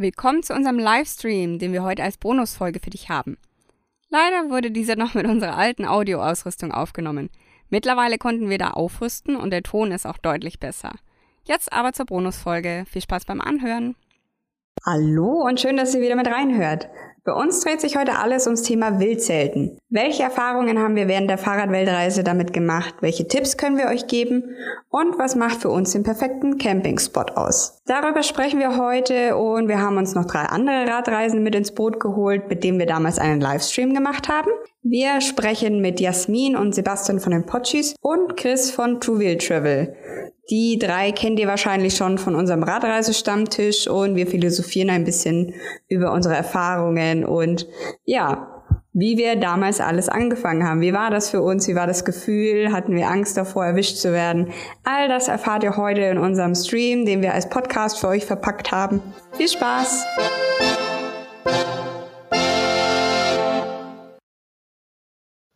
Willkommen zu unserem Livestream, den wir heute als Bonusfolge für dich haben. Leider wurde dieser noch mit unserer alten Audioausrüstung aufgenommen. Mittlerweile konnten wir da aufrüsten und der Ton ist auch deutlich besser. Jetzt aber zur Bonusfolge. Viel Spaß beim Anhören. Hallo und schön, dass ihr wieder mit reinhört. Bei uns dreht sich heute alles ums Thema Wildzelten. Welche Erfahrungen haben wir während der Fahrradweltreise damit gemacht? Welche Tipps können wir euch geben? Und was macht für uns den perfekten Campingspot aus? Darüber sprechen wir heute und wir haben uns noch drei andere Radreisen mit ins Boot geholt, mit denen wir damals einen Livestream gemacht haben. Wir sprechen mit Jasmin und Sebastian von den Potschis und Chris von True Wheel Travel. Die drei kennt ihr wahrscheinlich schon von unserem Radreisestammtisch und wir philosophieren ein bisschen über unsere Erfahrungen und ja, wie wir damals alles angefangen haben. Wie war das für uns? Wie war das Gefühl? Hatten wir Angst davor, erwischt zu werden? All das erfahrt ihr heute in unserem Stream, den wir als Podcast für euch verpackt haben. Viel Spaß!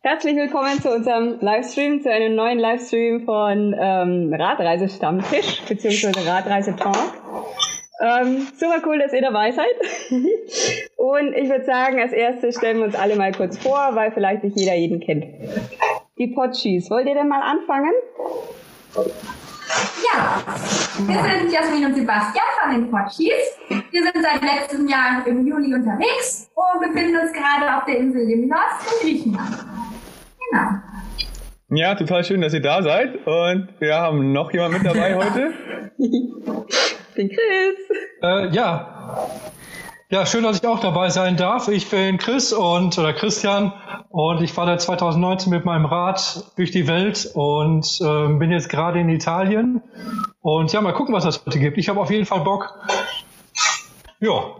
Herzlich willkommen zu unserem Livestream, zu einem neuen Livestream von ähm, Radreise-Stammtisch beziehungsweise Radreise-Talk. Ähm, super cool, dass ihr dabei seid. Und ich würde sagen, als erstes stellen wir uns alle mal kurz vor, weil vielleicht nicht jeder jeden kennt. Die Potschis. Wollt ihr denn mal anfangen? Ja, wir sind Jasmin und Sebastian von den Potschis. Wir sind seit letztem Jahr im Juli unterwegs und befinden uns gerade auf der Insel Limnos in Griechenland. Genau. Ja, total schön, dass ihr da seid. Und wir haben noch jemand mit dabei heute. Den Chris. Äh, ja. Ja, schön, dass ich auch dabei sein darf. Ich bin Chris und oder Christian und ich fahre 2019 mit meinem Rad durch die Welt und äh, bin jetzt gerade in Italien. Und ja, mal gucken, was das heute gibt. Ich habe auf jeden Fall Bock. Ja.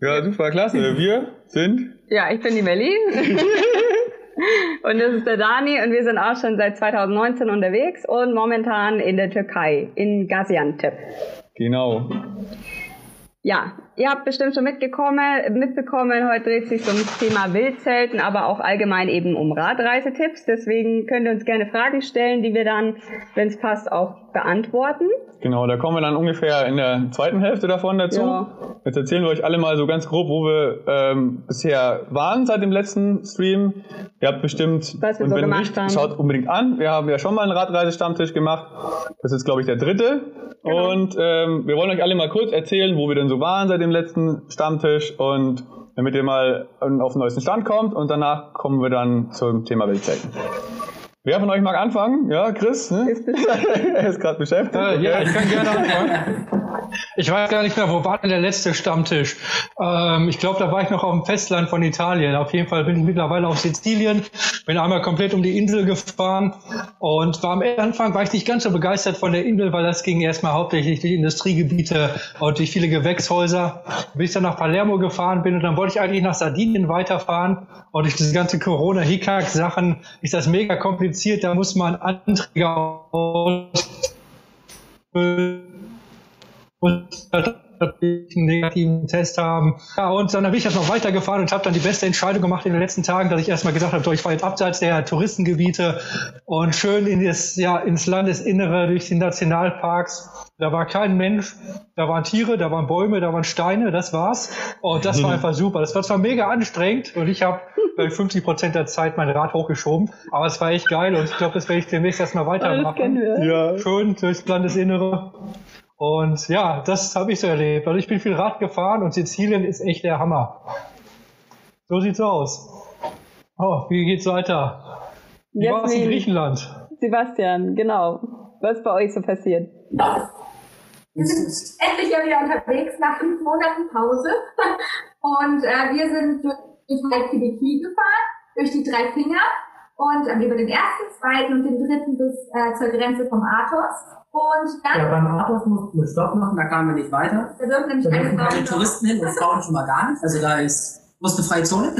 Ja, super, klasse. Wir sind. Ja, ich bin die Melli. Und das ist der Dani und wir sind auch schon seit 2019 unterwegs und momentan in der Türkei, in Gaziantep. Genau. Ja, ihr habt bestimmt schon mitgekommen, mitbekommen, heute dreht sich ums Thema Wildzelten, aber auch allgemein eben um Radreisetipps. Deswegen könnt ihr uns gerne Fragen stellen, die wir dann, wenn es passt, auch beantworten. Genau, da kommen wir dann ungefähr in der zweiten Hälfte davon dazu. Ja. Jetzt erzählen wir euch alle mal so ganz grob, wo wir ähm, bisher waren seit dem letzten Stream. Ihr habt bestimmt, Was wir und so wenn nicht, haben. schaut unbedingt an. Wir haben ja schon mal einen Radreisestammtisch gemacht. Das ist, glaube ich, der dritte. Genau. Und ähm, wir wollen euch alle mal kurz erzählen, wo wir denn so waren seit dem letzten Stammtisch und damit ihr mal auf den neuesten Stand kommt und danach kommen wir dann zum Thema Wildzelten. Wer von euch mag anfangen? Ja, Chris? Ne? er ist gerade beschäftigt. Äh, ja, ich kann gerne anfangen. Ich weiß gar nicht mehr, wo war denn der letzte Stammtisch? Ähm, ich glaube, da war ich noch auf dem Festland von Italien. Auf jeden Fall bin ich mittlerweile auf Sizilien, bin einmal komplett um die Insel gefahren und war am Anfang war ich nicht ganz so begeistert von der Insel, weil das ging erstmal hauptsächlich durch Industriegebiete und durch viele Gewächshäuser. Bis ich dann nach Palermo gefahren bin und dann wollte ich eigentlich nach Sardinien weiterfahren und durch diese ganze Corona-Hickhack-Sachen ist das mega kompliziert kompliziert, da muss man Anträge ausfüllen und einen negativen Test haben. Ja, und dann bin ich das noch weitergefahren und habe dann die beste Entscheidung gemacht in den letzten Tagen, dass ich erstmal gesagt habe, ich fahre jetzt abseits der Touristengebiete und schön in das, ja, ins Landesinnere durch die Nationalparks. Da war kein Mensch, da waren Tiere, da waren Bäume, da waren Steine, das war's. Und das war einfach super. Das war zwar mega anstrengend und ich habe 50 Prozent der Zeit mein Rad hochgeschoben, aber es war echt geil und ich glaube, das werde ich demnächst erstmal weitermachen. Ja. Schön durchs Landesinnere. Und ja, das habe ich so erlebt. Also ich bin viel Rad gefahren und Sizilien ist echt der Hammer. So sieht's aus. Oh, wie geht's weiter? Wie war es in Griechenland? Sebastian, genau. Was ist bei euch so passiert? Wir sind endlich wieder unterwegs nach fünf Monaten Pause. Und äh, wir sind durch Valkidiki gefahren, durch die drei Finger und äh, über den ersten, zweiten und den dritten bis äh, zur Grenze vom Athos. Und dann. Ja, beim Autos mussten wir Stopp machen, da kamen wir nicht weiter. Da dürfen nämlich da dürfen keine Touristen hin und Frauen schon mal gar nicht. Also da ist, musste freie Zone. und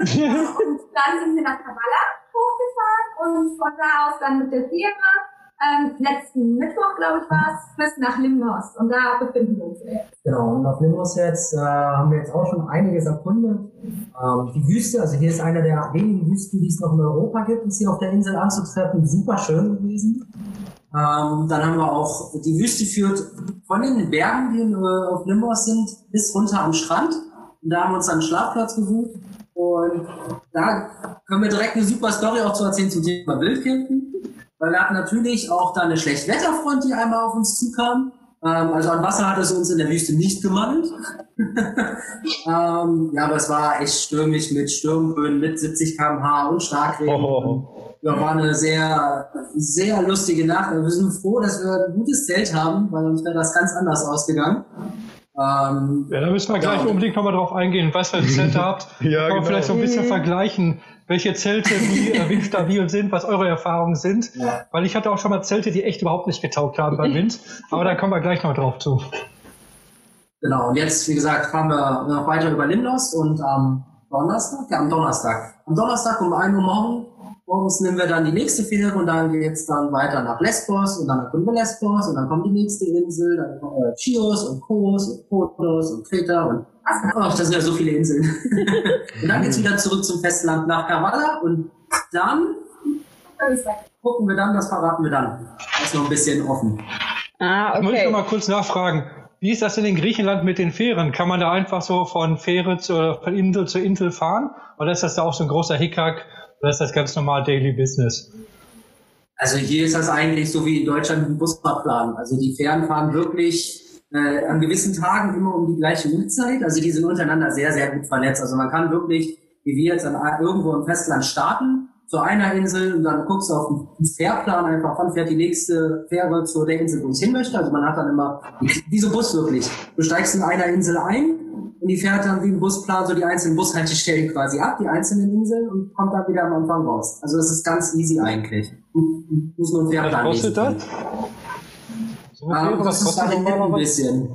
dann sind wir nach Kavala hochgefahren und von da aus dann mit der Firma ähm, letzten Mittwoch, glaube ich, war es, bis nach Limnos. Und da befinden wir uns jetzt. Genau, und auf Limnos jetzt äh, haben wir jetzt auch schon einiges erkundet. Ähm, die Wüste, also hier ist einer der wenigen Wüsten, die es noch in Europa gibt, ist hier auf der Insel anzutreffen. Super schön gewesen. Ähm, dann haben wir auch, die Wüste führt von den Bergen, die äh, auf Limburg sind, bis runter am Strand. Und da haben wir uns dann einen Schlafplatz gesucht. Und da können wir direkt eine super Story auch zu erzählen zum Thema Wildcampen. Weil wir hatten natürlich auch da eine Schlechtwetterfront, die einmal auf uns zukam. Ähm, also an Wasser hat es uns in der Wüste nicht gemangelt. ähm, ja, aber es war echt stürmisch mit Sturmböen, mit 70 km/h und Starkregen. Oh. Ja, war eine sehr, sehr lustige Nacht. Wir sind froh, dass wir ein gutes Zelt haben, weil sonst wäre das ganz anders ausgegangen. Ähm, ja, da müssen wir gleich ja. unbedingt nochmal drauf eingehen, was für Zelte habt. ja, Kann man genau. vielleicht so ein bisschen mhm. vergleichen, welche Zelte wie, äh, wie stabil sind, was eure Erfahrungen sind. Ja. Weil ich hatte auch schon mal Zelte, die echt überhaupt nicht getaugt haben beim Wind. Aber da kommen wir gleich noch drauf zu. Genau, und jetzt, wie gesagt, fahren wir noch weiter über Limnos und am Donnerstag, ja, am Donnerstag. Am Donnerstag um 1 Uhr morgen Morgens nehmen wir dann die nächste Fähre und dann geht es dann weiter nach Lesbos und dann kommen wir Lesbos und dann kommt die nächste Insel, dann kommen wir Chios und Kos und Kotos und Kreta und ach, das sind ja so viele Inseln. und dann geht's wieder zurück zum Festland nach Kavala und dann gucken wir dann, das verraten wir dann. Das ist noch ein bisschen offen. Ah, okay. Ich muss ich noch mal kurz nachfragen. Wie ist das denn in Griechenland mit den Fähren? Kann man da einfach so von Fähre zu, von Insel zu Insel fahren? Oder ist das da auch so ein großer Hickhack, oder ist das ganz normal Daily Business? Also hier ist das eigentlich so wie in Deutschland ein Busfahrplan. Also die Fähren fahren wirklich äh, an gewissen Tagen immer um die gleiche Uhrzeit. Also die sind untereinander sehr, sehr gut vernetzt. Also man kann wirklich, wie wir jetzt an, irgendwo im Festland starten, zu einer Insel und dann guckst du auf den Fährplan einfach, wann fährt die nächste Fähre zu der Insel, wo es hin möchte. Also man hat dann immer, wie so Bus wirklich. Du steigst in einer Insel ein, und die fährt dann wie ein Busplan so die einzelnen Bushaltestellen quasi ab, die einzelnen Inseln und kommt dann wieder am Anfang raus. Also das ist ganz easy eigentlich. Du, musst nur einen Fährplan Was kostet das? So ähm, das ist variiert ein bisschen.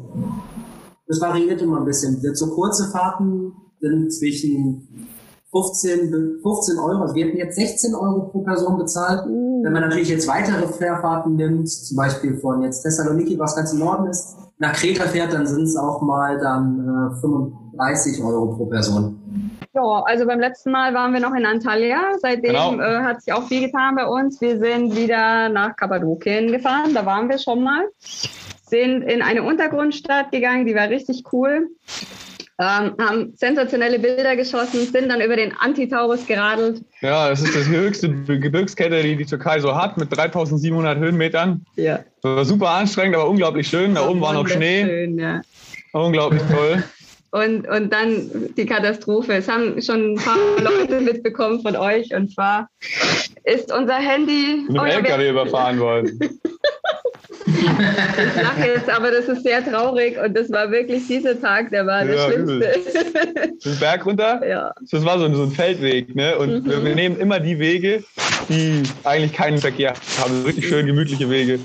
Das variiert immer ein bisschen. So kurze Fahrten sind zwischen 15, 15 Euro. Also wir hätten jetzt 16 Euro pro Person bezahlt. Mhm. Wenn man natürlich jetzt weitere Fährfahrten nimmt, zum Beispiel von jetzt Thessaloniki, was ganz im Norden ist, nach Kreta fährt, dann sind es auch mal dann äh, 35 Euro pro Person. Ja, also beim letzten Mal waren wir noch in Antalya. Seitdem genau. äh, hat sich auch viel getan bei uns. Wir sind wieder nach Kappadokien gefahren. Da waren wir schon mal. Sind in eine Untergrundstadt gegangen, die war richtig cool ähm, haben sensationelle Bilder geschossen, sind dann über den Antitaurus geradelt. Ja, das ist die höchste Gebirgskette, die die Türkei so hat, mit 3700 Höhenmetern. Ja. War super anstrengend, aber unglaublich schön. Da oben war noch Schnee. Schön, ja. Unglaublich toll. Und, und dann die Katastrophe. Es haben schon ein paar Leute mitbekommen von euch. Und zwar ist unser Handy. Mit dem LKW überfahren worden. ich lache jetzt, aber das ist sehr traurig und das war wirklich dieser Tag, der war ja, der schlimmste. Den Berg runter? Ja. Das war so, so ein Feldweg, ne? Und mhm. wir, nehmen immer die Wege, die eigentlich keinen Verkehr haben. Richtig schön gemütliche Wege.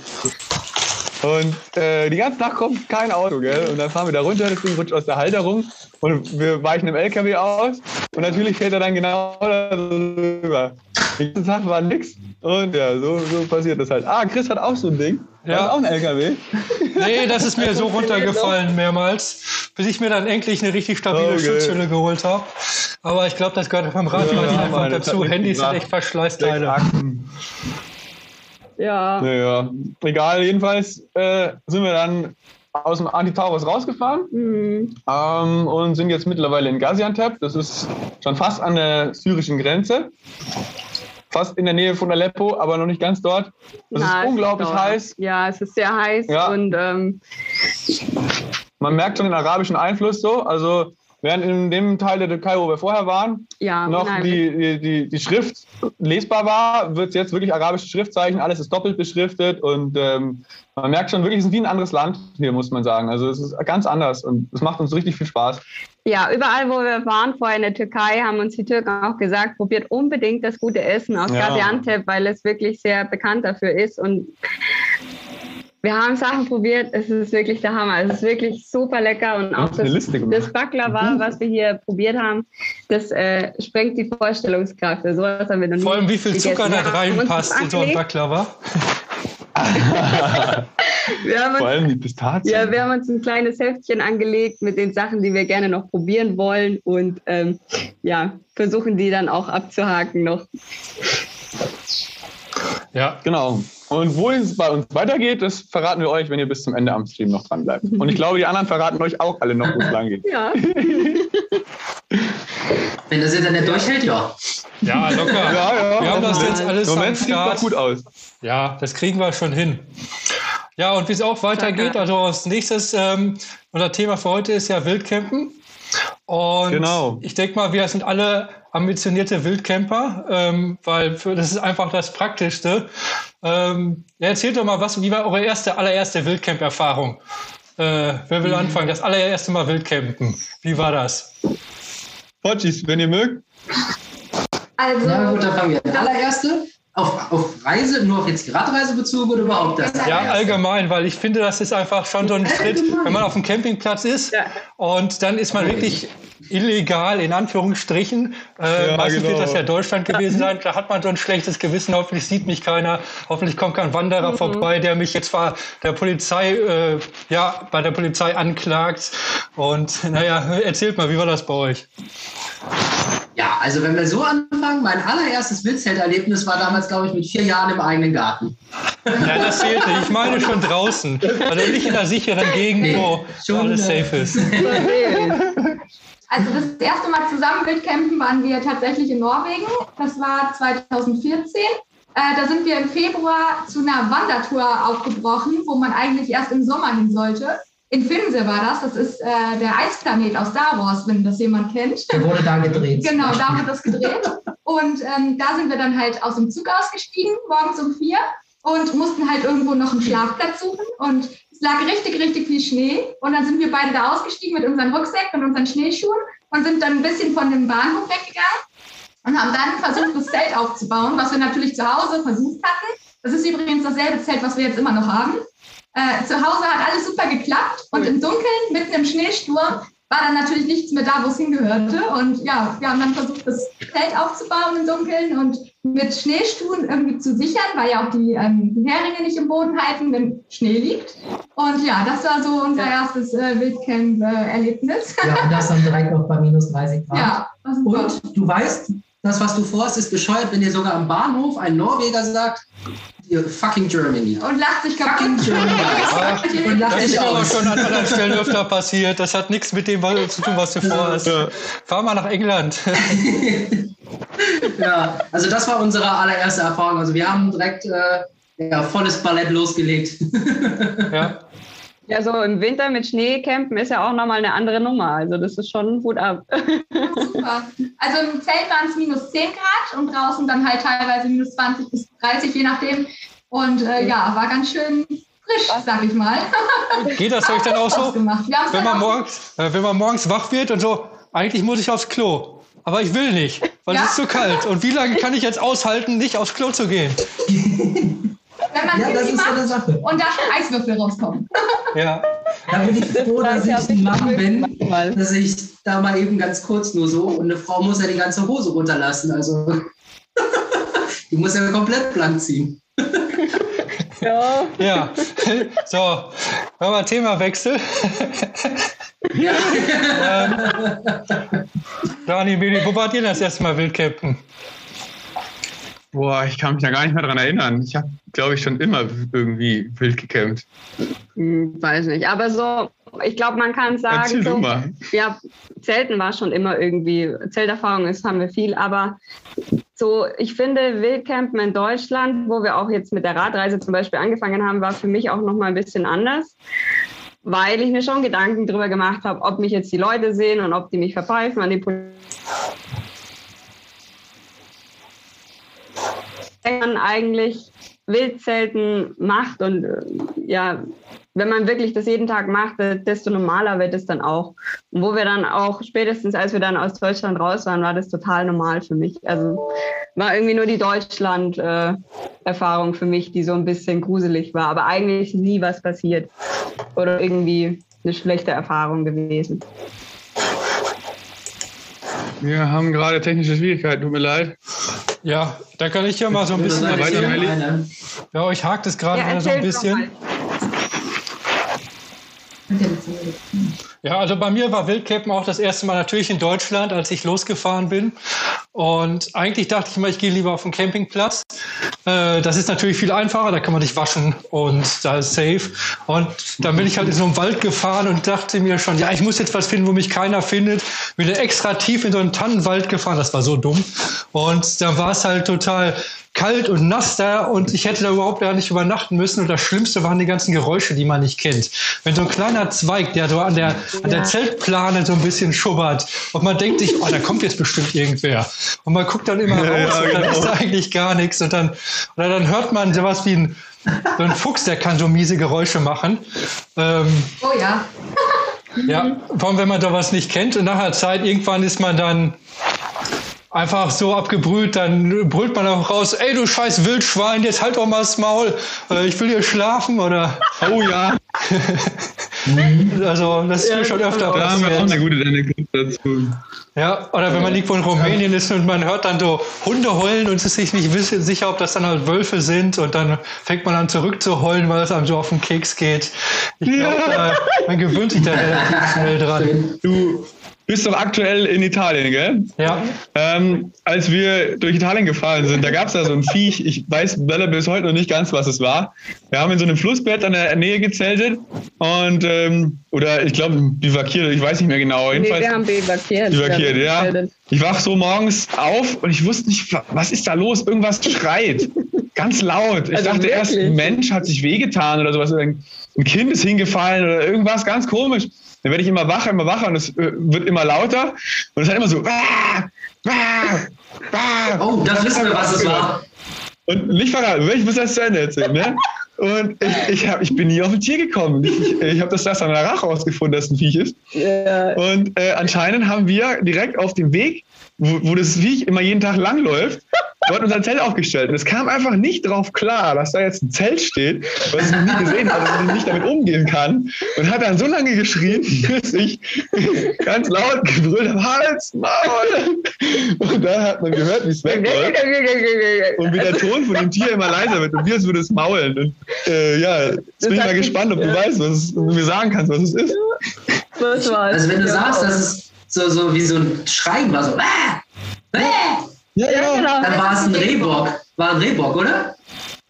Und äh, die ganze Nacht kommt kein Auto, gell? Und dann fahren wir da runter, das Ding rutscht aus der Halterung und wir weichen im LKW aus und natürlich fährt er dann genau da rüber. Den ganzen Tag war nix und ja, so, so passiert das halt. Ah, Chris hat auch so ein Ding. Ja. Das ist auch ein LKW. Nee, das ist mir so runtergefallen mehrmals, bis ich mir dann endlich eine richtig stabile okay. Schutzhülle geholt habe. Aber ich glaube, das gehört beim Radfahren ja, einfach dazu. Handys sind echt Verschleißteile. Ja. Naja, egal, jedenfalls äh, sind wir dann aus dem Antitaurus rausgefahren mhm. ähm, und sind jetzt mittlerweile in Gaziantep. Das ist schon fast an der syrischen Grenze. Fast in der Nähe von Aleppo, aber noch nicht ganz dort. Es ist unglaublich heiß. Ja, es ist sehr heiß ja. und ähm man merkt schon den arabischen Einfluss so. Also Während in dem Teil der Türkei, wo wir vorher waren, ja, noch die, die, die, Schrift lesbar war, wird es jetzt wirklich arabische Schriftzeichen, alles ist doppelt beschriftet und ähm, man merkt schon wirklich, es ist wie ein anderes Land hier, muss man sagen. Also es ist ganz anders und es macht uns richtig viel Spaß. Ja, überall, wo wir waren, vorher in der Türkei, haben uns die Türken auch gesagt, probiert unbedingt das gute Essen aus ja. Gaziantep, weil es wirklich sehr bekannt dafür ist und wir haben Sachen probiert, es ist wirklich der Hammer. Es ist wirklich super lecker und auch das, das Baklava, mhm. was wir hier probiert haben, das äh, sprengt die Vorstellungskraft. So was haben wir noch nie Vor allem, wie viel Zucker da reinpasst in so ein Baklava. uns, Vor allem die Pistazien. Ja, wir haben uns ein kleines Heftchen angelegt mit den Sachen, die wir gerne noch probieren wollen und ähm, ja, versuchen die dann auch abzuhaken noch. Ja, genau. Und wo es bei uns weitergeht, das verraten wir euch, wenn ihr bis zum Ende am Stream noch dran bleibt. Und ich glaube, die anderen verraten euch auch alle noch, wo es lang geht. Ja. Wenn das Internet durchhält, ja. Ja, locker. Ja, ja. Wir haben das jetzt alles Moment sieht es doch gut aus. Ja, das kriegen wir schon hin. Ja, und wie es auch weitergeht, also als nächstes, ähm, unser Thema für heute ist ja Wildcampen. Und Genau. ich denke mal, wir sind alle ambitionierte Wildcamper, ähm, weil für, das ist einfach das Praktischste. Ähm, ja, erzählt doch mal, was, wie war eure erste, allererste Wildcamp-Erfahrung? Äh, wer will anfangen? Das allererste Mal Wildcampen. Wie war das? Potschis, wenn ihr mögt. Also, Na gut, dann fangen wir an. Allererste, auf, auf Reise, nur auf jetzt die Radreise bezogen oder überhaupt das? Ja, allgemein, weil ich finde, das ist einfach schon so ein Schritt, wenn man auf dem Campingplatz ist und dann ist man wirklich illegal, in Anführungsstrichen. Äh, Ja, meistens genau. wird das ja Deutschland gewesen sein. Da hat man so ein schlechtes Gewissen. Hoffentlich sieht mich keiner. Hoffentlich kommt kein Wanderer vorbei, der mich jetzt war der Polizei, äh, ja, bei der Polizei anklagt. Und naja, erzählt mal, wie war das bei euch? Ja, also wenn wir so anfangen, mein allererstes Wildzelterlebnis war damals, glaube ich, mit vier Jahren im eigenen Garten. Ja, das zählt nicht. Ich meine schon draußen. Also nicht in der sicheren Gegend, Nee, wo schon, alles äh, safe ist. Also das erste Mal zusammen Wildcampen waren wir tatsächlich in Norwegen. Das war 2014. Äh, da sind wir im Februar zu einer Wandertour aufgebrochen, wo man eigentlich erst im Sommer hin sollte. In Finse war das. Das ist äh, der Eisplanet aus Star Wars, wenn das jemand kennt. Der wurde da gedreht. Genau, da wird das gedreht. Und ähm, da sind wir dann halt aus dem Zug ausgestiegen, morgens um vier und mussten halt irgendwo noch einen Schlafplatz suchen. Und es lag richtig, richtig viel Schnee. Und dann sind wir beide da ausgestiegen mit unseren Rucksäcken und unseren Schneeschuhen und sind dann ein bisschen von dem Bahnhof weggegangen und haben dann versucht, das Zelt aufzubauen, was wir natürlich zu Hause versucht hatten. Das ist übrigens dasselbe Zelt, was wir jetzt immer noch haben. Äh, zu Hause hat alles super geklappt und im Dunkeln, mitten im Schneesturm, war dann natürlich nichts mehr da, wo es hingehörte. Und ja, wir haben dann versucht, das Zelt aufzubauen im Dunkeln und mit Schneestuhen irgendwie zu sichern, weil ja auch die, ähm, die Heringe nicht im Boden halten, wenn Schnee liegt. Und ja, das war so unser erstes äh, Wildcamp-Erlebnis. Ja, und das dann direkt noch bei minus 30 Grad. ja. Und du weißt, das, was du vorhast, ist bescheuert, wenn dir sogar am Bahnhof ein Norweger sagt, ihr fucking Germany. Und lacht sich kaputt. Fucking Germany. Ah, Und lacht Das ist aber aus. schon an anderen Stellen öfter passiert. Das hat nichts mit dem zu tun, was du vorhast. Fahr mal nach England. Ja, also das war unsere allererste Erfahrung. Also wir haben direkt äh, ja, volles Ballett losgelegt. Ja. Ja, so im Winter mit Schnee campen ist ja auch nochmal eine andere Nummer. Also das ist schon Hut ab. Super. Also im Zelt waren es minus 10 Grad und draußen dann halt teilweise minus 20 bis 30, je nachdem. Und äh, ja, war ganz schön frisch, sag ich mal. Geht das euch dann auch so, wenn man, auch- morgens, äh, wenn man morgens wach wird und so, eigentlich muss ich aufs Klo. Aber ich will nicht, weil Ja. es ist so kalt. Und wie lange kann ich jetzt aushalten, nicht aufs Klo zu gehen? wenn man Ja, das ist so eine macht Sache. und da schon Eiswürfel rauskommen. Ja. Da bin ich froh, dass ich ein Mann bin, dass ich da mal eben ganz kurz nur so und eine Frau muss ja die ganze Hose runterlassen. Also die muss ja komplett blank ziehen. Ja. Ja. So, machen wir Themawechsel. ähm, Dani, Meli, wo wart ihr das erste Mal Wildcampen? Boah, ich kann mich da gar nicht mehr dran erinnern. Ich habe, glaube ich, schon immer irgendwie wild gecampt. Hm, weiß nicht. Aber so, ich glaube, man kann sagen, Erzähl so, mal. ja, Zelten war schon immer irgendwie, Zelterfahrung ist, haben wir viel, aber so, ich finde, Wildcampen in Deutschland, wo wir auch jetzt mit der Radreise zum Beispiel angefangen haben, war für mich auch nochmal ein bisschen anders, weil ich mir schon Gedanken darüber gemacht habe, ob mich jetzt die Leute sehen und ob die mich verpfeifen an die Polizei. Wenn man eigentlich Wildzelten macht und äh, ja, wenn man wirklich das jeden Tag macht, äh, desto normaler wird es dann auch. Und wo wir dann auch, spätestens als wir dann aus Deutschland raus waren, war das total normal für mich. Also war irgendwie nur die Deutschland-Erfahrung für mich, die so ein bisschen gruselig war, aber eigentlich nie was passiert oder irgendwie eine schlechte Erfahrung gewesen. Wir haben gerade technische Schwierigkeiten, tut mir leid. Ja, da kann ich ja mal so ein bisschen erzählen. Ja, euch hakt es gerade wieder so ein bisschen. Ja, also bei mir war Wildcampen auch das erste Mal natürlich in Deutschland, als ich losgefahren bin. Und eigentlich dachte ich immer, ich gehe lieber auf den Campingplatz. Äh, das ist natürlich viel einfacher, da kann man nicht waschen und da ist safe. Und dann bin ich halt in so einem Wald gefahren und dachte mir schon, ja, ich muss jetzt was finden, wo mich keiner findet. Bin extra tief in so einen Tannenwald gefahren, das war so dumm. Und dann war es halt total kalt und nass da und ich hätte da überhaupt gar nicht übernachten müssen. Und das Schlimmste waren die ganzen Geräusche, die man nicht kennt. Wenn so ein kleiner Zweig, der so an der, an der Zeltplane so ein bisschen schubbert und man denkt sich, oh, da kommt jetzt bestimmt irgendwer. Und man guckt dann immer Ja, raus ja, und dann genau. ist da eigentlich gar nichts. Und dann, oder dann hört man sowas wie ein, so ein Fuchs, der kann so miese Geräusche machen. Ähm, Oh ja. ja, vor allem wenn man da was nicht kennt und nach einer Zeit irgendwann ist man dann einfach so abgebrüht, dann brüllt man auch raus, ey du scheiß Wildschwein, jetzt halt doch mal das Maul, äh, ich will hier schlafen oder Oh ja, also das ist mir schon öfter da haben wir auch passiert. eine gute Anekdote dazu. Ja, oder wenn man irgendwo in Rumänien ist und man hört dann so Hunde heulen und ist sich nicht sicher, ob das dann halt Wölfe sind und dann fängt man an zurückzuheulen, weil es einem so auf den Keks geht. Ich glaube, Ja. man gewöhnt sich da relativ schnell dran. Du bist doch aktuell in Italien, gell? Ja, Ähm, als wir durch Italien gefahren sind, da gab es da so ein Viech, ich weiß leider bis heute noch nicht ganz, was es war. Wir haben in so einem Flussbett an der Nähe gezeltet und, ähm, oder ich glaube, bivakiert, ich weiß nicht mehr genau. Nee, Jedenfalls wir haben bivakiert. bivakiert, ja. Ich wach so morgens auf und ich wusste nicht, wa- was ist da los? Irgendwas schreit. Ganz laut. Ich Also dachte erst, wirklich? ein Mensch hat sich wehgetan oder sowas. Ein ein Kind ist hingefallen oder irgendwas ganz komisch. Dann werde ich immer wacher, immer wacher und es äh, wird immer lauter. Und es hat immer so. "Ah, ah, ah." Oh, das wissen wir, was es war. Und nicht verraten, ich muss das zu Ende erzählen, ne? Und ich, ich, hab, ich bin nie auf ein Tier gekommen. Ich, ich, ich habe das erst an der Rache rausgefunden, dass es ein Viech ist. Ja. Und äh, anscheinend haben wir direkt auf dem Weg, wo, wo das Viech immer jeden Tag langläuft, dort unser Zelt aufgestellt. Und es kam einfach nicht drauf klar, dass da jetzt ein Zelt steht, was es noch nie gesehen hat und nicht damit umgehen kann. Und hat dann so lange geschrien, bis ich ganz laut gebrüllt habe, Hals, Maul. Und dann hat man gehört, wie es wegläuft. Und wie der Ton von dem Tier immer leiser wird und wie es würde es maulen. Und äh, ja, jetzt bin ich mal gespannt, ob du weißt, was es, ob du mir sagen kannst, was es ist. Also wenn du Ja. sagst, dass es so, so wie so ein Schreien war, so "Ah! Ah!", Ja, Ja, genau. dann war es ein Rehbock. War ein Rehbock, oder?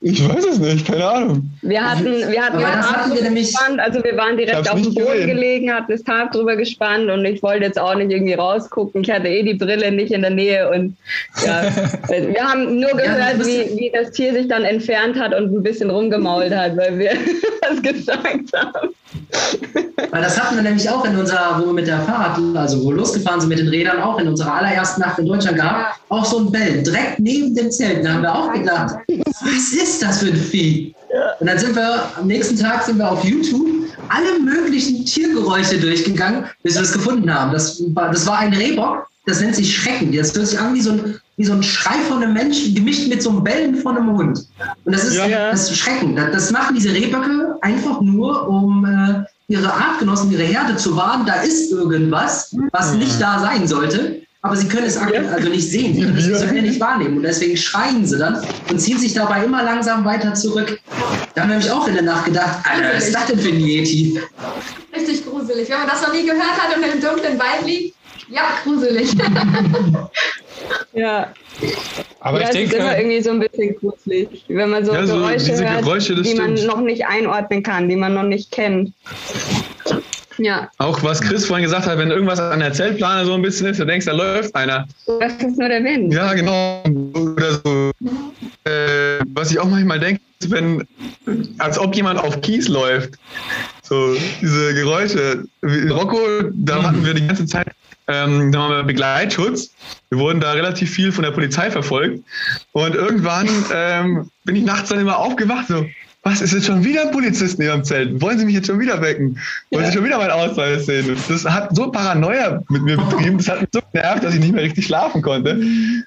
Ich weiß es nicht, keine Ahnung. Wir hatten, wir hatten Aber das das hatten wir nämlich- gespannt, also wir waren direkt auf dem Boden gesehen. gelegen, hatten das Tarp drüber gespannt und ich wollte jetzt auch nicht irgendwie rausgucken. Ich hatte eh die Brille nicht in der Nähe und ja, wir haben nur Ja, gehört, musst- wie, wie das Tier sich dann entfernt hat und ein bisschen rumgemault hat, weil wir was gesagt haben. Weil das hatten wir nämlich auch in unserer, wo wir mit der Fahrrad, also wo wir losgefahren sind mit den Rädern, auch in unserer allerersten Nacht in Deutschland gehabt, auch so ein Bellen, direkt neben dem Zelt. Da haben wir auch gedacht, was ist das für ein Vieh? Und dann sind wir, am nächsten Tag sind wir auf YouTube alle möglichen Tiergeräusche durchgegangen, bis wir es gefunden haben. Das war, das war ein Rehbock, das nennt sich Schrecken. Das hört sich an wie so ein, wie so ein Schrei von einem Menschen, gemischt mit so einem Bellen von einem Hund. Und das ist Ja. das ist Schrecken. Das, das machen diese Rehböcke einfach nur, um äh, ihre Artgenossen, ihre Herde zu warnen. Da ist irgendwas, was nicht da sein sollte. Aber sie können es aktuell also nicht sehen, sie können es visuell nicht wahrnehmen. Und deswegen schreien sie dann und ziehen sich dabei immer langsam weiter zurück. Da haben wir nämlich auch in der Nacht gedacht, Alter, was ist das denn für ein Yeti? Richtig gruselig. Wenn man das noch nie gehört hat und im dunklen Wald liegt, ja, gruselig. Ja, aber ja ich es ist denke, immer irgendwie so ein bisschen gruselig, wenn man so Ja, so Geräusche diese hört, Geräusche, die man stimmt. noch nicht einordnen kann, die man noch nicht kennt. Ja, Auch was Chris vorhin gesagt hat, wenn irgendwas an der Zeltplane so ein bisschen ist, du denkst, da läuft einer. das ist nur der Wind. Ja, genau. Oder so. Äh, was ich auch manchmal denke, ist, wenn, als ob jemand auf Kies läuft. So, diese Geräusche. Rocco, da hatten wir die ganze Zeit ähm, da haben wir Begleitschutz. Wir wurden da relativ viel von der Polizei verfolgt. Und irgendwann ähm, bin ich nachts dann immer aufgewacht, so, was, ist jetzt schon wieder ein Polizist in Ihrem Zelt? Wollen Sie mich jetzt schon wieder wecken? Wollen Sie schon wieder meinen Ausweis sehen? Das hat so Paranoia mit mir betrieben, das hat mich so genervt, dass ich nicht mehr richtig schlafen konnte,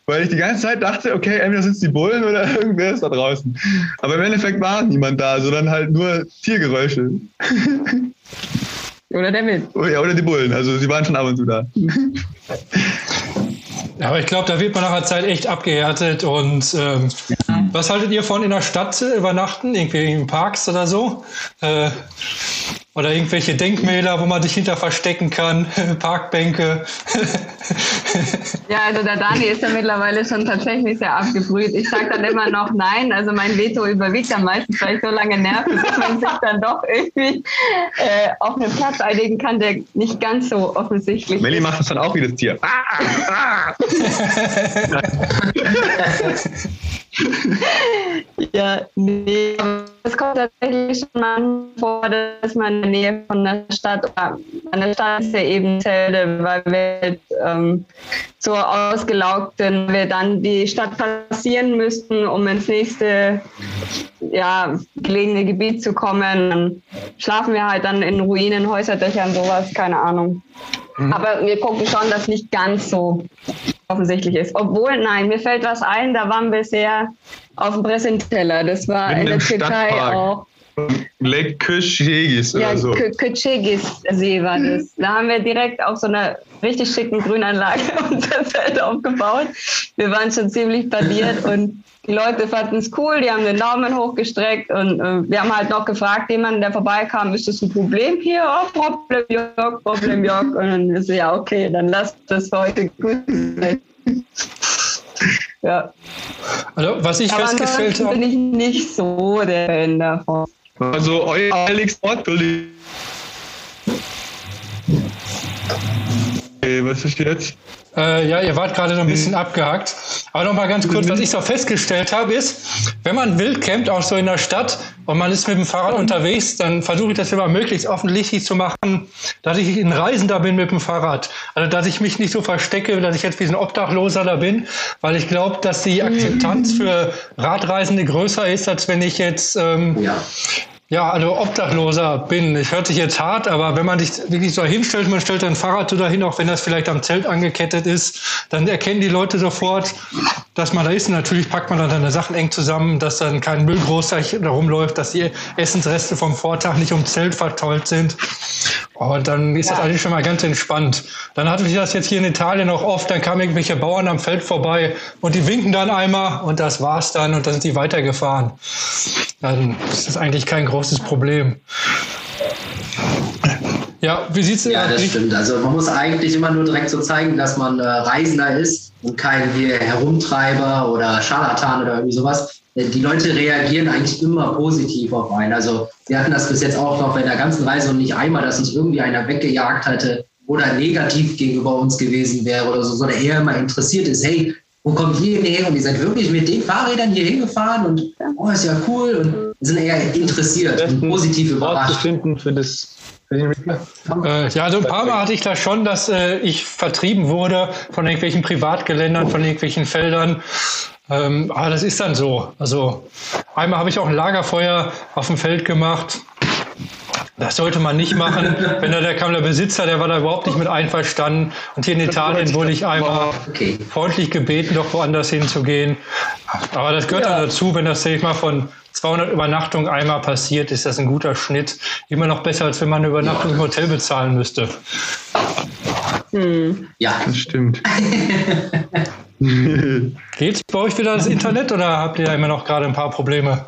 weil ich die ganze Zeit dachte, okay, entweder sind es die Bullen oder irgendwer ist da draußen. Aber im Endeffekt war niemand da, sondern halt nur Tiergeräusche. Oder der Wind. Oh ja, oder die Bullen, also sie waren schon ab und zu da. Ja, aber ich glaube, da wird man nach einer Zeit echt abgehärtet. Und ähm, was haltet ihr von in der Stadt übernachten? Irgendwie in Parks oder so? Äh, Oder irgendwelche Denkmäler, wo man sich hinter verstecken kann, Parkbänke. ja, also der Dani ist ja mittlerweile schon tatsächlich sehr abgebrüht. Ich sage dann immer noch nein, also mein Veto überwiegt dann meistens, weil ich so lange nerve, dass man sich dann doch irgendwie äh, auf einen Platz einigen kann, der nicht ganz so offensichtlich Melli ist. macht das dann auch wie das Tier. Ja, nee, es kommt tatsächlich schon mal vor, dass man in der Nähe von der Stadt, oder an der Stadt ist ja eben Zelde, weil wir halt, ähm, so ausgelaugt sind, wir dann die Stadt passieren müssten, um ins nächste ja, gelegene Gebiet zu kommen. Dann schlafen wir halt dann in Ruinen, Häuserdächern, sowas, keine Ahnung. Aber wir gucken schon, dass nicht ganz so offensichtlich ist. Obwohl, nein, mir fällt was ein, da waren wir sehr auf dem Präsenteller. Das war Mitten in der Türkei auch. Lake Kışegis Ja, oder so. Kutschegis-See war das. Da haben wir direkt auf so einer richtig schicken Grünanlage unser Zelt aufgebaut. Wir waren schon ziemlich badiert und die Leute fanden es cool, die haben den Daumen hochgestreckt und äh, wir haben halt noch gefragt, jemanden, der vorbeikam, ist das ein Problem hier? Oh, Problem, Jörg, Problem, Jörg. Und dann ist ja, okay, dann lasst das heute gut sein. Ja. Also, was ich Aber festgestellt habe, bin ich nicht so der Fan davon. Also euer heiligster Ort, Billy. Okay, was ist jetzt? Äh, ja, ihr wart gerade so ein bisschen abgehackt. Aber noch mal ganz kurz, was ich so festgestellt habe, ist, wenn man wild campt, auch so in der Stadt, und man ist mit dem Fahrrad unterwegs, dann versuche ich das immer möglichst offensichtlich zu machen, dass ich ein Reisender bin mit dem Fahrrad. Also, dass ich mich nicht so verstecke, dass ich jetzt wie so ein Obdachloser da bin, weil ich glaube, dass die Akzeptanz für Radreisende größer ist, als wenn ich jetzt ähm, Ja. Ja, also Obdachloser bin. Ich hört sich jetzt hart, aber wenn man sich wirklich so hinstellt, man stellt ein Fahrrad so dahin, auch wenn das vielleicht am Zelt angekettet ist, dann erkennen die Leute sofort, dass man da ist. Und natürlich packt man dann seine Sachen eng zusammen, dass dann kein Müll groß da rumläuft, dass die Essensreste vom Vortag nicht ums Zelt verteilt sind. Und dann ist das eigentlich schon mal ganz entspannt. Dann hatte ich das jetzt hier in Italien auch oft, dann kamen irgendwelche Bauern am Feld vorbei und die winken dann einmal und das war's dann und dann sind die weitergefahren. Dann ist das eigentlich kein großes Problem. Ja, wie sieht's Ja, das äh, stimmt. Also man muss eigentlich immer nur direkt so zeigen, dass man äh, Reisender ist und kein hier Herumtreiber oder Scharlatan oder irgendwie sowas. Äh, Die Leute reagieren eigentlich immer positiv auf einen. Also wir hatten das bis jetzt auch noch bei der ganzen Reise und nicht einmal, dass uns irgendwie einer weggejagt hatte oder negativ gegenüber uns gewesen wäre oder so, sondern eher immer interessiert ist, hey, wo kommt ihr denn her? Und ihr seid wirklich mit den Fahrrädern hier hingefahren und oh, ist ja cool und sind eher interessiert und positiv Ort zu überrascht. finden für das. Äh, ja, also ein paar Mal hatte ich das schon, dass äh, ich vertrieben wurde von irgendwelchen Privatgeländern, von irgendwelchen Feldern. Ähm, aber das ist dann so. Also einmal habe ich auch ein Lagerfeuer auf dem Feld gemacht. Das sollte man nicht machen. Wenn da der kam der Besitzer, der war da überhaupt nicht mit einverstanden. Und hier in Italien wurde ich einmal Okay. freundlich gebeten, doch woanders hinzugehen. Aber das gehört dann dazu, wenn das, sag ich mal, von 200 Übernachtungen einmal passiert, ist das ein guter Schnitt. Immer noch besser, als wenn man eine Übernachtung im Hotel bezahlen müsste. Ja, Das stimmt. Geht's bei euch wieder das Internet oder habt ihr da immer noch gerade ein paar Probleme?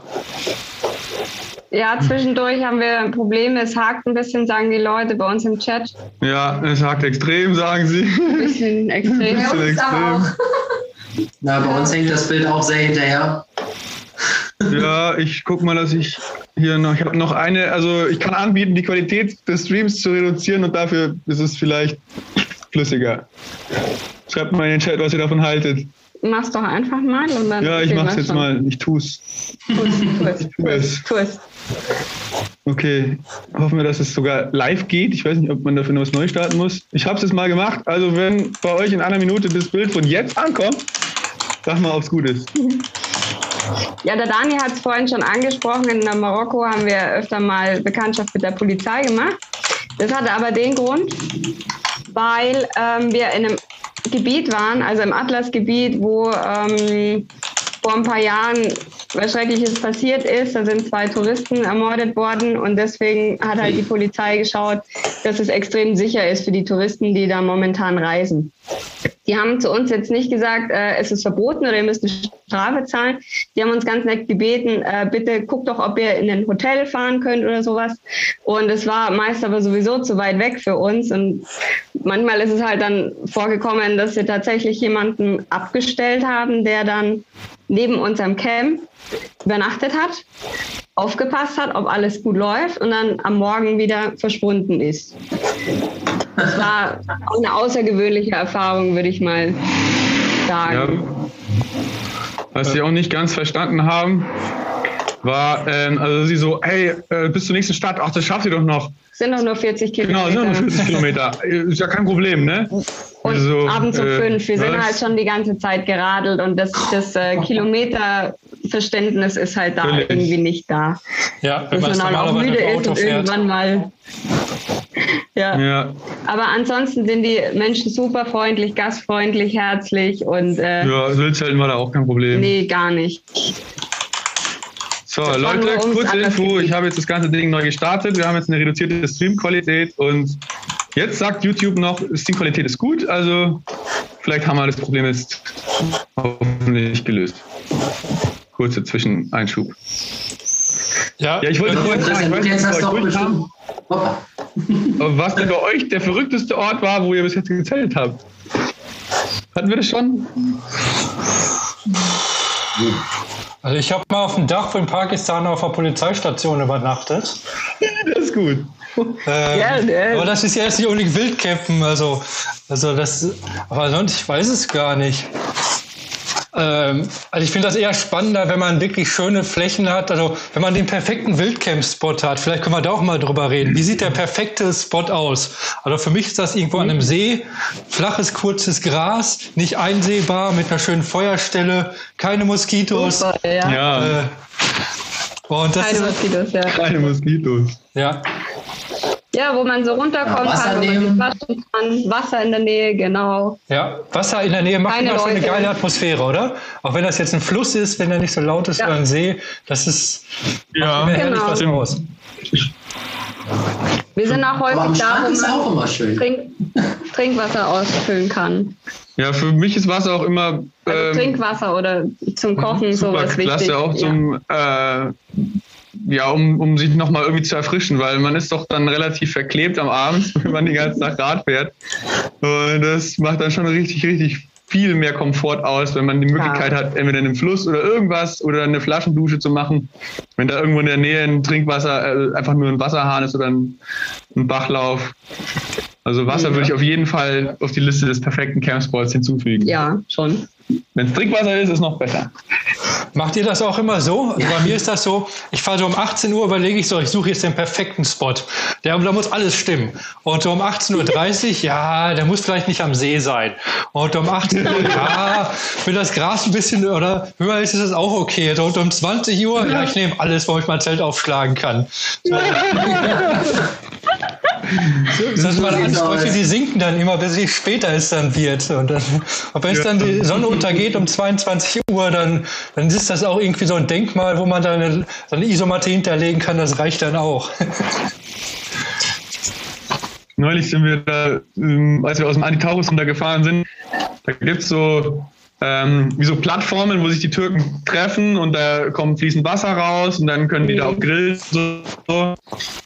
Ja, zwischendurch haben wir Probleme. Es hakt ein bisschen, sagen die Leute bei uns im Chat. Ja, es hakt extrem, sagen sie. Ein bisschen extrem. Bei Bisschen extrem. auch. na, bei uns hängt das Bild auch sehr hinterher. Ja, ich guck mal, dass ich hier noch, ich habe noch eine, also ich kann anbieten, die Qualität des Streams zu reduzieren und dafür ist es vielleicht flüssiger. Schreibt mal in den Chat, was ihr davon haltet. Mach's doch einfach mal und dann. Ja, ich mach's jetzt schon. mal. Ich tu's. Tu es, tu Tu es, es. tu es. Okay. Hoffen wir, dass es sogar live geht. Ich weiß nicht, ob man dafür noch was neu starten muss. Ich habe es jetzt mal gemacht. Also wenn bei euch in einer Minute das Bild von jetzt ankommt, sag mal, ob's gut ist. Ja, der Dani hat es vorhin schon angesprochen. In Marokko haben wir öfter mal Bekanntschaft mit der Polizei gemacht. Das hatte aber den Grund, weil ähm, wir in einem Gebiet waren, also im Atlasgebiet, wo ähm, vor ein paar Jahren was Schreckliches passiert ist. Da sind zwei Touristen ermordet worden und deswegen hat halt die Polizei geschaut, dass es extrem sicher ist für die Touristen, die da momentan reisen. Die haben zu uns jetzt nicht gesagt, äh, es ist verboten oder ihr müsst eine Strafe zahlen. Die haben uns ganz nett gebeten, äh, bitte guckt doch, ob ihr in ein Hotel fahren könnt oder sowas. Und es war meist aber sowieso zu weit weg für uns. Und manchmal ist es halt dann vorgekommen, dass wir tatsächlich jemanden abgestellt haben, der dann neben unserem Camp übernachtet hat, aufgepasst hat, ob alles gut läuft und dann am Morgen wieder verschwunden ist. Das war eine außergewöhnliche Erfahrung, würde ich mal sagen. Ja. Was wir auch nicht ganz verstanden haben, war, ähm, also sie so, hey, äh, bis zur nächsten Stadt, ach, das schafft ihr doch noch. Sind doch nur 40 Kilometer. Genau, sind nur 40 Kilometer. Ist ja kein Problem, ne? Und also, abends um äh, fünf. Wir sind halt schon die ganze Zeit geradelt und das, das äh, Kilometerverständnis ist halt da Völlig. irgendwie nicht da. Ja, wenn Dass man halt auch müde ist und irgendwann mal. Ja. ja. Aber ansonsten sind die Menschen super freundlich, gastfreundlich, herzlich und. Äh, ja, Sülzelten war da auch kein Problem. Nee, gar nicht. So, Leute, kurze Info. Ich habe jetzt das ganze Ding neu gestartet. Wir haben jetzt eine reduzierte Streamqualität und jetzt sagt YouTube noch, Streamqualität ist gut. Also vielleicht haben wir das Problem jetzt hoffentlich gelöst. Kurze Zwischeneinschub. Ja, ja ich wollte nur fragen, ich weiß nicht, euch haben. was denn bei euch der verrückteste Ort war, wo ihr bis jetzt gezählt habt. Hatten wir das schon? Also ich habe mal auf dem Dach von Pakistan auf der Polizeistation übernachtet. Das ist gut. Ähm, ja, aber das ist ja erst nicht unbedingt Wildcampen, also, also das, aber sonst, ich weiß es gar nicht. Ähm, also ich finde das eher spannender, wenn man wirklich schöne Flächen hat. Also wenn man den perfekten Wildcamp-Spot hat. Vielleicht können wir da auch mal drüber reden. Wie sieht der perfekte Spot aus? Also für mich ist das irgendwo an einem See, flaches, kurzes Gras, nicht einsehbar, mit einer schönen Feuerstelle, keine Moskitos. Super, ja. ja. Äh, und das keine ist, Moskitos, ja. Keine Moskitos. Ja. Ja, wo man so runterkommen ja, kann, wo man waschen kann, Wasser in der Nähe, genau. Ja, Wasser in der Nähe macht Keine immer schon eine geile Atmosphäre, oder? Auch wenn das jetzt ein Fluss ist, wenn er nicht so laut ist ja. oder ein See, das ist ja genau. was aus. Wir sind auch häufig da, wo man Trink, Trinkwasser ausfüllen kann. Ja, für mich ist Wasser auch immer. Also ähm, Trinkwasser oder zum Kochen sowas wichtig. Klasse auch zum äh, ja, um, um sich nochmal irgendwie zu erfrischen, weil man ist doch dann relativ verklebt am Abend, wenn man die ganze Tag Rad fährt. Und das macht dann schon richtig, richtig viel mehr Komfort aus, wenn man die Möglichkeit ja. hat, entweder in einem Fluss oder irgendwas oder eine Flaschendusche zu machen. Wenn da irgendwo in der Nähe ein Trinkwasser, äh, einfach nur ein Wasserhahn ist oder ein, ein Bachlauf. Also Wasser ja. würde ich auf jeden Fall auf die Liste des perfekten Campsports hinzufügen. Ja, schon. Wenn es Trinkwasser ist, ist es noch besser. Macht ihr das auch immer so? Also bei mir ist das so, ich fahre so um 18 Uhr, überlege ich so, ich suche jetzt den perfekten Spot. Der, da muss alles stimmen. Und so um 18.30 Uhr, ja, der muss vielleicht nicht am See sein. Und um 18 Uhr, ja, will das Gras ein bisschen, oder höher ist es auch okay. Und um 20 Uhr, ja, ich nehme alles, wo ich mein Zelt aufschlagen kann. So. Das ist meine Ansprüche, die sinken dann immer, bis es später es dann wird. Und, dann, und wenn es dann die Sonne untergeht um 22 Uhr, dann, dann ist das auch irgendwie so ein Denkmal, wo man dann eine, so eine Isomatte hinterlegen kann, das reicht dann auch. Neulich sind wir da, ähm, als wir aus dem Antitaurus runtergefahren sind, da gibt es so ähm, wie so Plattformen, wo sich die Türken treffen und da kommt fließend Wasser raus und dann können die da auch grillen. So.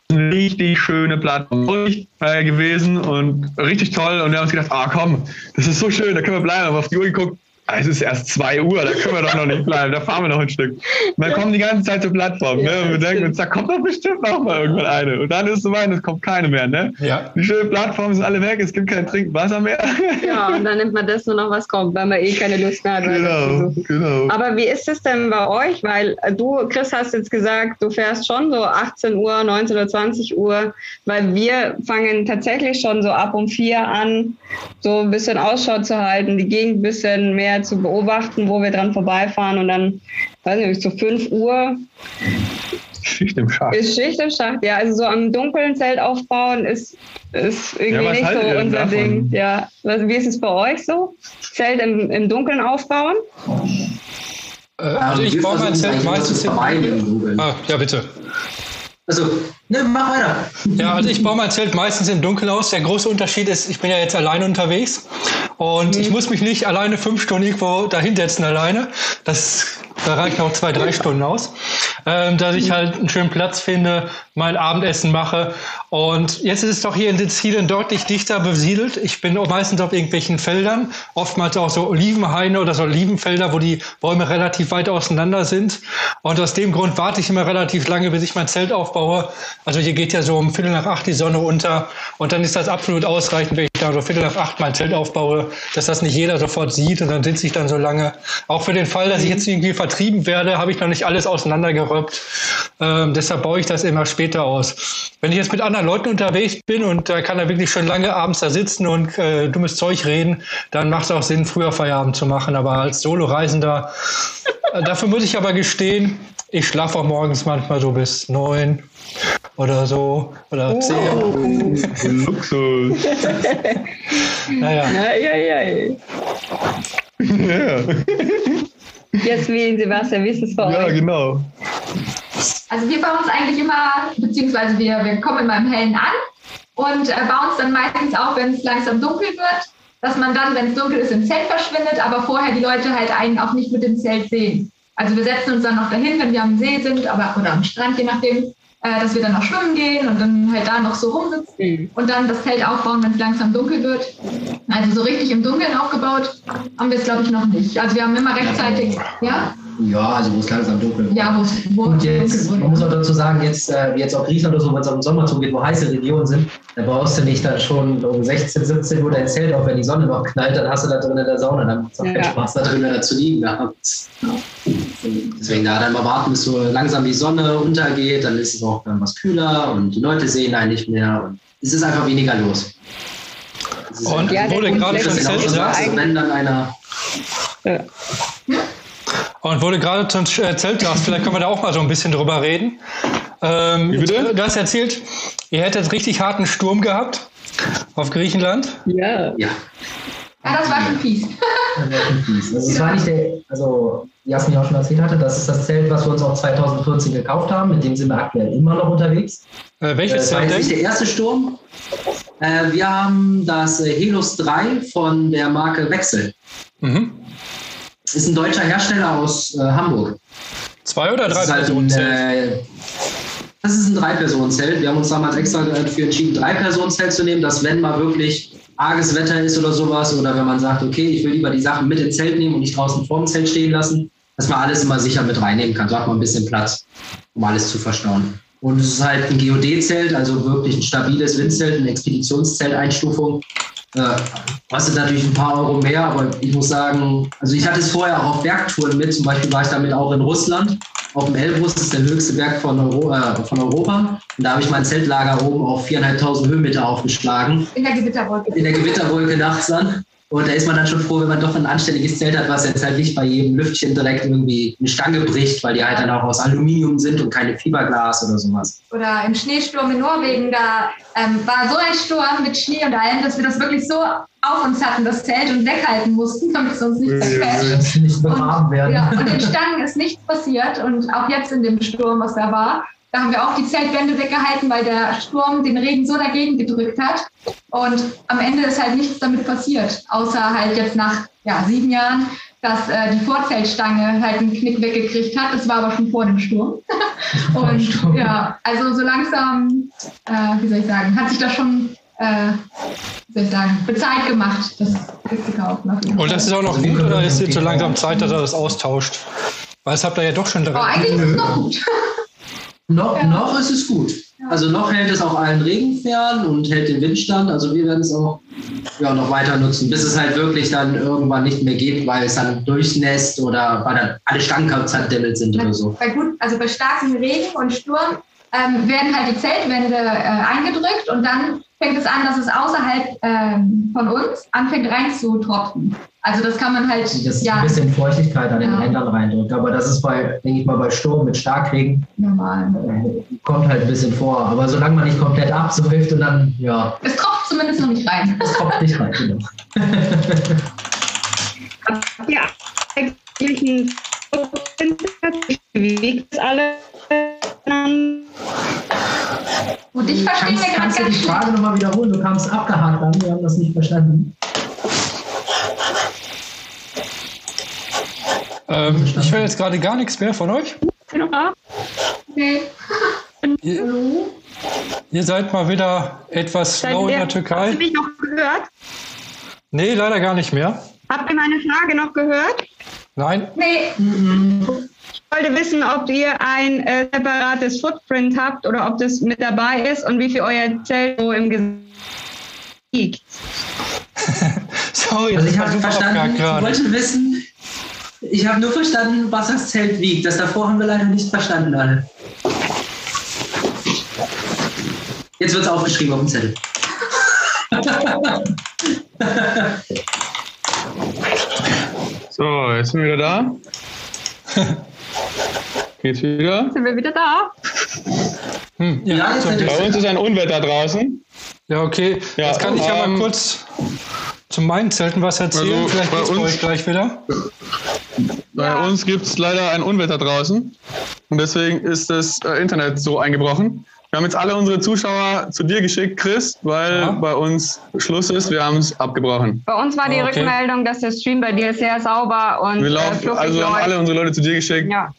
Eine richtig schöne Plattform äh, gewesen und richtig toll. Und wir haben uns gedacht, ah komm, das ist so schön, da können wir bleiben. Aber auf die Uhr geguckt, es ist erst 2 Uhr, da können wir doch noch nicht bleiben, da fahren wir noch ein Stück. Dann kommen die ganze Zeit zur Plattform, ne? Und wir denken uns, da kommt doch bestimmt noch mal irgendwann eine. Und dann ist es so weit, es kommt keine mehr, ne? Ja. Die schönen Plattformen sind alle weg, es gibt kein Trinkwasser mehr. Ja, und dann nimmt man das nur noch, was kommt, weil man eh keine Lust mehr hat. Genau, genau. Aber wie ist es denn bei euch? Weil du, Chris, hast jetzt gesagt, du fährst schon so 18 Uhr, 19 oder 20 Uhr, weil wir fangen tatsächlich schon so ab um vier an, so ein bisschen Ausschau zu halten, die Gegend ein bisschen mehr zu beobachten, wo wir dran vorbeifahren und dann, weiß nicht, zu so 5 Uhr. Schicht im Schacht. Ist Schicht im Schacht, ja. Also so am dunklen Zelt aufbauen ist, ist irgendwie ja, nicht so unser Ding. Ja. wie ist es bei euch so? Zelt im, im Dunkeln aufbauen? Äh, also ich baue mein Zelt meistens im Ah, ja, bitte. Also Ne, mach weiter. Ja, also ich baue mein Zelt meistens im Dunkeln aus. Der große Unterschied ist, ich bin ja jetzt alleine unterwegs und ich muss mich nicht alleine fünf Stunden irgendwo dahinsetzen alleine. Das da reichen auch zwei, drei Stunden aus. Ähm, dass ich halt einen schönen Platz finde, mein Abendessen mache. Und jetzt ist es doch hier in den Zielen deutlich dichter besiedelt. Ich bin meistens auf irgendwelchen Feldern, oftmals auch so Olivenhaine oder so Olivenfelder, wo die Bäume relativ weit auseinander sind. Und aus dem Grund warte ich immer relativ lange, bis ich mein Zelt aufbaue. Also hier geht ja so um Viertel nach acht die Sonne unter. Und dann ist das absolut ausreichend, wenn ich da so Viertel nach acht mein Zelt aufbaue, dass das nicht jeder sofort sieht. Und dann sitze ich dann so lange. Auch für den Fall, dass ich jetzt irgendwie vertrieben werde, habe ich noch nicht alles auseinandergeröppt. Ähm, deshalb baue ich das immer später aus. Wenn ich jetzt mit anderen Leuten unterwegs bin und da kann er wirklich schon lange abends da sitzen und äh, dummes Zeug reden, dann macht es auch Sinn, früher Feierabend zu machen. Aber als Solo-Reisender, äh, dafür muss ich aber gestehen, ich schlafe auch morgens manchmal so bis neun oder so oder zehn. Luxus. Naja. Ja, ja, ja. Ja, Jasmin, Sebastian, wie ist es bei ja euch? genau. Also wir bauen uns eigentlich immer, beziehungsweise wir, wir kommen immer im Hellen an und äh, bauen uns dann meistens auf, wenn es langsam dunkel wird, dass man dann, wenn es dunkel ist, im Zelt verschwindet, aber vorher die Leute halt einen auch nicht mit dem Zelt sehen. Also wir setzen uns dann noch dahin, wenn wir am See sind aber, oder am Strand, je nachdem, äh, dass wir dann noch schwimmen gehen und dann halt da noch so rumsitzen und dann das Zelt aufbauen, wenn es langsam dunkel wird. Also so richtig im Dunkeln aufgebaut haben wir es, glaube ich, noch nicht. Also wir haben immer rechtzeitig, ja, Ja, also wo es langsam dunkel wird. ja, wo es es jetzt, dunkel man muss auch dazu sagen, jetzt, äh, jetzt auch Griechenland oder so, wenn es auf den Sommer zugeht, wo heiße Regionen sind, da brauchst du nicht dann schon um 16, 17 Uhr dein Zelt auf, wenn die Sonne noch knallt, dann hast du da drin in der Sauna, dann macht es auch keinen Ja. Spaß. da drinnen dazu liegen abends. Deswegen da dann mal warten, bis so langsam die Sonne untergeht, dann ist es auch dann was kühler und die Leute sehen einen nicht mehr und es ist einfach weniger los. Und Ja, wo der du gerade schon ist genau Zelt so, eigentlich- sagst, wenn dann einer und wo du gerade zum Zelt sagst, vielleicht können wir da auch mal so ein bisschen drüber reden. Ähm, Wie bitte? Du hast erzählt, ihr hättet richtig harten Sturm gehabt auf Griechenland. Ja. ja, Ja, das war schon fies. Also es war nicht der, also wie Jasmin auch schon erzählt hatte, das ist das Zelt, was wir uns auch 2014 gekauft haben, mit dem sind wir aktuell immer noch unterwegs. Äh, welches Äh, Das war Zelt jetzt nicht denn? der erste Sturm. Äh, wir haben das äh, Helus 3 von der Marke Wechsel. Mhm. Ist ein deutscher Hersteller aus äh, Hamburg. Zwei oder drei Das ist halt Personen äh, das ist ein Drei-Personen-Zelt. Wir haben uns damals extra dafür entschieden, ein Drei-Personen-Zelt zu nehmen, dass wenn mal wirklich arges Wetter ist oder sowas oder wenn man sagt, okay, ich will lieber die Sachen mit ins Zelt nehmen und nicht draußen vor dem Zelt stehen lassen, dass man alles immer sicher mit reinnehmen kann. So hat man ein bisschen Platz, um alles zu verstauen. Und es ist halt ein GOD-Zelt, also wirklich ein stabiles Windzelt, eine Expeditionszelt-Einstufung. Äh, kostet natürlich ein paar Euro mehr, aber ich muss sagen, also ich hatte es vorher auch auf Bergtouren mit, zum Beispiel war ich damit auch in Russland, auf dem Elbrus, das ist der höchste Berg von, Euro, äh, von Europa. Und da habe ich mein Zeltlager oben auf 4.500 Höhenmeter aufgeschlagen, In der Gewitterwolke. in der Gewitterwolke nachts dann. Und da ist man dann schon froh, wenn man doch ein anständiges Zelt hat, was jetzt halt nicht bei jedem Lüftchen direkt irgendwie eine Stange bricht, weil die halt dann auch aus Aluminium sind und keine Fiberglas oder sowas. Oder im Schneesturm in Norwegen, da ähm, war so ein Sturm mit Schnee und allem, dass wir das wirklich so auf uns hatten, das Zelt, und weghalten mussten, damit es uns nicht nicht begraben Und, werden. ja, und den Stangen ist nichts passiert. Und auch jetzt in dem Sturm, was da war, da haben wir auch die Zeltwände weggehalten, weil der Sturm den Regen so dagegen gedrückt hat. Und am Ende ist halt nichts damit passiert, außer halt jetzt nach ja, sieben Jahren, dass äh, die Vorzeltstange halt einen Knick weggekriegt hat. Das war aber schon vor dem Sturm. Und Sturm. ja, also so langsam, äh, wie soll ich sagen, hat sich das schon, äh, wie soll ich sagen, bezahlt gemacht, das kaufen. auf jeden Und das ist auch noch Also gut oder ist jetzt so langsam. Zeit, dass er das austauscht? Weil das habt ihr ja doch schon Oh, direkt. eigentlich ist es noch gut. Noch, Ja. noch ist es gut. Also noch hält es auch allen Regen fern und hält den Windstand. Also wir werden es auch ja, noch weiter nutzen, bis es halt wirklich dann irgendwann nicht mehr geht, weil es dann durchnässt oder weil dann alle Stangen zerdämmelt sind oder so. Bei gut, also bei starkem Regen und Sturm ähm, werden halt die Zeltwände äh, eingedrückt und dann fängt es an, dass es außerhalb ähm, von uns anfängt reinzutropfen. Also das kann man halt, Das ist ja, ein bisschen Feuchtigkeit an den Ja. Rändern reindrückt. Aber das ist bei, denke ich mal, bei Sturm mit Starkregen normal. äh, kommt halt ein bisschen vor. Aber solange man nicht komplett absäuft und dann, ja, Es tropft zumindest noch nicht rein. es kommt nicht rein. Genau. Ja, eigentlich ein wie wiegt es Und ich verstehe Kannst, mir gerade kannst du die Frage nochmal wiederholen? Du kamst abgehakt an, wir haben das nicht verstanden. Ähm, ich höre jetzt gerade gar nichts mehr von euch. Nee. Ihr, ihr seid mal wieder etwas Seid slow in der Habt ihr Türkei. mich noch gehört? Nee, leider gar nicht mehr. Habt ihr meine Frage noch gehört? Nein, Nee. Ich wollte wissen, ob ihr ein äh, separates Footprint habt oder ob das mit dabei ist und wie viel euer Zelt so im Gesicht liegt. sorry, Also das ich war habe verstanden, ich wollte wissen, ich habe nur verstanden, was das Zelt wiegt. Das davor haben wir leider nicht verstanden alle. Jetzt wird es aufgeschrieben auf dem Zettel. So, jetzt sind wir wieder da. Geht's wieder? Sind wir wieder da? Hm, ja, Ja. Bei uns ist ein Unwetter draußen. Ja, okay. Ja, Jetzt kann ich ja mal ähm, kurz zu meinen Zelten was erzählen. Also, Vielleicht bei geht's bei uns- euch gleich wieder. Bei uns gibt's leider ein Unwetter draußen. Und deswegen ist das äh, Internet so eingebrochen. Wir haben jetzt alle unsere Zuschauer zu dir geschickt, Chris, weil Ja. bei uns Schluss ist. Wir haben es abgebrochen. Bei uns war die Okay. Rückmeldung, dass der Stream bei dir sehr sauber und Wir äh, laufen, fluffig also haben läuft. alle unsere Leute zu dir geschickt. Ja.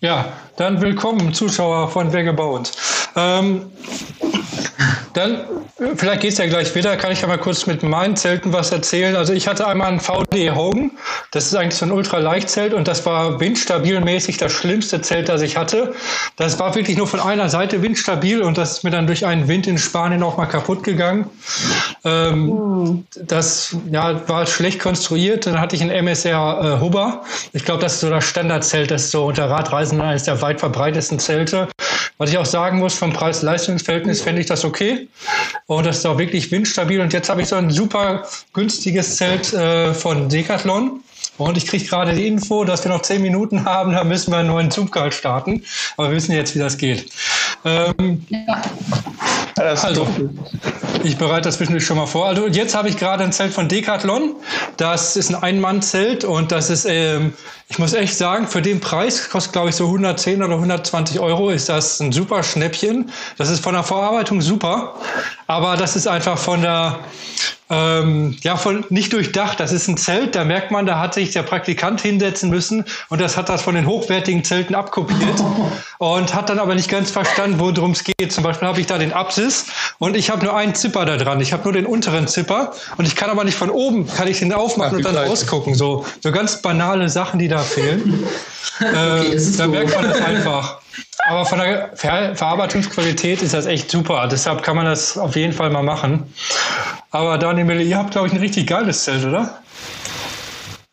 Ja, dann willkommen, Zuschauer von Wer gebaut. Ähm, dann, vielleicht geht's ja gleich wieder, kann ich ja mal kurz mit meinen Zelten was erzählen. Also ich hatte einmal ein VD Hogan, das ist eigentlich so ein Ultraleichtzelt und das war windstabilmäßig das schlimmste Zelt, das ich hatte. Das war wirklich nur von einer Seite windstabil und das ist mir dann durch einen Wind in Spanien auch mal kaputt gegangen. Ähm, Das ja, war schlecht konstruiert. Dann hatte ich ein MSR äh, Hubber. Ich glaube, das ist so das Standardzelt, das ist so unter Radreisenden eines der weit verbreitetsten Zelte. Was ich auch sagen muss, vom Preis-Leistungs-Verhältnis fände ich das okay. Und das ist auch wirklich windstabil. Und jetzt habe ich so ein super günstiges Zelt äh, von Decathlon. Und ich kriege gerade die Info, dass wir noch zehn Minuten haben, da müssen wir einen neuen Zoom-Call starten. Aber wir wissen jetzt, wie das geht. Ähm, Das also, ich bereite das zwischendurch schon mal vor. Also jetzt habe ich gerade ein Zelt von Decathlon. Das ist ein Ein-Mann-Zelt und das ist, ähm, ich muss echt sagen, für den Preis, kostet glaube ich so 110 oder 120 Euro, ist das ein super Schnäppchen. Das ist von der Verarbeitung super, aber das ist einfach von der, ähm, ja, von, nicht durchdacht. Das ist ein Zelt, da merkt man, da hat sich der Praktikant hinsetzen müssen und das hat das von den hochwertigen Zelten abkopiert und hat dann aber nicht ganz verstanden, worum es geht. Zum Beispiel habe ich da den Apsis und ich habe nur einen Zipper da dran. Ich habe nur den unteren Zipper und ich kann aber nicht von oben, kann ich den aufmachen Ach, und dann scheiße. rausgucken. So, so ganz banale Sachen, die da fehlen. Okay, äh, da merkt man das einfach. Aber von der Ver Verarbeitungsqualität ist das echt super. Deshalb kann man das auf jeden Fall mal machen. Aber Daniel, Mille, ihr habt, glaube ich, ein richtig geiles Zelt, oder?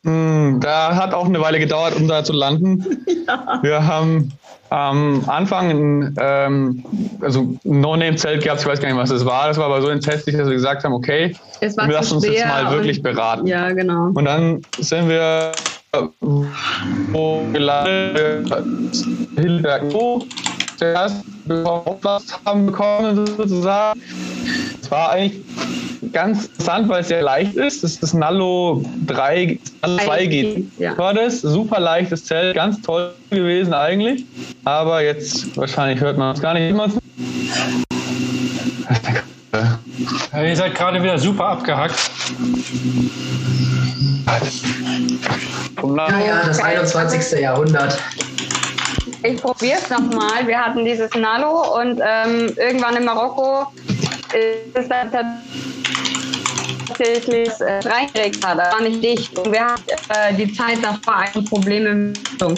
Hm, Da hat auch eine Weile gedauert, um da zu landen. Wir haben am Anfang ein, ähm, also No-Name-Zelt gehabt, ich weiß gar nicht, was das war. Das war aber so entsetzlich, dass wir gesagt haben, okay, wir lassen uns jetzt mal wirklich beraten. Ja, genau. Und dann sind wir wo gelandet, Hilberg zuerst Auflast haben bekommen sozusagen. Es war eigentlich ganz interessant, weil es sehr leicht ist. Das ist das Nallo 3, Nallo 2 geht. Ja. War das super leichtes Zelt, ganz toll gewesen eigentlich. Aber jetzt wahrscheinlich hört man es gar nicht immer. Ihr seid gerade wieder super abgehackt. Vom Nallo. Ja, ja, das 21. Jahrhundert. Ich probiere es nochmal. Wir hatten dieses Nalo und ähm, irgendwann in Marokko ist es dann tatsächlich äh, reingeregt. Das war nicht dicht. Und wir hatten äh, die Zeit davor ein Problem Lüftung.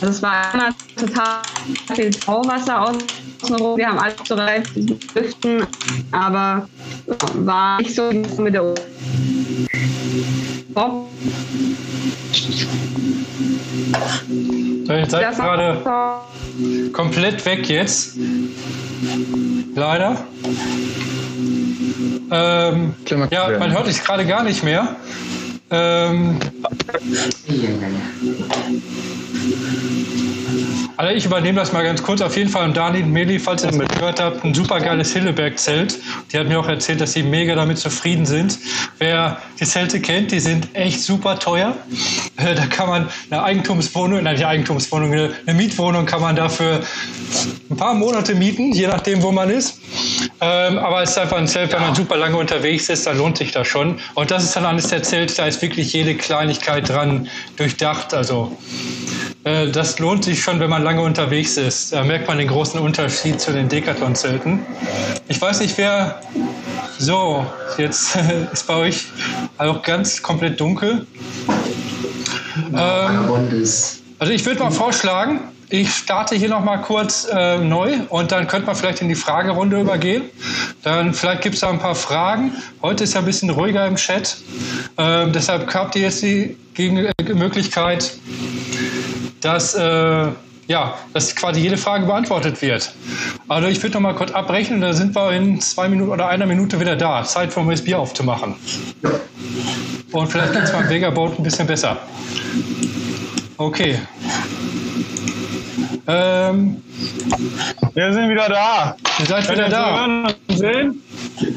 Also es war immer total viel Tauwasser außenrum. Wir haben alles zu reif lüften, aber war nicht so mit der So, Ihr seid gerade komplett weg jetzt. Leider. Ähm, ja, man hört dich gerade gar nicht mehr. Ähm. Also ich übernehme das mal ganz kurz. Auf jeden Fall und Dani Meli, falls ihr das mit gehört habt, ein super geiles Hilleberg-Zelt. Die hat mir auch erzählt, dass sie mega damit zufrieden sind. Wer die Zelte kennt, die sind echt super teuer. Äh, Da kann man eine Eigentumswohnung, nein, nicht Eigentumswohnung, eine eine Mietwohnung kann man dafür ein paar Monate mieten, je nachdem, wo man ist. Ähm, aber es ist einfach ein Zelt, wenn man super lange unterwegs ist, dann lohnt sich das schon. Und das ist dann eines der Zelte, da ist wirklich jede Kleinigkeit dran durchdacht. Also äh, das lohnt sich schon, wenn man lange unterwegs ist. Da merkt man den großen Unterschied zu den Decathlon-Zelten. Ich weiß nicht, wer. So, jetzt ist bei euch auch ganz komplett dunkel. Ähm, also ich würde mal vorschlagen, ich starte hier noch mal kurz äh, neu und dann könnte man vielleicht in die Fragerunde übergehen. Dann vielleicht gibt es da ein paar Fragen. Heute ist ja ein bisschen ruhiger im Chat. Ähm, deshalb habt ihr jetzt die Gegen äh, Möglichkeit, dass, äh, ja, dass quasi jede Frage beantwortet wird. Also ich würde noch mal kurz abbrechen, da sind wir in zwei Minuten oder einer Minute wieder da. Zeit für ein neues Bier aufzumachen. Und vielleicht geht es beim Vegaboat ein bisschen besser. Okay. Ähm, Wir sind wieder da. ihr seid wieder Könnt ihr da. hören und sehen?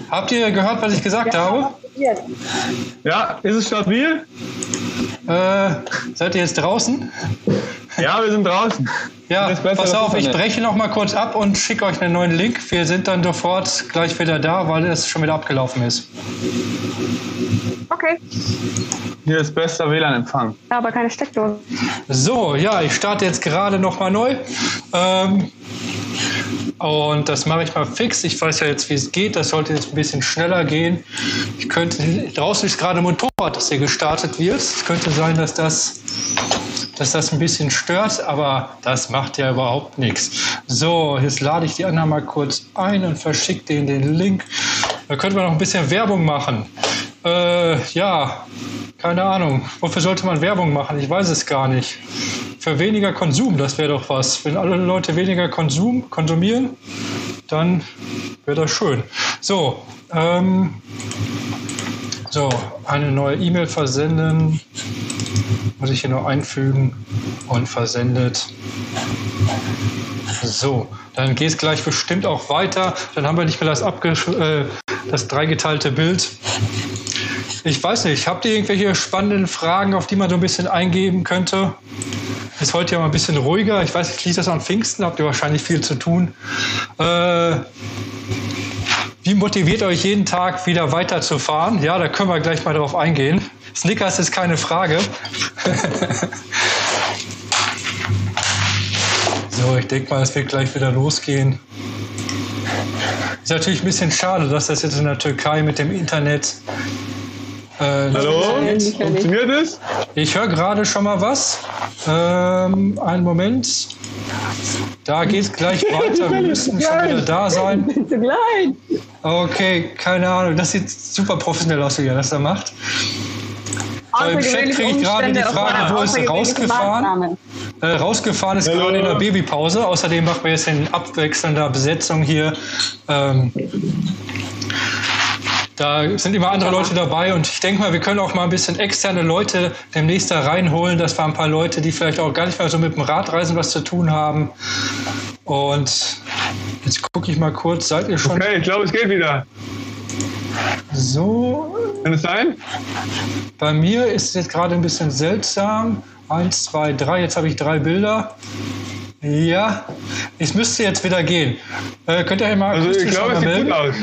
Habt ihr gehört, was ich gesagt habe? Ja, ist es stabil? Äh, seid ihr jetzt draußen? Ja, wir sind draußen. Ja, pass auf, ich breche noch mal kurz ab und schicke euch einen neuen Link. Wir sind dann sofort gleich wieder da, weil es schon wieder abgelaufen ist. Okay, Hier ist bester WLAN-Empfang. ja, aber keine Steckdose. So, ja, ich starte jetzt gerade noch mal neu. Ähm, und das mache ich mal fix. Ich weiß ja jetzt, wie es geht. Das sollte jetzt ein bisschen schneller gehen. Ich könnte, draußen ist gerade Motorrad, das hier gestartet wird. Es könnte sein, dass das, dass das ein bisschen stört, aber das macht ja überhaupt nichts. So, jetzt lade ich die anderen mal kurz ein und verschicke denen den Link. Da könnte man noch ein bisschen Werbung machen. Äh, ja, keine Ahnung. Wofür sollte man Werbung machen? Ich weiß es gar nicht. Für weniger Konsum, das wäre doch was. Wenn alle Leute weniger Konsum konsumieren, dann wäre das schön. So, ähm, so, eine neue E-Mail versenden. Muss ich hier nur einfügen und versendet. So, dann geht es gleich bestimmt auch weiter. Dann haben wir nicht mehr das, äh, das dreigeteilte Bild. Ich weiß nicht, habt ihr irgendwelche spannenden Fragen, auf die man so ein bisschen eingeben könnte? Ist heute ja mal ein bisschen ruhiger. Ich weiß nicht, liegt das an Pfingsten? Habt ihr wahrscheinlich viel zu tun. Äh, wie motiviert euch jeden Tag wieder weiterzufahren? Ja, da können wir gleich mal drauf eingehen. Snickers ist keine Frage. so, ich denke mal, es wird gleich wieder losgehen. Ist natürlich ein bisschen schade, dass das jetzt in der Türkei mit dem Internet. Äh, Hallo? Funktioniert es? ich höre gerade schon mal was. Ähm, einen Moment. Da geht es gleich weiter. Wir müssen schon wieder da sein. Zu klein. Okay, keine Ahnung. Das sieht super professionell aus, wie er das da macht. So, Im Chat kriege ich gerade die Frage, wo ist rausgefahren? Äh, rausgefahren ist Hallo. gerade in der Babypause. Außerdem machen wir jetzt in abwechselnder Besetzung hier. Ähm, da sind immer andere Leute dabei und ich denke mal, wir können auch mal ein bisschen externe Leute demnächst da reinholen. Das waren ein paar Leute, die vielleicht auch gar nicht mehr so mit dem Radreisen was zu tun haben. Und jetzt gucke ich mal kurz, seid ihr schon Okay, ich glaube, es geht wieder. so? Kann es sein? Bei mir ist es jetzt gerade ein bisschen seltsam. Eins, zwei, drei. Jetzt habe ich drei Bilder. Ja, es müsste jetzt wieder gehen. Äh, könnt ihr mal Also ich glaube, es sieht gut aus.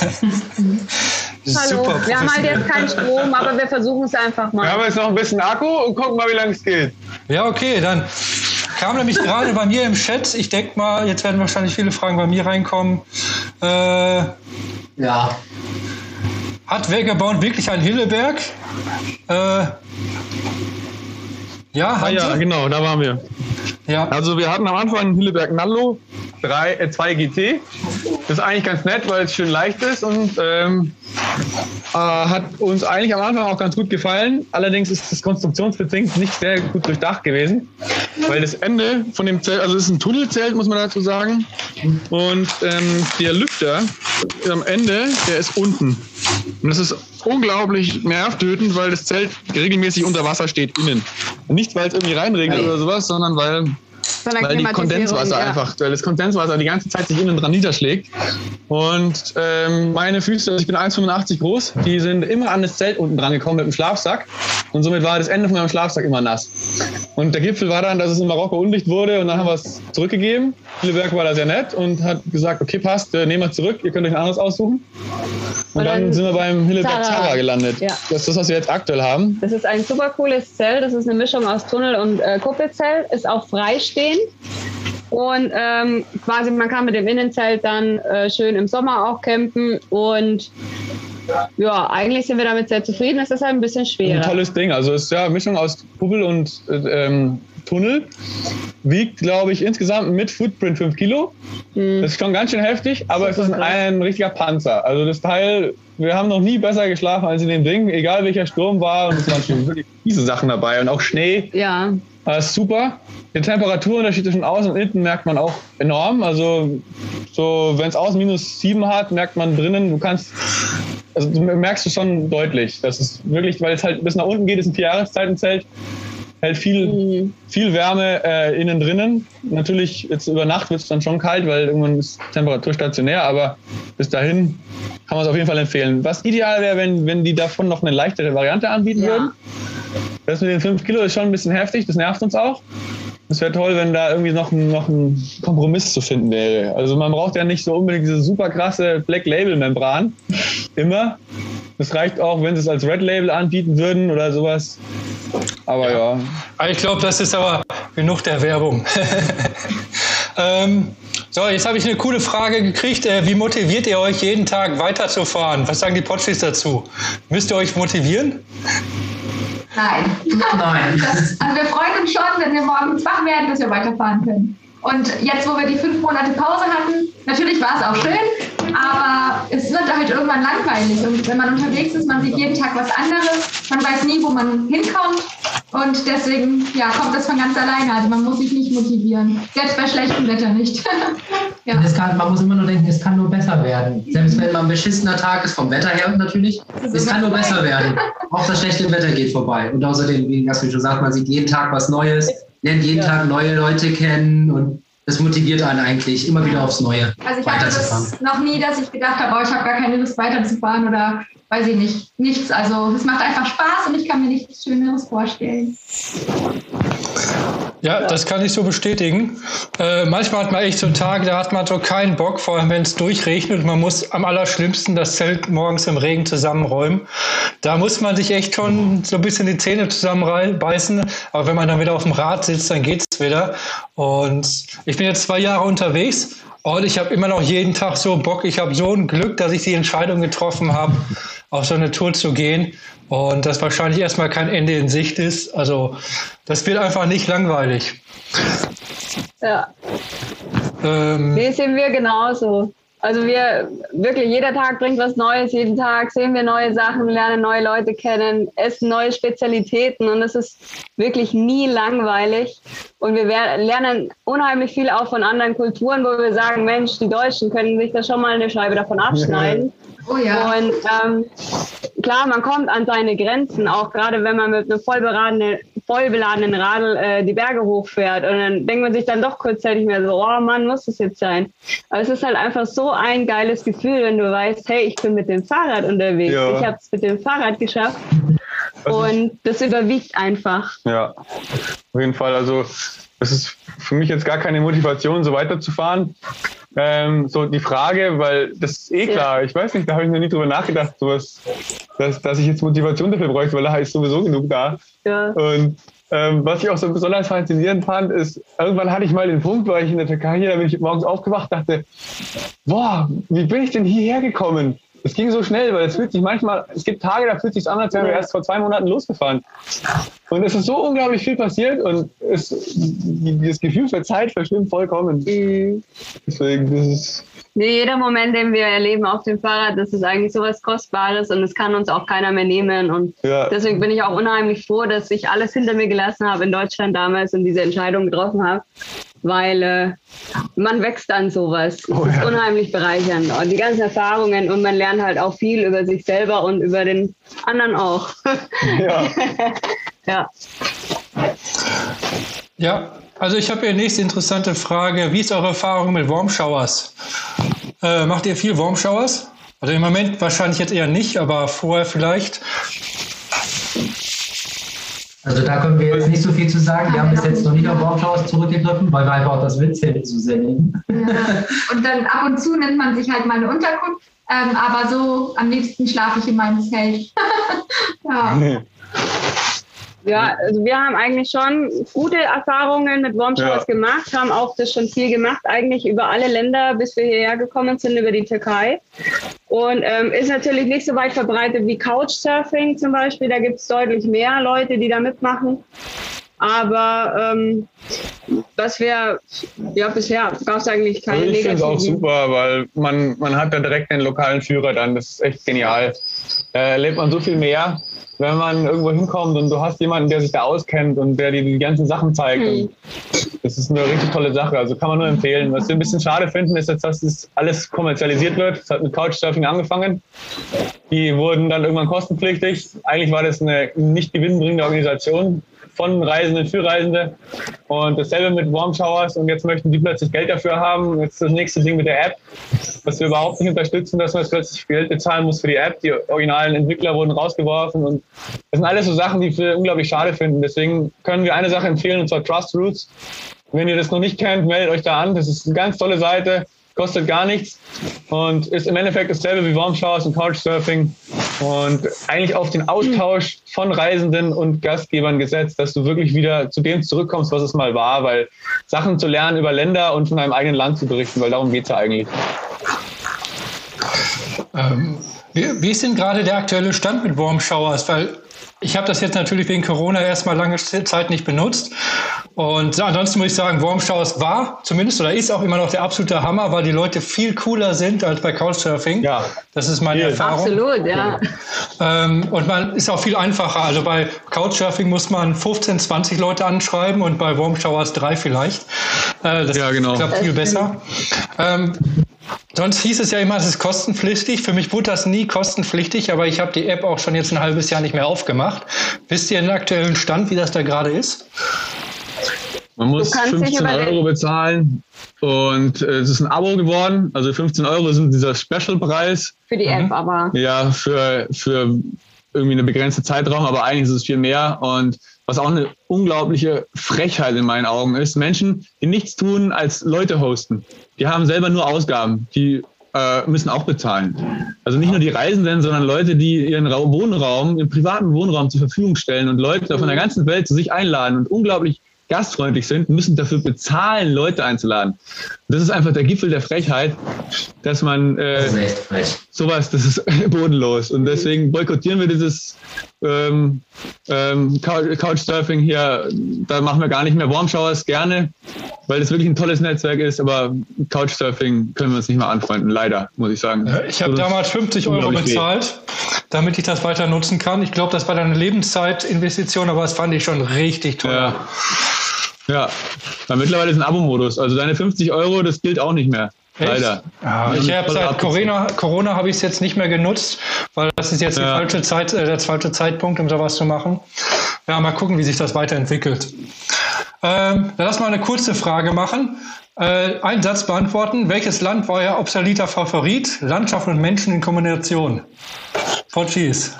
Hallo, Super wir haben halt jetzt keinen Strom, aber wir versuchen es einfach Wir mal. haben jetzt noch ein bisschen Akku und gucken mal, wie lange es geht. Ja, okay, dann kam nämlich gerade bei mir im Chat. Ich denke mal, jetzt werden wahrscheinlich viele Fragen bei mir reinkommen. Äh, Ja, hat Vagabond wirklich einen Hilleberg? Äh, ja, Ah ja, genau, da waren wir. ja. Also wir hatten am Anfang einen Hilleberg Nallo 3, äh, 2 GT das ist eigentlich ganz nett, weil es schön leicht ist und ähm, äh, hat uns eigentlich am Anfang auch ganz gut gefallen. Allerdings ist das konstruktionsbedingt nicht sehr gut durchdacht gewesen, weil das Ende von dem Zelt, also es ist ein Tunnelzelt, muss man dazu sagen. Und ähm, der Lüfter am Ende, der ist unten. Und das ist unglaublich nervtötend, weil das Zelt regelmäßig unter Wasser steht innen. Und nicht, weil es irgendwie reinregnet oder sowas, sondern weil weil die Kondenswasser ja. einfach, weil das Kondenswasser die ganze Zeit sich innen dran niederschlägt. Und ähm, meine Füße, ich bin 1,85 groß, die sind immer an das Zelt unten dran gekommen mit dem Schlafsack. Und somit war das Ende von meinem Schlafsack immer nass. Und der Gipfel war dann, dass es in Marokko undicht wurde und dann haben wir es zurückgegeben. Hildeberg war da sehr nett und hat gesagt, okay, passt, äh, nehmen wir zurück, ihr könnt euch ein anderes aussuchen. Und, und dann, dann, sind wir beim Hilleberg Zara gelandet. Ja. Das ist das, was wir jetzt aktuell haben. Das ist ein super cooles Zelt. Das ist eine Mischung aus Tunnel und äh, Kuppelzelt. Ist auch freistehend. Und ähm, quasi man kann mit dem Innenzelt dann äh, schön im Sommer auch campen und ja, eigentlich sind wir damit sehr zufrieden. Es ist halt ein bisschen schwerer. Ein tolles Ding. Also es ist ja eine Mischung aus Kuppel und äh, ähm, Tunnel. Wiegt, glaube ich, insgesamt mit Footprint 5 Kilo. Mhm. Das ist schon ganz schön heftig, aber es ist ein, ein, richtiger Panzer. Also das Teil, wir haben noch nie besser geschlafen als in dem Ding, egal welcher Sturm war. Und es waren schon wirklich fiese Sachen dabei und auch Schnee. Ja. Das ist super. Den Temperaturunterschied zwischen außen und innen merkt man auch enorm. Also so, wenn es außen minus 7 hat, merkt man drinnen, du kannst, also du merkst du schon deutlich. Das ist wirklich, weil es halt bis nach unten geht, ist ein vier Jahreszeitenzelt hält viel, mhm. viel Wärme äh, innen drinnen. Natürlich, jetzt über Nacht wird es dann schon kalt, weil irgendwann ist Temperatur stationär, aber bis dahin kann man es auf jeden Fall empfehlen. Was ideal wäre, wenn, wenn die davon noch eine leichtere Variante anbieten ja. würden. Das mit den 5 Kilo ist schon ein bisschen heftig, das nervt uns auch. Es wäre toll, wenn da irgendwie noch ein, noch ein Kompromiss zu finden wäre. Also man braucht ja nicht so unbedingt diese super krasse Black Label Membran. Immer. Das reicht auch, wenn sie es als Red Label anbieten würden oder sowas. Aber ja. ja. Ich glaube, das ist aber genug der Werbung. ähm, so, jetzt habe ich eine coole Frage gekriegt. Äh, wie motiviert ihr euch jeden Tag weiterzufahren? Was sagen die Potschis dazu? Müsst ihr euch motivieren? Nein. Nein. Das, also wir freuen uns schon, wenn wir morgens wach werden, dass wir weiterfahren können. Und jetzt, wo wir die fünf Monate Pause hatten, natürlich war es auch schön, aber es wird halt irgendwann langweilig. Und wenn man unterwegs ist, man sieht jeden Tag was anderes, man weiß nie, wo man hinkommt. Und deswegen ja, kommt das von ganz alleine. Also man muss sich nicht motivieren. Selbst bei schlechtem Wetter nicht. ja. kann, man muss immer nur denken, es kann nur besser werden. Selbst wenn man ein beschissener Tag ist, vom Wetter her natürlich, es kann nur besser werden. Auch das schlechte Wetter geht vorbei. Und außerdem, wie Gaspi schon sagt, man sieht jeden Tag was Neues lernt jeden ja. Tag neue Leute kennen und das motiviert einen eigentlich immer wieder aufs Neue. Also ich hatte das noch nie, dass ich gedacht habe, oh, ich habe gar keine Lust weiterzufahren oder weiß ich nicht, nichts. Also es macht einfach Spaß und ich kann mir nichts Schöneres vorstellen. Ja, das kann ich so bestätigen. Äh, manchmal hat man echt so Tage, da hat man so keinen Bock, vor allem wenn es durchregnet man muss am allerschlimmsten das Zelt morgens im Regen zusammenräumen. Da muss man sich echt schon so ein bisschen die Zähne zusammenbeißen. Aber wenn man dann wieder auf dem Rad sitzt, dann geht's wieder. Und ich bin jetzt zwei Jahre unterwegs und ich habe immer noch jeden Tag so Bock. Ich habe so ein Glück, dass ich die Entscheidung getroffen habe, auf so eine Tour zu gehen und dass wahrscheinlich erstmal kein Ende in Sicht ist. Also das wird einfach nicht langweilig. Ja. Ähm, nee, sehen wir genauso. Also wir wirklich, jeder Tag bringt was Neues, jeden Tag sehen wir neue Sachen, lernen neue Leute kennen, essen neue Spezialitäten und es ist wirklich nie langweilig. Und wir lernen unheimlich viel auch von anderen Kulturen, wo wir sagen, Mensch, die Deutschen können sich da schon mal eine Scheibe davon abschneiden. Oh ja. Und ähm, klar, man kommt an seine Grenzen, auch gerade wenn man mit einem voll beladenen Radl äh, die Berge hochfährt. Und dann denkt man sich dann doch kurzzeitig mehr so, oh Mann, muss das jetzt sein? Aber es ist halt einfach so ein geiles Gefühl, wenn du weißt, hey, ich bin mit dem Fahrrad unterwegs. Ja. Ich habe es mit dem Fahrrad geschafft. und das überwiegt einfach. Ja, auf jeden Fall. Also es ist für mich jetzt gar keine Motivation, so weiterzufahren. Ähm, so die Frage, weil das ist eh klar, ich weiß nicht, da habe ich noch nie drüber nachgedacht, sowas, dass, dass ich jetzt Motivation dafür bräuchte, weil da ist sowieso genug da. Ja. Und ähm, was ich auch so besonders faszinierend fand, ist, irgendwann hatte ich mal den Punkt, weil ich in der Türkei hier, da bin ich morgens aufgewacht, dachte, boah, wie bin ich denn hierher gekommen? Es ging so schnell, weil es fühlt sich manchmal, es gibt Tage, da fühlt es sich an, als wären wir erst vor zwei Monaten losgefahren. Und es ist so unglaublich viel passiert und es, das Gefühl für Zeit verschwimmt vollkommen. Mhm. Deswegen, das ist, Nee, jeder Moment, den wir erleben auf dem Fahrrad, das ist eigentlich so was Kostbares und es kann uns auch keiner mehr nehmen. Und Ja. deswegen bin ich auch unheimlich froh, dass ich alles hinter mir gelassen habe in Deutschland damals und diese Entscheidung getroffen habe. Weil äh, man wächst an sowas. Es Oh ist ja. unheimlich bereichernd. Und die ganzen Erfahrungen und man lernt halt auch viel über sich selber und über den anderen auch. ja. ja. Ja, also ich habe hier nächste interessante Frage. Wie ist eure Erfahrung mit Warm Showers? Äh, macht ihr viel Warm Showers? Also im Moment wahrscheinlich jetzt eher nicht, aber vorher vielleicht. Also da können wir jetzt nicht so viel zu sagen. Wir haben bis jetzt noch nicht auf Warmshowers zurückgegriffen, weil wir einfach auch das Witzzelt so sehr lieben. Ja. Und dann ab und zu nimmt man sich halt mal eine Unterkunft. Ähm, aber so am liebsten schlafe ich in meinem Zelt. ja. Ja, also wir haben eigentlich schon gute Erfahrungen mit Warm Showers Ja. gemacht, haben auch das schon viel gemacht, eigentlich über alle Länder, bis wir hierher gekommen sind, über die Türkei. Und ähm, ist natürlich nicht so weit verbreitet wie Couchsurfing zum Beispiel. Da gibt es deutlich mehr Leute, die da mitmachen. Aber ähm, was wir, ja, bisher gab es eigentlich keine Also ich finde es auch super, weil man, man hat da direkt den lokalen Führer dann. Das ist echt genial. Da erlebt man so viel mehr, wenn man irgendwo hinkommt und du hast jemanden, der sich da auskennt und der dir die ganzen Sachen zeigt. Hm. Und das ist eine richtig tolle Sache. Also kann man nur empfehlen. Was wir ein bisschen schade finden, ist jetzt, dass das alles kommerzialisiert wird. Es hat mit Couchsurfing angefangen. Die wurden dann irgendwann kostenpflichtig. Eigentlich war das eine nicht gewinnbringende Organisation von Reisenden für Reisende. Und dasselbe mit Warm Showers. Und jetzt möchten die plötzlich Geld dafür haben. Jetzt das nächste Ding mit der App, was wir überhaupt nicht unterstützen, dass man jetzt plötzlich Geld bezahlen muss für die App. Die originalen Entwickler wurden rausgeworfen. Und das sind alles so Sachen, die wir unglaublich schade finden. Deswegen können wir eine Sache empfehlen, und zwar Trust Roots. Wenn ihr das noch nicht kennt, meldet euch da an. Das ist eine ganz tolle Seite, kostet gar nichts und ist im Endeffekt dasselbe wie Warm Showers und Couchsurfing und eigentlich auf den Austausch von Reisenden und Gastgebern gesetzt, dass du wirklich wieder zu dem zurückkommst, was es mal war, weil Sachen zu lernen über Länder und von deinem eigenen Land zu berichten, weil darum geht's ja eigentlich. Ähm, wie, ist denn gerade der aktuelle Stand mit Warm Showers? Weil ich habe das jetzt natürlich wegen Corona erstmal lange Zeit nicht benutzt. Und ansonsten muss ich sagen, Warm Showers war zumindest oder ist auch immer noch der absolute Hammer, weil die Leute viel cooler sind als bei Couchsurfing. Ja. Das ist meine Viel. Erfahrung. Absolut, ja. Ähm, und man ist auch viel einfacher. Also bei Couchsurfing muss man 15, 20 Leute anschreiben und bei Warm Showers drei vielleicht. Äh, das Ja, genau. klappt viel besser. Ähm, sonst hieß es ja immer, es ist kostenpflichtig. Für mich wurde das nie kostenpflichtig, aber ich habe die App auch schon jetzt ein halbes Jahr nicht mehr aufgemacht. Wisst ihr den aktuellen Stand, wie das da gerade ist? Man muss kannst dich 15 über- Euro bezahlen und äh, es ist ein Abo geworden. Also 15 Euro sind dieser Special-Preis. Für die App, aber. Ja, für, für irgendwie eine begrenzte Zeitraum, aber eigentlich ist es viel mehr. Und was auch eine unglaubliche Frechheit in meinen Augen ist, Menschen, die nichts tun als Leute hosten. Die haben selber nur Ausgaben, die äh, müssen auch bezahlen. Also nicht nur die Reisenden, sondern Leute, die ihren Ra Wohnraum, ihren privaten Wohnraum zur Verfügung stellen und Leute von der ganzen Welt zu sich einladen und unglaublich gastfreundlich sind, müssen dafür bezahlen, Leute einzuladen. Das ist einfach der Gipfel der Frechheit, dass man äh, Das sowas, das ist bodenlos. Und deswegen boykottieren wir dieses ähm, ähm, Cou- Couchsurfing hier. Da machen wir gar nicht mehr Warm Showers gerne, weil das wirklich ein tolles Netzwerk ist. Aber Couchsurfing können wir uns nicht mehr anfreunden, leider, muss ich sagen. Ich habe uns damals 50 Euro bezahlt, damit ich das weiter nutzen kann. Ich glaube, das war dann eine Lebenszeitinvestition, aber das fand ich schon richtig teuer. Ja. Ja, ja mittlerweile ist ein Abo-Modus. Also deine 50 Euro, das gilt auch nicht mehr. Leider. Ja, ich habe seit. Corona, Corona habe ich es jetzt nicht mehr genutzt, weil das ist jetzt die Ja. falsche Zeit, äh, der falsche Zeitpunkt, um sowas zu machen. Ja, mal gucken, wie sich das weiterentwickelt. Ähm, dann lass mal eine kurze Frage machen. Äh, einen Satz beantworten. Welches Land war Ihr obsoleter Favorit? Landschaft und Menschen in Kombination. Portugies.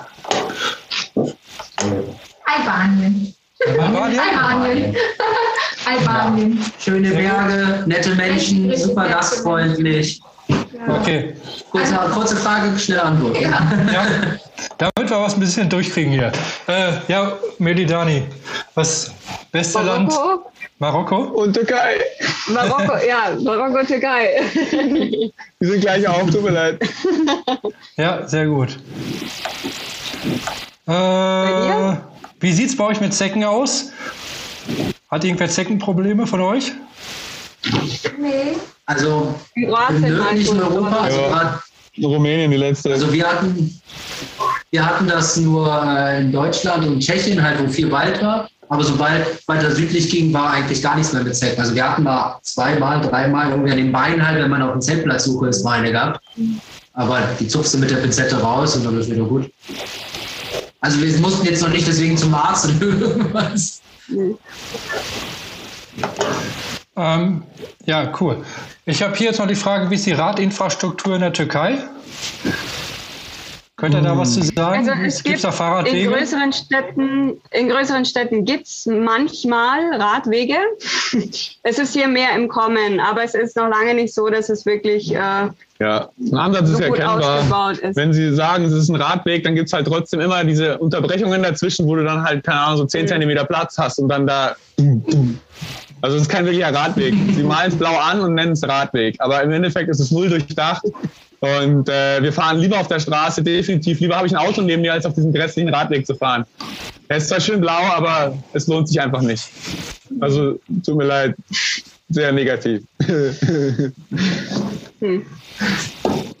Albanien. Albanien? Albanien. Albanien. Schöne Berge, nette Menschen, super gastfreundlich. Okay. Kurze, kurze Frage, schnelle Antwort. Ja. Ja, damit wir was ein bisschen durchkriegen hier. Äh, ja, Melidani, was beste Land? Marokko? Marokko? Und Türkei. Marokko, ja, Marokko, Türkei. Die sind gleich auf, tut mir leid. Ja, sehr gut. Äh, wie sieht's bei euch mit Zecken aus? Hat irgendwer Zeckenprobleme von euch? Nee. Also In nördlichen Europa, also Ja. gerade Rumänien, die letzte. Also wir hatten, wir hatten das nur äh, in Deutschland und Tschechien, halt wo viel Wald war. Aber sobald weiter südlich ging, war eigentlich gar nichts mehr mit Zecken. Also wir hatten da zweimal, dreimal irgendwie an den Beinen halt, wenn man auf dem Zeltplatz suche, ist mal eine gehabt. Aber die zupfst du mit der Pinzette raus und dann ist wieder gut. Also wir mussten jetzt noch nicht deswegen zum Arzt oder irgendwas. Ähm, ja, cool. Ich habe hier jetzt noch die Frage, wie ist die Radinfrastruktur in der Türkei? Könnt ihr da was zu sagen? Also es Gibt da in Fahrradwege? größeren Städten, in größeren Städten gibt es manchmal Radwege. es ist hier mehr im Kommen, aber es ist noch lange nicht so, dass es wirklich äh, Ja, ein Ansatz ist so gut erkennbar. ausgebaut ist. Wenn Sie sagen, es ist ein Radweg, dann gibt es halt trotzdem immer diese Unterbrechungen dazwischen, wo du dann halt, keine Ahnung, so 10 Zentimeter Platz hast und dann da. Also es ist kein wirklicher Radweg. Sie malen es blau an und nennen es Radweg. Aber im Endeffekt ist es null durchdacht. Und äh, wir fahren lieber auf der Straße, definitiv. Lieber habe ich ein Auto neben mir, als auf diesem grässlichen Radweg zu fahren. Er ist zwar schön blau, aber es lohnt sich einfach nicht. Also tut mir leid, sehr negativ.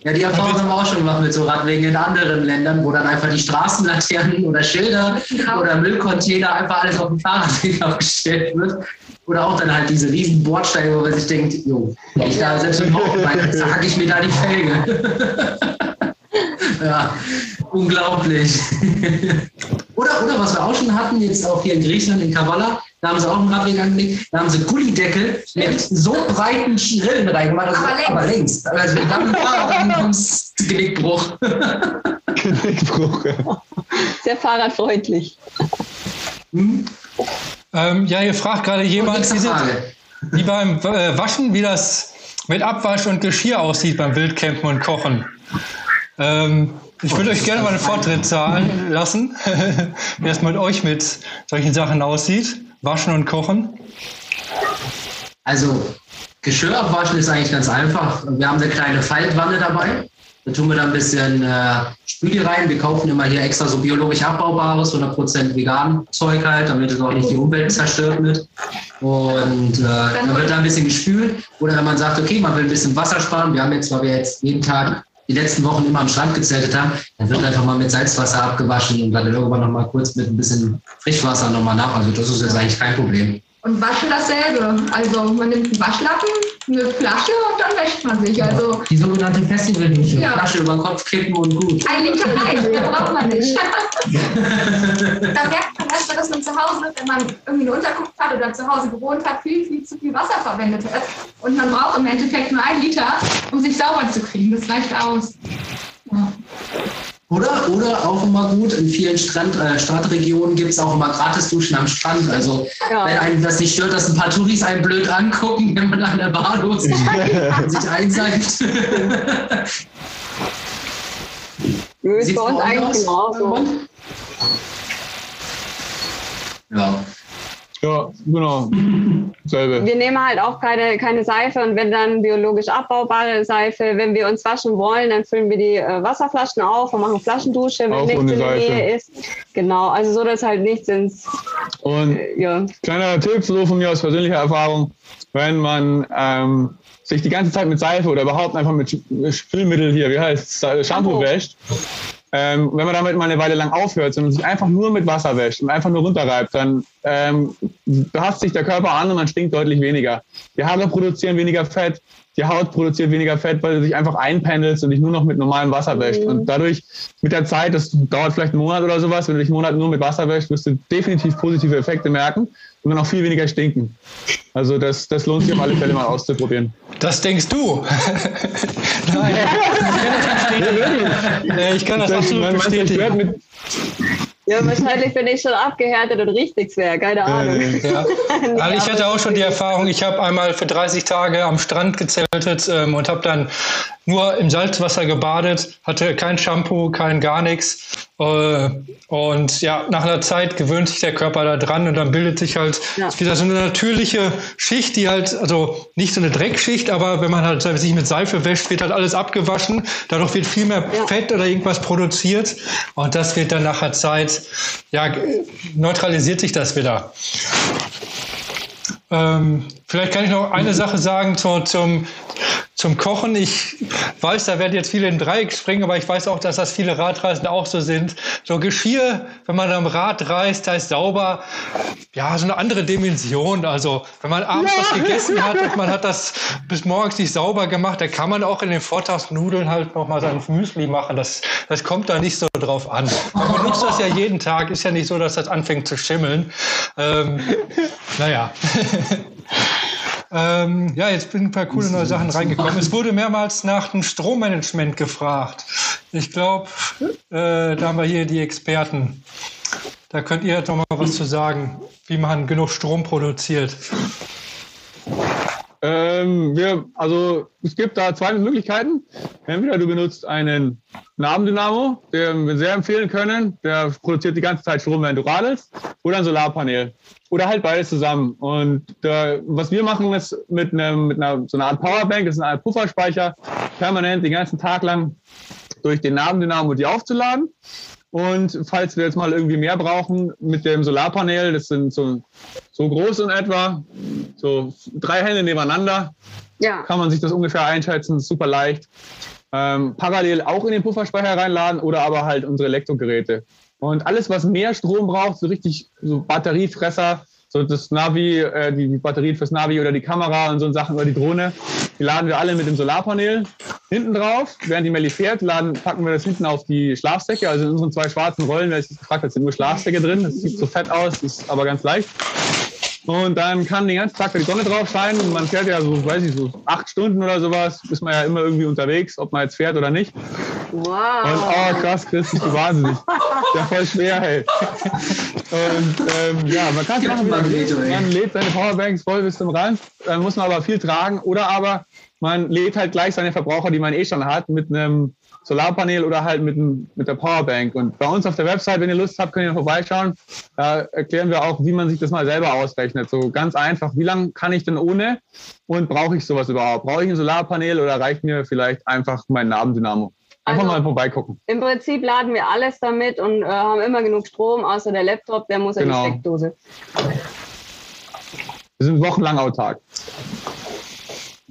Ja, die Erfahrung haben wir auch schon gemacht mit so Radwegen in anderen Ländern, wo dann einfach die Straßenlaternen oder Schilder oder Müllcontainer einfach alles auf dem Fahrradweg aufgestellt wird. Oder auch dann halt diese riesen Bordsteine, wo man sich denkt, jo, wenn ich da selbst dem Mountainbike, zack ich mir da die Felge. ja, unglaublich. oder, oder was wir auch schon hatten, jetzt auch hier in Griechenland, in Kavala, da haben sie auch einen Radweg angelegt, da haben sie Gullideckel mit so breiten Rillen reingemacht, also, Aber längs. aber längst. Also dann Fahrrad ankommst, Genickbruch. Genickbruch. Sehr fahrradfreundlich. Hm? Ähm, ja, hier fragt gerade jemand, wie, wie beim äh, Waschen, wie das mit Abwasch und Geschirr aussieht beim Wildcampen und Kochen. Ähm, ich würde euch gerne mal einen Vortritt zahlen lassen, wie das mit euch mit solchen Sachen aussieht. Waschen und Kochen. Also Geschirr abwaschen ist eigentlich ganz einfach. Wir haben eine kleine Faltwanne dabei. Da tun wir da ein bisschen äh, Spüli rein. Wir kaufen immer hier extra so biologisch abbaubares, 100% vegan Zeug halt, damit es auch nicht die Umwelt zerstört wird. Und äh, dann wird da ein bisschen gespült. Oder wenn man sagt, okay, man will ein bisschen Wasser sparen. Wir haben jetzt, weil wir jetzt jeden Tag die letzten Wochen immer am Strand gezeltet haben, dann wird einfach mal mit Salzwasser abgewaschen und dann irgendwann nochmal kurz mit ein bisschen Frischwasser nochmal nach. Also das ist jetzt eigentlich kein Problem. Und waschen dasselbe. Also man nimmt einen Waschlappen, eine Flasche und dann wäscht man sich. Also Die sogenannte Festivalmische. Ja. Flasche über den Kopf kippen und gut. ein Liter reicht, mehr braucht man nicht. da merkt man erstmal, dass man zu Hause, wenn man irgendwie eine Unterkunft hat oder zu Hause gewohnt hat, viel, viel zu viel Wasser verwendet hat. Und man braucht im Endeffekt nur ein Liter, um sich sauber zu kriegen. Das reicht aus. Ja. Oder, oder auch immer gut, in vielen Strand, äh, Strandregionen gibt es auch immer Gratis-Duschen am Strand. Also Ja. wenn einem das nicht stört, dass ein paar Touris einen blöd angucken, wenn man an der Bar los ist, sich einseift. Ist bei uns eigentlich aus? genauso. Ja. Ja, genau. Selbe. Wir nehmen halt auch keine, keine Seife und wenn dann biologisch abbaubare Seife, wenn wir uns waschen wollen, dann füllen wir die äh, Wasserflaschen auf und machen Flaschendusche, wenn Auch nichts in der. Nähe ist. Genau, also so, dass halt nichts ins, Und äh, ja. kleiner Tipp so von mir aus persönlicher Erfahrung, wenn man ähm, sich die ganze Zeit mit Seife oder überhaupt einfach mit Spülmittel hier, wie heißt es, Shampoo Shampoo. wäscht, ähm, wenn man damit mal eine Weile lang aufhört, sondern sich einfach nur mit Wasser wäscht und einfach nur runterreibt, dann ähm, passt sich der Körper an und man stinkt deutlich weniger. Die Haare produzieren weniger Fett, die Haut produziert weniger Fett, weil du dich einfach einpendelst und dich nur noch mit normalem Wasser wäscht. Und dadurch mit der Zeit, das dauert vielleicht einen Monat oder sowas, wenn du dich einen Monat nur mit Wasser wäschst, wirst du definitiv positive Effekte merken und dann auch viel weniger stinken. Also das, das lohnt sich auf alle Fälle mal auszuprobieren. Das denkst du. Nein. Äh, ich kann das absolut Man- bestätigen. mit, Ja, wahrscheinlich bin ich schon abgehärtet und richtig schwer, keine Ahnung. Ja. Also ich hatte auch schon die Erfahrung, ich habe einmal für 30 Tage am Strand gezeltet ähm, und habe dann nur im Salzwasser gebadet, hatte kein Shampoo, kein gar nichts. Äh, und ja, nach einer Zeit gewöhnt sich der Körper da dran und dann bildet sich halt ja. wieder so eine natürliche Schicht, die halt, also nicht so eine Dreckschicht, aber wenn man halt sich mit Seife wäscht, wird halt alles abgewaschen. Dadurch wird viel mehr ja. Fett oder irgendwas produziert und das wird dann nach einer Zeit, ja, neutralisiert sich das wieder. Ähm, vielleicht kann ich noch eine Sache sagen zu, zum, zum Kochen. Ich weiß, da werden jetzt viele in Dreieck springen, aber ich weiß auch, dass das viele Radreisende auch so sind. So Geschirr, wenn man am Rad reist, da ist sauber. Ja, so eine andere Dimension. Also, wenn man abends ja. was gegessen hat und man hat das bis morgens nicht sauber gemacht, da kann man auch in den Vortagsnudeln halt nochmal sein Müsli machen. Das, das kommt da nicht so drauf an. Man benutzt das ja jeden Tag. Ist ja nicht so, dass das anfängt zu schimmeln. Ähm, naja. Ähm, ja, jetzt bin ein paar coole neue Sachen reingekommen. Es wurde mehrmals nach dem Strommanagement gefragt. Ich glaube, äh, da haben wir hier die Experten. Da könnt ihr jetzt noch mal was zu sagen, wie man genug Strom produziert. Ähm, wir, also es gibt da zwei Möglichkeiten. Entweder du benutzt einen Nabendynamo, den wir sehr empfehlen können. Der produziert die ganze Zeit Strom, wenn du radelst. Oder ein Solarpanel. Oder halt beides zusammen. Und äh, was wir machen ist mit, einem, mit einer, so einer Art Powerbank, das ist Art Pufferspeicher, permanent den ganzen Tag lang durch den Nabendynamo die aufzuladen. Und falls wir jetzt mal irgendwie mehr brauchen mit dem Solarpanel, das sind so, so groß in etwa, so drei Hände nebeneinander, ja. kann man sich das ungefähr einschätzen, super leicht. Ähm, parallel auch in den Pufferspeicher reinladen oder aber halt unsere Elektrogeräte. Und alles, was mehr Strom braucht, so richtig so Batteriefresser, so das Navi, äh, die Batterien fürs Navi oder die Kamera und so Sachen oder die Drohne, die laden wir alle mit dem Solarpanel hinten drauf. Während die Melli fährt, laden, packen wir das hinten auf die Schlafsäcke. Also in unseren zwei schwarzen Rollen, wer sich gefragt hat, sind nur Schlafsäcke drin. Das sieht so fett aus, ist aber ganz leicht. Und dann kann den ganzen Tag die Sonne drauf scheinen. Man fährt ja so, weiß ich, so acht Stunden oder sowas, ist man ja immer irgendwie unterwegs, ob man jetzt fährt oder nicht. Wow. Und oh krass, Chris, du wahnsinnig. Ja, voll schwer, hey. Und ähm, ja, man kann es machen, man, man lädt seine Powerbanks voll bis zum Rand, dann muss man aber viel tragen. Oder aber man lädt halt gleich seine Verbraucher, die man eh schon hat, mit einem Solarpanel oder halt mit, mit der Powerbank. Und bei uns auf der Website, wenn ihr Lust habt, könnt ihr vorbeischauen. Da erklären wir auch, wie man sich das mal selber ausrechnet. So ganz einfach, wie lange kann ich denn ohne und brauche ich sowas überhaupt? Brauche ich ein Solarpanel oder reicht mir vielleicht einfach mein Nabendynamo? Einfach also, mal vorbeigucken. Im Prinzip laden wir alles damit und äh, haben immer genug Strom, außer der Laptop, der muss in genau. die Steckdose. Wir sind wochenlang autark.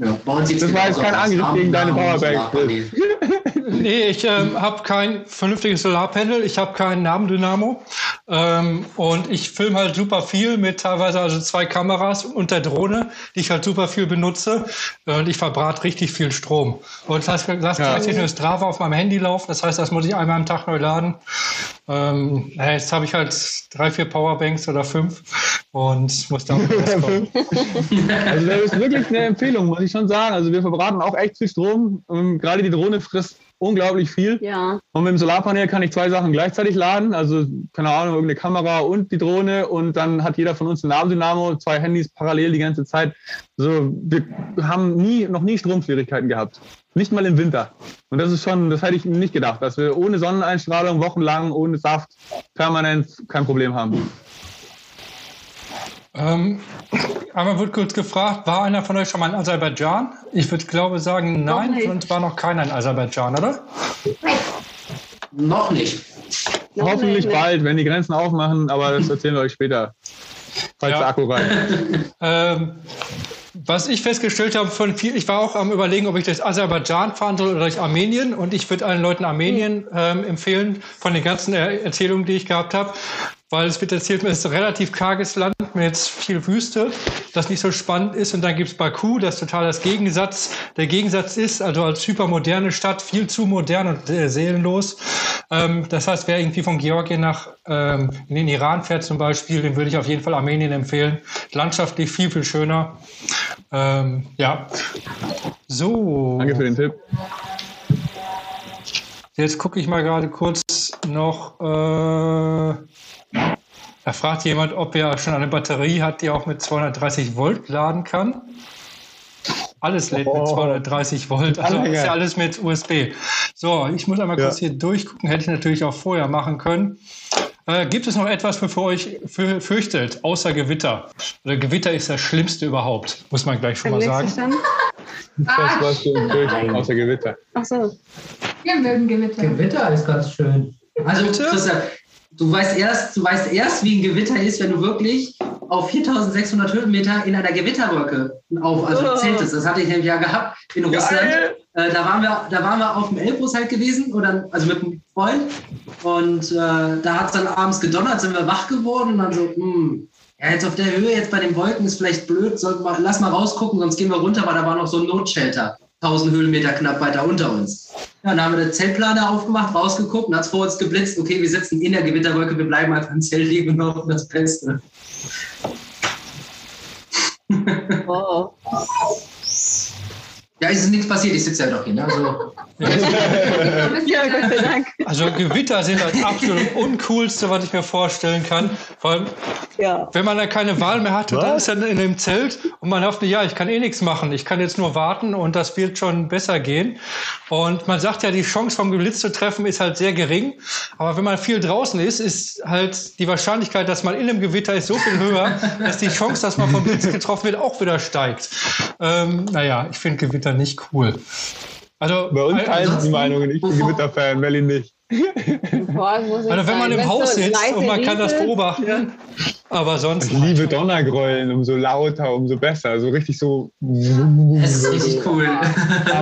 Ja, das war jetzt kein Angriff gegen deine Powerbank. nee, ich ähm, habe kein vernünftiges Solarpanel, ich habe keinen Nabendynamo ähm, und ich filme halt super viel mit teilweise also zwei Kameras und der Drohne, die ich halt super viel benutze und ich verbrate richtig viel Strom. Und das heißt, ja. jetzt nur Strava auf meinem Handy laufen, das heißt, das muss ich einmal am Tag neu laden. Ähm, jetzt habe ich halt drei, vier Powerbanks oder fünf und muss damit Also das ist wirklich eine Empfehlung, muss ich schon sagen. Also wir verbraten auch echt viel Strom. Ähm, gerade die Drohne frisst unglaublich viel. Ja. Und mit dem Solarpanel kann ich zwei Sachen gleichzeitig laden. Also, keine Ahnung, irgendeine Kamera und die Drohne. Und dann hat jeder von uns ein Nabendynamo, zwei Handys parallel die ganze Zeit. Also, wir haben nie, noch nie Stromschwierigkeiten gehabt. Nicht mal im Winter. Und das ist schon, das hätte ich nicht gedacht, dass wir ohne Sonneneinstrahlung wochenlang, ohne Saft, permanent kein Problem haben. Ähm, einmal wird kurz gefragt, war einer von euch schon mal in Aserbaidschan? Ich würde glaube sagen, nein, von uns war noch keiner in Aserbaidschan, oder? Noch nicht. Hoffentlich nicht. bald, wenn die Grenzen aufmachen, aber das erzählen wir euch später. Falls ja. der Akku reicht. ähm, was ich festgestellt habe von viel, ich war auch am überlegen, ob ich durch Aserbaidschan fahren soll oder durch Armenien. Und ich würde allen Leuten Armenien ähm, empfehlen, von den ganzen Erzählungen, die ich gehabt habe weil es wird erzählt, es ist ein relativ karges Land mit viel Wüste, das nicht so spannend ist. Und dann gibt's Baku, das total das Gegensatz, der Gegensatz ist, also als hypermoderne Stadt, viel zu modern und äh, seelenlos. Ähm, das heißt, wer irgendwie von Georgien nach ähm, in den Iran fährt zum Beispiel, den würde ich auf jeden Fall Armenien empfehlen. Landschaftlich viel, viel schöner. Ähm, ja. So. Danke für den Tipp. Jetzt gucke ich mal gerade kurz noch. Äh, da fragt jemand, ob er schon eine Batterie hat, die auch mit 230 Volt laden kann. Alles lädt mit Oh. 230 Volt. Also ist ja alles mit USB. So, ich muss einmal Ja. kurz hier durchgucken. Hätte ich natürlich auch vorher machen können. Äh, gibt es noch etwas, wovor euch für, fürchtet, außer Gewitter? Oder Gewitter ist das Schlimmste überhaupt, muss man gleich schon Der mal sagen. Das warst du durch, außer Gewitter. Ach so. Wir mögen Gewitter. Gewitter ist ganz schön. Also, Bitte? Du weißt erst, du weißt erst, wie ein Gewitter ist, wenn du wirklich auf 4600 Höhenmeter in einer Gewitterwolke auf, also Oh. zeltest. Das hatte ich nämlich ja gehabt in Russland. Äh, da, waren wir, da waren wir auf dem Elbrus halt gewesen, oder, also mit einem Freund. Und äh, da hat es dann abends gedonnert, sind wir wach geworden und dann so, hm, ja, jetzt auf der Höhe, jetzt bei den Wolken ist vielleicht blöd, sollten wir, lass mal rausgucken, sonst gehen wir runter, weil da war noch so ein Notshelter. 1000 Höhenmeter knapp weiter unter uns. Ja, dann haben wir den Zeltplaner aufgemacht, rausgeguckt und hat es vor uns geblitzt. Okay, wir sitzen in der Gewitterwolke, wir bleiben einfach im Zelt liegen und hoffen das Beste. Oh. Ja, es ist nichts passiert, ich sitze ja doch hier. Ne? Also, Ja, Gott sei Dank. Also Gewitter sind das absolut uncoolste, was ich mir vorstellen kann. Vor allem, Ja. wenn man da keine Wahl mehr hat und dann Was? ist er in dem Zelt und man hofft, ja, ich kann eh nichts machen, ich kann jetzt nur warten und das wird schon besser gehen. Und man sagt ja, die Chance vom Blitz zu treffen ist halt sehr gering. Aber wenn man viel draußen ist, ist halt die Wahrscheinlichkeit, dass man in einem Gewitter ist, so viel höher, dass die Chance, dass man vom Blitz getroffen wird, auch wieder steigt. Ähm, naja, ich finde Gewitter nicht cool. Also, Bei uns äh, teilen die Meinungen. Ich bin Gewitterfan, Melly nicht. Boah, das Also wenn man sagen. im Wenn's Haus sitzt und man kann das beobachten, aber sonst Ich liebe Donnergrollen, umso lauter, umso besser. So richtig so. es ist richtig cool.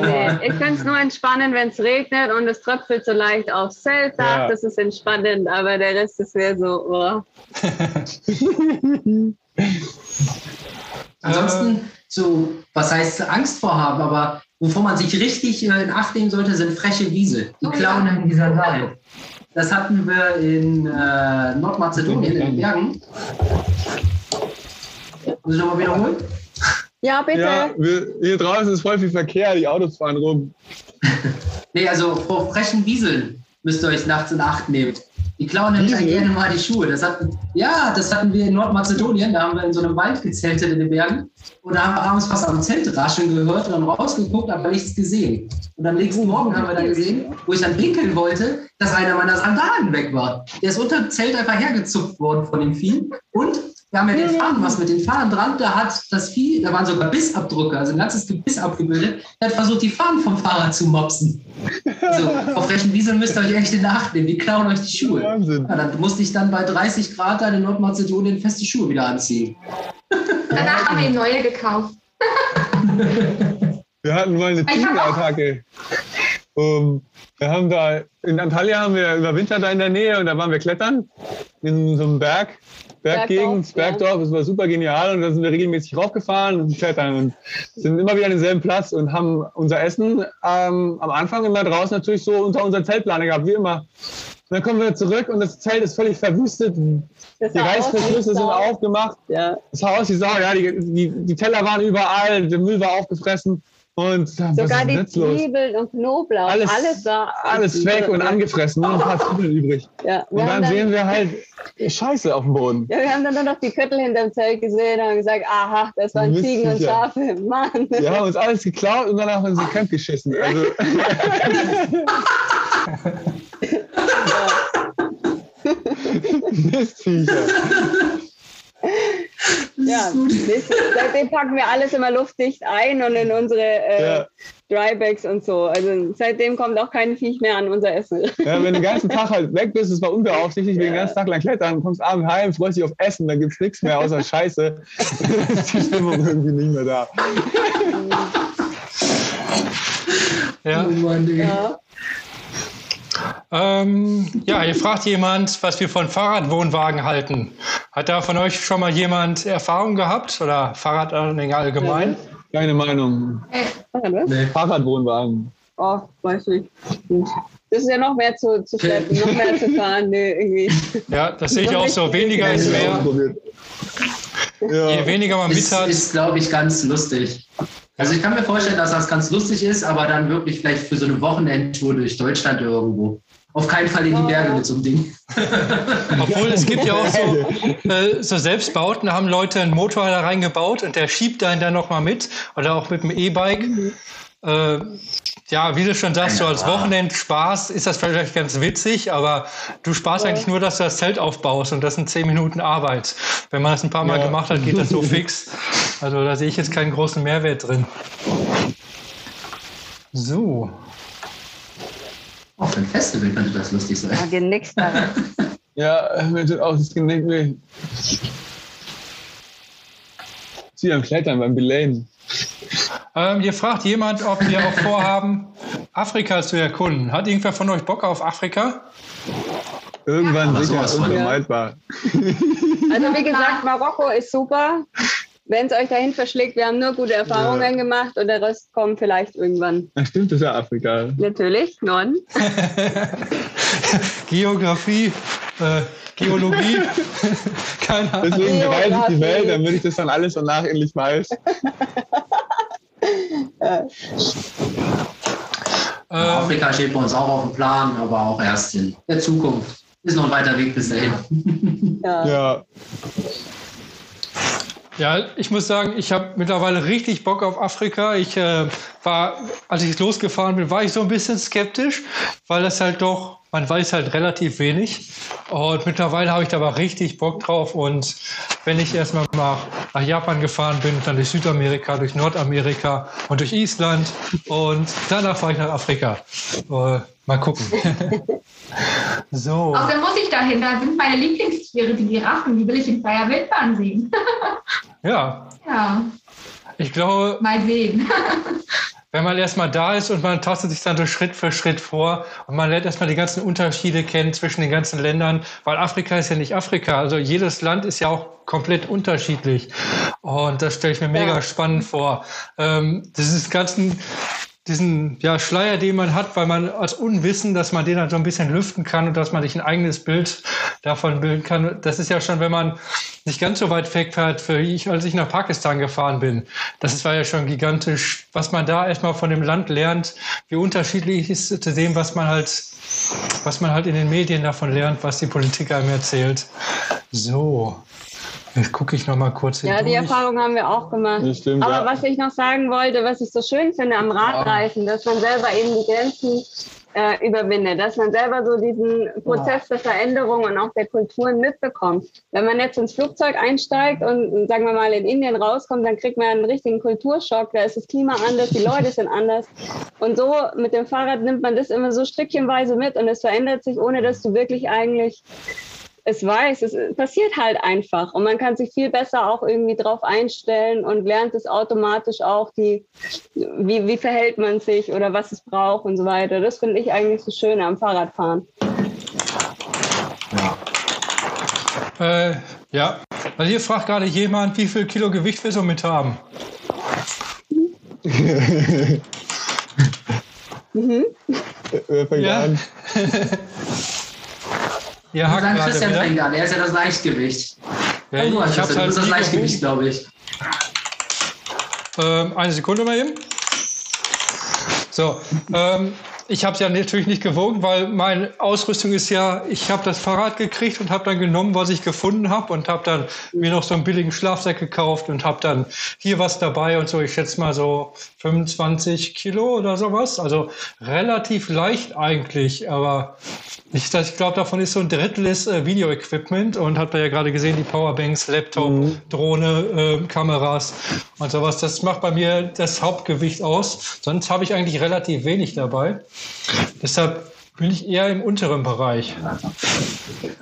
Nee, ich finde es nur entspannend, wenn es regnet und es tröpfelt so leicht aufs Zeltdach. Ja. Das ist entspannend, aber der Rest ist mehr so, oh. Ansonsten, so, was heißt Angst vorhaben, aber wovor man sich richtig äh, in Acht nehmen sollte, sind freche Wiese. Die Oh ja. klauen in dieser Sandalen. Das hatten wir in äh, Nordmazedonien, in den Bergen. Muss ich nochmal wiederholen? Ja, bitte. Ja, wir, hier draußen ist voll viel Verkehr, die Autos fahren rum. Nee, also vor frechen Wieseln müsst ihr euch nachts in Acht nehmen. Die klauen nämlich Wiesel? gerne mal die Schuhe. Das hatten, ja, das hatten wir in Nordmazedonien. Da haben wir in so einem Wald gezeltet in den Bergen. Und da haben wir abends was am Zelt rascheln gehört und dann rausgeguckt, aber nichts gesehen. Und am nächsten Morgen haben wir dann gesehen, wo ich dann pinkeln wollte, dass einer meiner Sandalen weg war. Der ist unter dem Zelt einfach hergezupft worden von dem Vieh. Und wir haben ja den Fahnen, was mit den Fahnen dran, da hat das Vieh, da waren sogar Bissabdrücke, also ein ganzes Gebiss abgebildet. Der hat versucht, die Fahnen vom Fahrrad zu mopsen. Also auf frechen Wieseln müsst ihr euch echt in Acht nehmen, die klauen euch die Schuhe. Wahnsinn. Ja, dann musste ich dann bei 30 Grad dann in Nordmazedonien feste Schuhe wieder anziehen. Danach haben wir ihm neue gekauft. Wir hatten mal eine Ziegenattacke. Um, wir haben da, in Antalya haben wir überwintert da in der Nähe und da waren wir klettern in so einem Berg, Berggegend, Bergdorf, Bergdorf, es war super genial und da sind wir regelmäßig raufgefahren und klettern und sind immer wieder an denselben Platz und haben unser Essen ähm, am Anfang immer draußen natürlich so unter unser Zeltplaner gehabt, wie immer. Und dann kommen wir zurück und das Zelt ist völlig verwüstet. Das Die Reißverschlüsse sind aufgemacht. Ja. Das Haus, die Sau, ja, die, die, die Teller waren überall, der Müll war aufgefressen und Sogar die? Zwiebeln und Knoblauch, Alles- alles, war Alles weg und angefressen, nur ein paar Zwiebeln übrig. Ja, wir, Und haben dann dann, sehen wir halt Scheiße auf dem Boden. ja, wir haben dann nur noch die Köttel hinterm Zelt gesehen und haben gesagt, aha, das waren Mist, Ziegen und ja. Schafe. Mann. Die haben uns alles geklaut und danach in ins Camp geschissen. Also, Mistviecher. Ja, seitdem packen wir alles immer luftdicht ein und in unsere äh, Ja. Drybags und so. Also seitdem kommt auch kein Viech mehr an unser Essen. Ja, wenn du den ganzen Tag halt weg bist, es war unbeaufsichtigt, wir den ganzen Tag lang klettern, kommst abends heim, freust dich auf Essen, dann gibt's nichts mehr außer Scheiße. Dann ist die Stimmung irgendwie nicht mehr da. Ja. Oh Mann. Ja. Ähm, ja, hier fragt jemand, was wir von Fahrradwohnwagen halten. Hat da von euch schon mal jemand Erfahrung gehabt oder Fahrradanhänger allgemein? Keine Meinung. Was? Nee. Fahrradwohnwagen. Oh, weiß nicht. Das ist ja noch mehr zu, zu schleppen, noch mehr zu fahren. Nee, irgendwie. Ja, das sehe ich auch so. Weniger ist mehr. Ausprobiert. Je Ja. weniger man mit Ist, hat, ist glaube ich, ganz lustig. Also ich kann mir vorstellen, dass das ganz lustig ist, aber dann wirklich vielleicht für so eine Wochenendtour durch Deutschland irgendwo. Auf keinen Fall in die Berge mit so einem Ding. Obwohl es gibt ja auch so, äh, so Selbstbauten, da haben Leute einen Motor da reingebaut und der schiebt einen dann nochmal mit. Oder auch mit dem E-Bike. Äh, ja, wie du schon sagst, so als Wochenendspaß ist das vielleicht ganz witzig, aber du sparst eigentlich nur, dass du das Zelt aufbaust und das sind zehn Minuten Arbeit. Wenn man das ein paar Mal Ja. gemacht hat, geht das so fix. Also da sehe ich jetzt keinen großen Mehrwert drin. So. Auch für ein Festival könnte das lustig sein. Da geht nichts daran. Ja, mir tut auch das Genick weh. Sie am Klettern beim Belayen. Ähm, hier fragt jemand, ob wir auch vorhaben, Afrika zu erkunden. Hat irgendwer von euch Bock auf Afrika? Irgendwann Aber sicher, ja. unvermeidbar. Also wie gesagt, Marokko ist super. Wenn es euch dahin verschlägt, wir haben nur gute Erfahrungen gemacht und der Rest kommt vielleicht irgendwann. Ja, stimmt, das ist ja Afrika. Natürlich, Norden. Geografie, äh, Geologie, keine Ahnung. Deswegen Ja, reise ich die ja, Welt, ja. damit ich das dann alles danach endlich weiß. Ähm, Afrika steht bei uns auch auf dem Plan, aber auch erst in der Zukunft. Ist noch ein weiter Weg bis dahin. Ja. Ja, Ja, ich muss sagen, ich habe mittlerweile richtig Bock auf Afrika. Ich äh, war, als ich losgefahren bin, war ich so ein bisschen skeptisch, weil das halt doch, man weiß halt relativ wenig. Und mittlerweile habe ich da aber richtig Bock drauf. Und wenn ich erstmal nach, nach Japan gefahren bin, dann durch Südamerika, durch Nordamerika und durch Island und danach fahre ich nach Afrika. Äh, mal gucken. so. Außerdem muss ich dahin, da sind meine Lieblingstiere, die Giraffen, die will ich in freier Wildbahn sehen. Ja, ja, ich glaube, mal sehen. wenn man erstmal da ist und man tastet sich dann so Schritt für Schritt vor und man lernt erstmal die ganzen Unterschiede kennen zwischen den ganzen Ländern, weil Afrika ist ja nicht Afrika. Also jedes Land ist ja auch komplett unterschiedlich. Und das stelle ich mir mega Ja. spannend vor. Ähm, dieses ganzen diesen ja, Schleier, den man hat, weil man als Unwissen, dass man den dann so ein bisschen lüften kann und dass man sich ein eigenes Bild davon bilden kann. Das ist ja schon, wenn man nicht ganz so weit wegfährt, für ich, als ich nach Pakistan gefahren bin. Das war ja schon gigantisch, was man da erstmal von dem Land lernt, wie unterschiedlich ist zu dem, was man halt, was man halt in den Medien davon lernt, was die Politik einem erzählt. So. Jetzt gucke ich noch mal kurz Ja, die. Erfahrung haben wir auch gemacht. das stimmt. Aber ja. was ich noch sagen wollte, was ich so schön finde am Radreisen, dass man selber eben die Grenzen äh, überwindet, dass man selber so diesen Prozess der Veränderung und auch der Kulturen mitbekommt. Wenn man jetzt ins Flugzeug einsteigt und sagen wir mal in Indien rauskommt, dann kriegt man einen richtigen Kulturschock. Da ist das Klima anders, die Leute sind anders. Und so mit dem Fahrrad nimmt man das immer so stückchenweise mit und es verändert sich, ohne dass du wirklich eigentlich es weiß, es passiert halt einfach und man kann sich viel besser auch irgendwie drauf einstellen und lernt es automatisch auch, die, wie, wie verhält man sich oder was es braucht und so weiter. Das finde ich eigentlich so schön am Fahrradfahren. Äh, ja, also hier fragt gerade jemand, wie viel Kilo Gewicht wir so mit haben. Wer fängt Ja. an? Wir hakt sagen Christian wieder. fängt an, er ist ja das Leichtgewicht. Ja, Ja, du, ich hab's du halt bist das Leichtgewicht, glaube ich. Ähm, eine Sekunde mal eben. So, ähm, ich habe es ja natürlich nicht gewogen, weil meine Ausrüstung ist ja, ich habe das Fahrrad gekriegt und habe dann genommen, was ich gefunden habe und habe dann mir noch so einen billigen Schlafsack gekauft und habe dann hier was dabei und so. Ich schätze mal so 25 Kilo oder sowas. Also relativ leicht eigentlich, aber ich, ich glaube, davon ist so ein Drittel ist äh, Video-Equipment und habt ihr ja gerade gesehen, die Powerbanks, Laptop, Drohne, äh, Kameras und sowas. Das macht bei mir das Hauptgewicht aus. Sonst habe ich eigentlich relativ wenig dabei. Deshalb bin ich eher im unteren Bereich.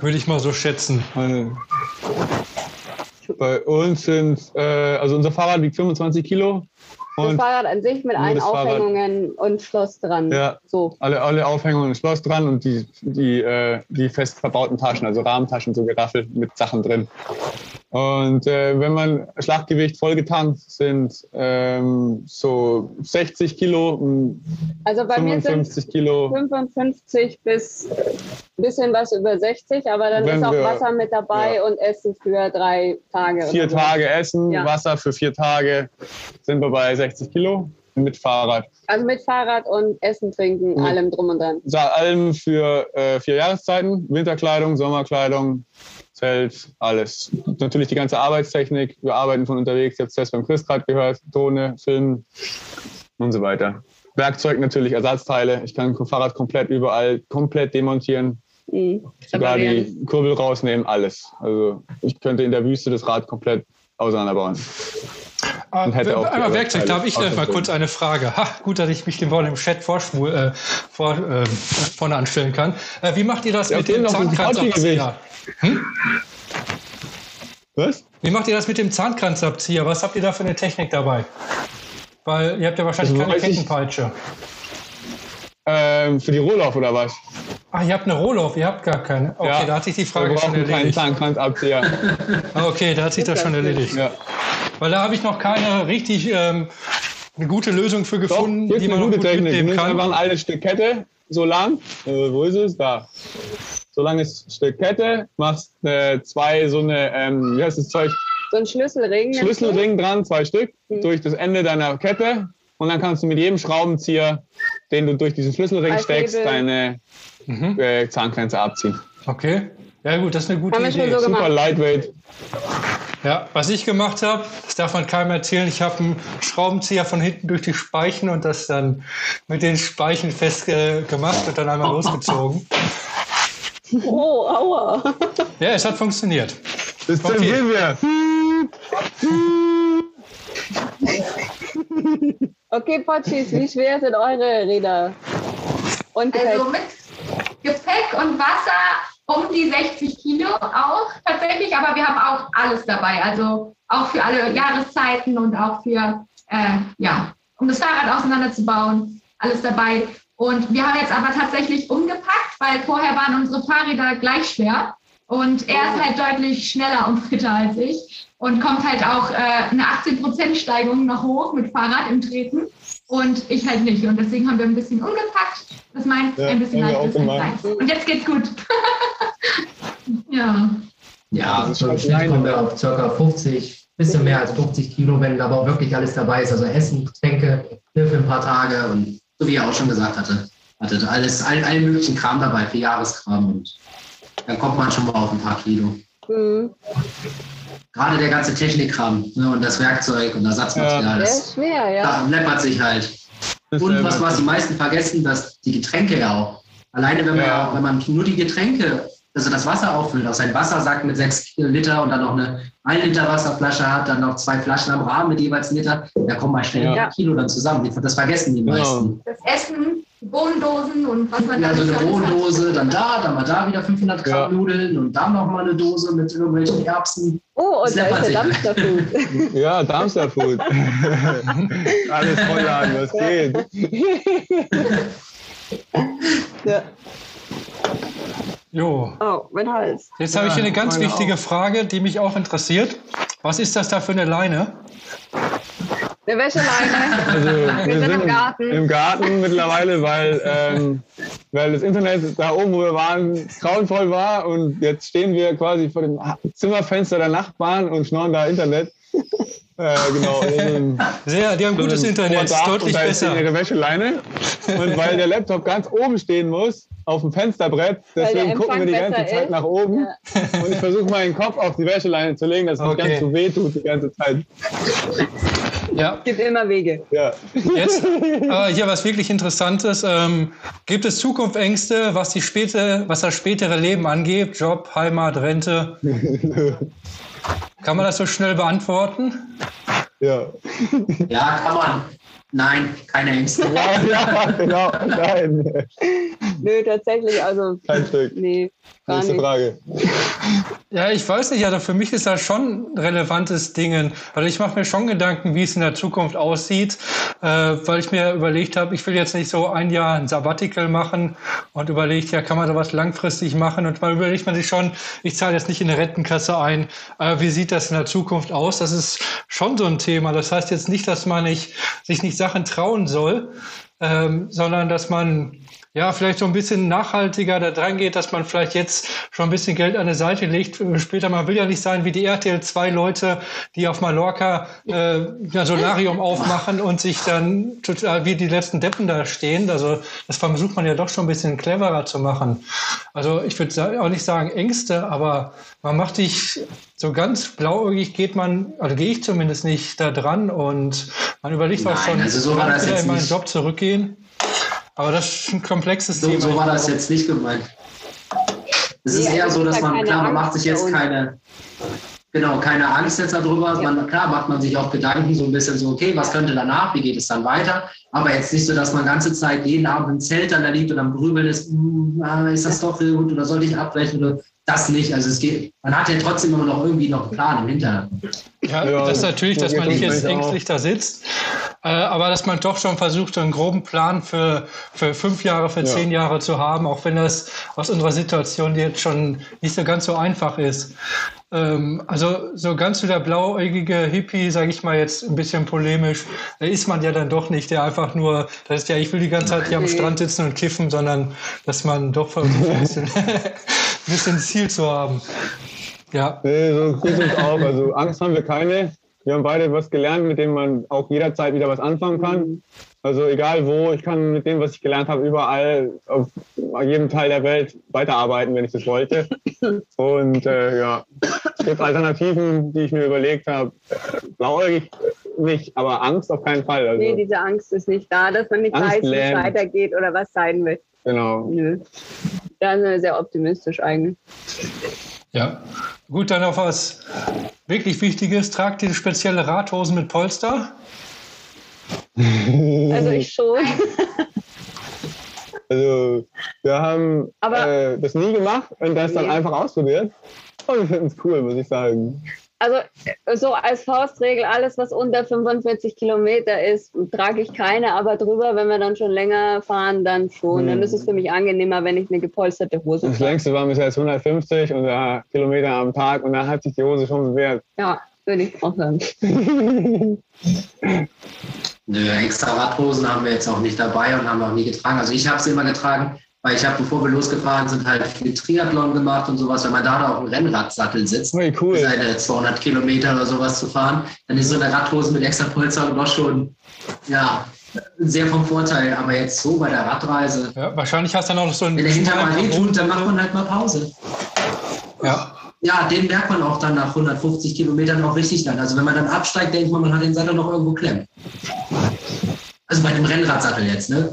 Würde ich mal so schätzen. Bei uns sind, äh, also unser Fahrrad wiegt 25 Kilo Das und Fahrrad an sich mit allen das Fahrrad. Aufhängungen und Schloss dran. Ja. So. alle, alle Aufhängungen und Schloss dran und die, die, äh, die fest verbauten Taschen, also Rahmentaschen, so geraffelt mit Sachen drin. Und äh, wenn man Schlaggewicht vollgetankt sind ähm, so 60 Kilo, Also bei mir sind 55 Kilo. 55 bis ein bisschen was über 60, aber dann Wenn ist auch Wasser mit dabei ja. und Essen für drei Tage. Vier oder so. Tage Essen, Ja. Wasser für vier Tage, sind wir bei 60 Kilo mit Fahrrad. Also mit Fahrrad und Essen, Trinken, Mhm. allem drum und dran. Allem für äh, vier Jahreszeiten, Winterkleidung, Sommerkleidung, Zelt, alles. Natürlich die ganze Arbeitstechnik. Wir arbeiten von unterwegs. Jetzt das beim Chris gerade gehört. Tone, Filmen und so weiter. Werkzeug natürlich, Ersatzteile. Ich kann ein Fahrrad komplett überall komplett demontieren. Mhm. Sogar die Kurbel rausnehmen, alles. Also ich könnte in der Wüste das Rad komplett auseinanderbauen. Ah, Und hätte auch die einmal Werkzeug, Ersatzteile da habe ich gleich mal kurz eine Frage. Ha, gut, dass ich mich dem Wort im Chat vorschwul, äh, vor, äh, vorne anstellen kann. Äh, wie macht ihr das Ja, mit dem Zahnkranzabzieher? Was? Wie macht ihr das mit dem Zahnkranzabzieher? Was habt ihr da für eine Technik dabei? Weil ihr habt ja wahrscheinlich Das keine weiß ich- Kettenpeitsche. Ähm, für die Rohlauf oder was? Ach, ihr habt eine Rohloff, ihr habt gar keine. Okay, Ja. da hat sich die Wir Frage schon brauchen keinen erledigt. Zahnkranzabzieher. Ah, Okay, da hat sich das schon erledigt. Ja. Weil da habe ich noch keine richtig ähm, eine gute Lösung für Doch, gefunden, ist die man gute gut Technik. Mitnehmen nimmst einfach kann. ein altes Stück Kette, so lang. Äh, wo ist es? Da. So langes Stück Kette, machst äh, zwei so eine, ähm, wie heißt das Zeug? So ein Schlüsselring. Schlüsselring dran, zwei Stück, Mhm. durch das Ende deiner Kette. Und dann kannst du mit jedem Schraubenzieher, den du durch diesen Schlüsselring Als steckst, Hebel. deine Mhm. äh, Zahngrenze abziehen. Okay. Ja gut, das ist eine gute Haben Idee. so Super lightweight. Ja, was ich gemacht habe, das darf man keinem erzählen. Ich habe einen Schraubenzieher von hinten durch die Speichen und das dann mit den Speichen fest äh, gemacht und dann einmal losgezogen. Oh, aua. Ja, es hat funktioniert. Bis Okay. dann sind wir. Okay, Potschis, wie schwer sind eure Räder? Und? Also mit Gepäck und Wasser um die 60 Kilo auch tatsächlich, aber wir haben auch alles dabei. Also auch für alle Jahreszeiten und auch für, äh, ja, um das Fahrrad auseinanderzubauen, alles dabei. Und wir haben jetzt aber tatsächlich umgepackt, weil vorher waren unsere Fahrräder gleich schwer. Und er ist halt deutlich schneller und fitter als ich und kommt halt auch äh, eine 18% Steigung noch hoch mit Fahrrad im Treten. Und ich halt nicht. Und deswegen haben wir ein bisschen umgepackt, dass meins Ja, ein bisschen haben wir leicht auch ist als gemacht. seins. Und jetzt geht's gut. ja. Ja, Das ist so im schon Schnitt klein, kommen wir aber- auf ca. 50, bisschen mehr als 50 Kilo, wenn aber auch wirklich alles dabei ist. Also Essen, Getränke, für ein paar Tage und so wie er auch schon gesagt hatte, hatte alles, all, allen möglichen Kram dabei für Jahreskram und dann kommt man schon mal auf ein paar Kilo. Hm, Gerade der ganze Technikkram ne, und das Werkzeug und Ersatzmaterial, das ist schwer, ja. da läppert sich halt. Und was, was die meisten vergessen, dass die Getränke ja auch. Alleine wenn man, Ja. wenn man nur die Getränke, also das Wasser auffüllt, aus seinem Wassersack mit sechs Liter und dann noch eine 1 Liter Wasserflasche hat, dann noch zwei Flaschen am Rahmen mit jeweils Liter, da kommen mal schnell Ja. ein Kilo dann zusammen. Das vergessen die Genau. meisten. Das Essen, die Bohnendosen und was man Ja, so eine. Bohnendose, dann da, dann mal da wieder 500 Gramm Ja. Nudeln und dann noch mal eine Dose mit irgendwelchen Erbsen. Oh, und Das da ist der. Dumpsterfood. Ja, Darmstadt Food. Alles vollladen, was geht. ja. Jo. Oh, mein Hals. Jetzt habe ich hier eine ganz wichtige Frage, die mich auch interessiert. Was ist das da für eine Leine? Eine Wäscheleine. Also, wir, sind sind im im Garten. Im Garten mittlerweile, weil, ähm, weil das Internet da oben, wo wir waren, grauenvoll war und jetzt stehen wir quasi vor dem Zimmerfenster der Nachbarn und schnorren da Internet. Äh, genau. Sehr, die haben gutes Internet, ist deutlich und da ist besser. ihre Wäscheleine. Und weil der Laptop ganz oben stehen muss, auf dem Fensterbrett, deswegen gucken wir die ganze Zeit ist. nach oben. Und ich versuche meinen Kopf auf die Wäscheleine zu legen, dass es nicht Okay. ganz so weh tut die ganze Zeit. Ja, Gibt immer Wege. Ja. jetzt aber hier was wirklich Interessantes. Ähm, gibt es Zukunftsängste, was, die späte, was das spätere Leben angeht? Job, Heimat, Rente? Kann man das so schnell beantworten? Ja. Ja, kann man. Nein, keine Ängste. Ja, ja, genau. Nein. Nö, tatsächlich, also, Kein Stück. nee, gar Nächste nicht. Frage. Ja, ich weiß nicht, also für mich ist das schon ein relevantes Ding. Also ich mache mir schon Gedanken, wie es in der Zukunft aussieht, äh, weil ich mir überlegt habe, ich will jetzt nicht so ein Jahr ein Sabbatical machen und überlegt, ja, kann man da was langfristig machen? Und mal überlegt man sich schon, ich zahle jetzt nicht in eine Rentenkasse ein, äh, wie sieht das in der Zukunft aus? Das ist schon so ein Thema. Das heißt jetzt nicht, dass man nicht, sich nicht Sachen trauen soll. ähm, sondern dass man ja, vielleicht so ein bisschen nachhaltiger da dran geht, dass man vielleicht jetzt schon ein bisschen Geld an der Seite legt. Später, man will ja nicht sein wie die RTL 2 Leute, die auf Mallorca äh, ein Solarium aufmachen und sich dann total wie die letzten Deppen da stehen. Also das versucht man ja doch schon ein bisschen cleverer zu machen. Also ich würde auch nicht sagen Ängste, aber man macht sich so ganz blauäugig geht man, also gehe ich zumindest nicht da dran und man überlegt Nein, auch schon, also so war das wieder in meinen nicht. Job zurückgehen. Aber das ist ein komplexes So, Thema. so war das jetzt nicht gemeint. Es ist Nee, eher also so, dass ist da man, klar, man macht sich jetzt keine, genau, keine Angst jetzt darüber. Man, klar macht man sich auch Gedanken, so ein bisschen so, okay, was könnte danach, wie geht es dann weiter? Aber jetzt nicht so, dass man ganze Zeit jeden Abend im Zelt dann da liegt und am Grübeln ist, hm, ah, ist das doch gut oder soll ich abbrechen oder das nicht. Also es geht, man hat ja trotzdem immer noch irgendwie noch einen Plan im Hintergrund. Ja, Ja, das ist natürlich, dass man nicht jetzt ängstlich da sitzt, äh, aber dass man doch schon versucht, so einen groben Plan für, für fünf Jahre, für Ja. zehn Jahre zu haben, auch wenn das aus unserer Situation jetzt schon nicht so ganz so einfach ist. Ähm, also so ganz so der blauäugige Hippie, sage ich mal jetzt ein bisschen polemisch, ist man ja dann doch nicht, der einfach nur, das ist ja, ich will die ganze Zeit hier am Strand sitzen und kiffen, sondern dass man doch versucht, ein bisschen, ein bisschen Ziel zu haben. Ja. Nee, so gut ist auch. Also Angst haben wir keine. Wir haben beide was gelernt, mit dem man auch jederzeit wieder was anfangen kann. Also egal wo, ich kann mit dem, was ich gelernt habe, überall auf jedem Teil der Welt weiterarbeiten, wenn ich das wollte. Und äh, ja, es gibt Alternativen, die ich mir überlegt habe. Blauäugig nicht, aber Angst auf keinen Fall. Also, Nee, diese Angst ist nicht da, dass man nicht Angst weiß, wie es weitergeht oder was sein wird. genau. Nö. Da sind wir sehr optimistisch eigentlich. Ja, gut, dann noch was wirklich Wichtiges. Tragt ihr spezielle Radhosen mit Polster? Also ich schon. Also wir haben Aber- äh, das nie gemacht und das dann Nee. einfach ausprobiert. Und wir finden es cool, muss ich sagen. Also so als Faustregel, alles was unter 45 Kilometer ist, trage ich keine, aber drüber, wenn wir dann schon länger fahren, dann schon. Dann Hm. ist es für mich angenehmer, wenn ich eine gepolsterte Hose Das trage. längste waren bis jetzt 150 und ja, Kilometer am Tag und dann hat sich die Hose schon bewährt. Ja, würde ich auch sagen. Nö, extra Radhosen haben wir jetzt auch nicht dabei und haben wir auch nie getragen. Also ich habe sie immer getragen, weil ich habe, bevor wir losgefahren sind, halt viel Triathlon gemacht und sowas. Wenn man da auf dem Rennradsattel sitzt, Ui, cool. seine 200 Kilometer oder sowas zu fahren, dann ist so eine Radhose mit extra Polster doch schon, ja, sehr vom Vorteil. Aber jetzt so bei der Radreise, Ja, wahrscheinlich hast du dann auch so einen wenn der Hinter mal schmalen wehtut, dann macht man halt mal Pause. Ja, Ja, den merkt man auch dann nach 150 Kilometern auch richtig dann. Also wenn man dann absteigt, denkt man, man hat den Sattel noch irgendwo klemmen. Also bei dem Rennradsattel jetzt, ne?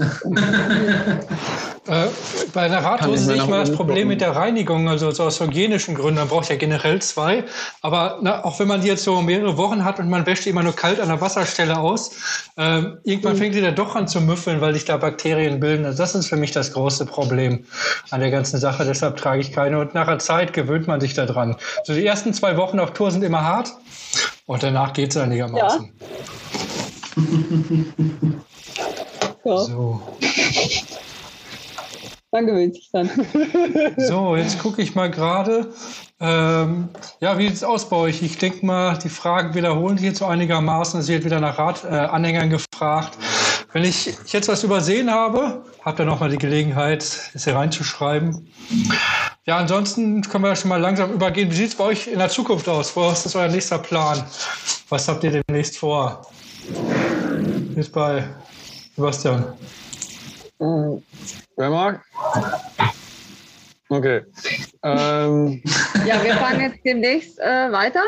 äh, bei einer Radhose sehe ich mal das Problem mit der Reinigung, also so aus hygienischen Gründen. Man braucht ja generell zwei. Aber na, auch wenn man die jetzt so mehrere Wochen hat und man wäscht die immer nur kalt an der Wasserstelle aus, ähm, irgendwann fängt die dann doch an zu müffeln, weil sich da Bakterien bilden. Also das ist für mich das große Problem an der ganzen Sache. Deshalb trage ich keine. Und nach einer Zeit gewöhnt man sich daran. So die ersten zwei Wochen auf Tour sind immer hart und danach geht es einigermaßen. Ja, So. man gewöhnt sich dann. So, jetzt gucke ich mal gerade. Ähm, ja, wie sieht es aus bei euch? Ich denke mal, die Fragen wiederholen sich jetzt so einigermaßen. Es wird wieder nach Radanhängern äh, Anhängern gefragt. Wenn ich jetzt was übersehen habe, habt ihr nochmal die Gelegenheit, es hier reinzuschreiben. Ja, ansonsten können wir schon mal langsam übergehen. Wie sieht es bei euch in der Zukunft aus? Was ist euer nächster Plan? Was habt ihr demnächst vor? Ist bei Sebastian? Wer mag? Okay. Ähm, Ja, wir fahren jetzt demnächst äh, weiter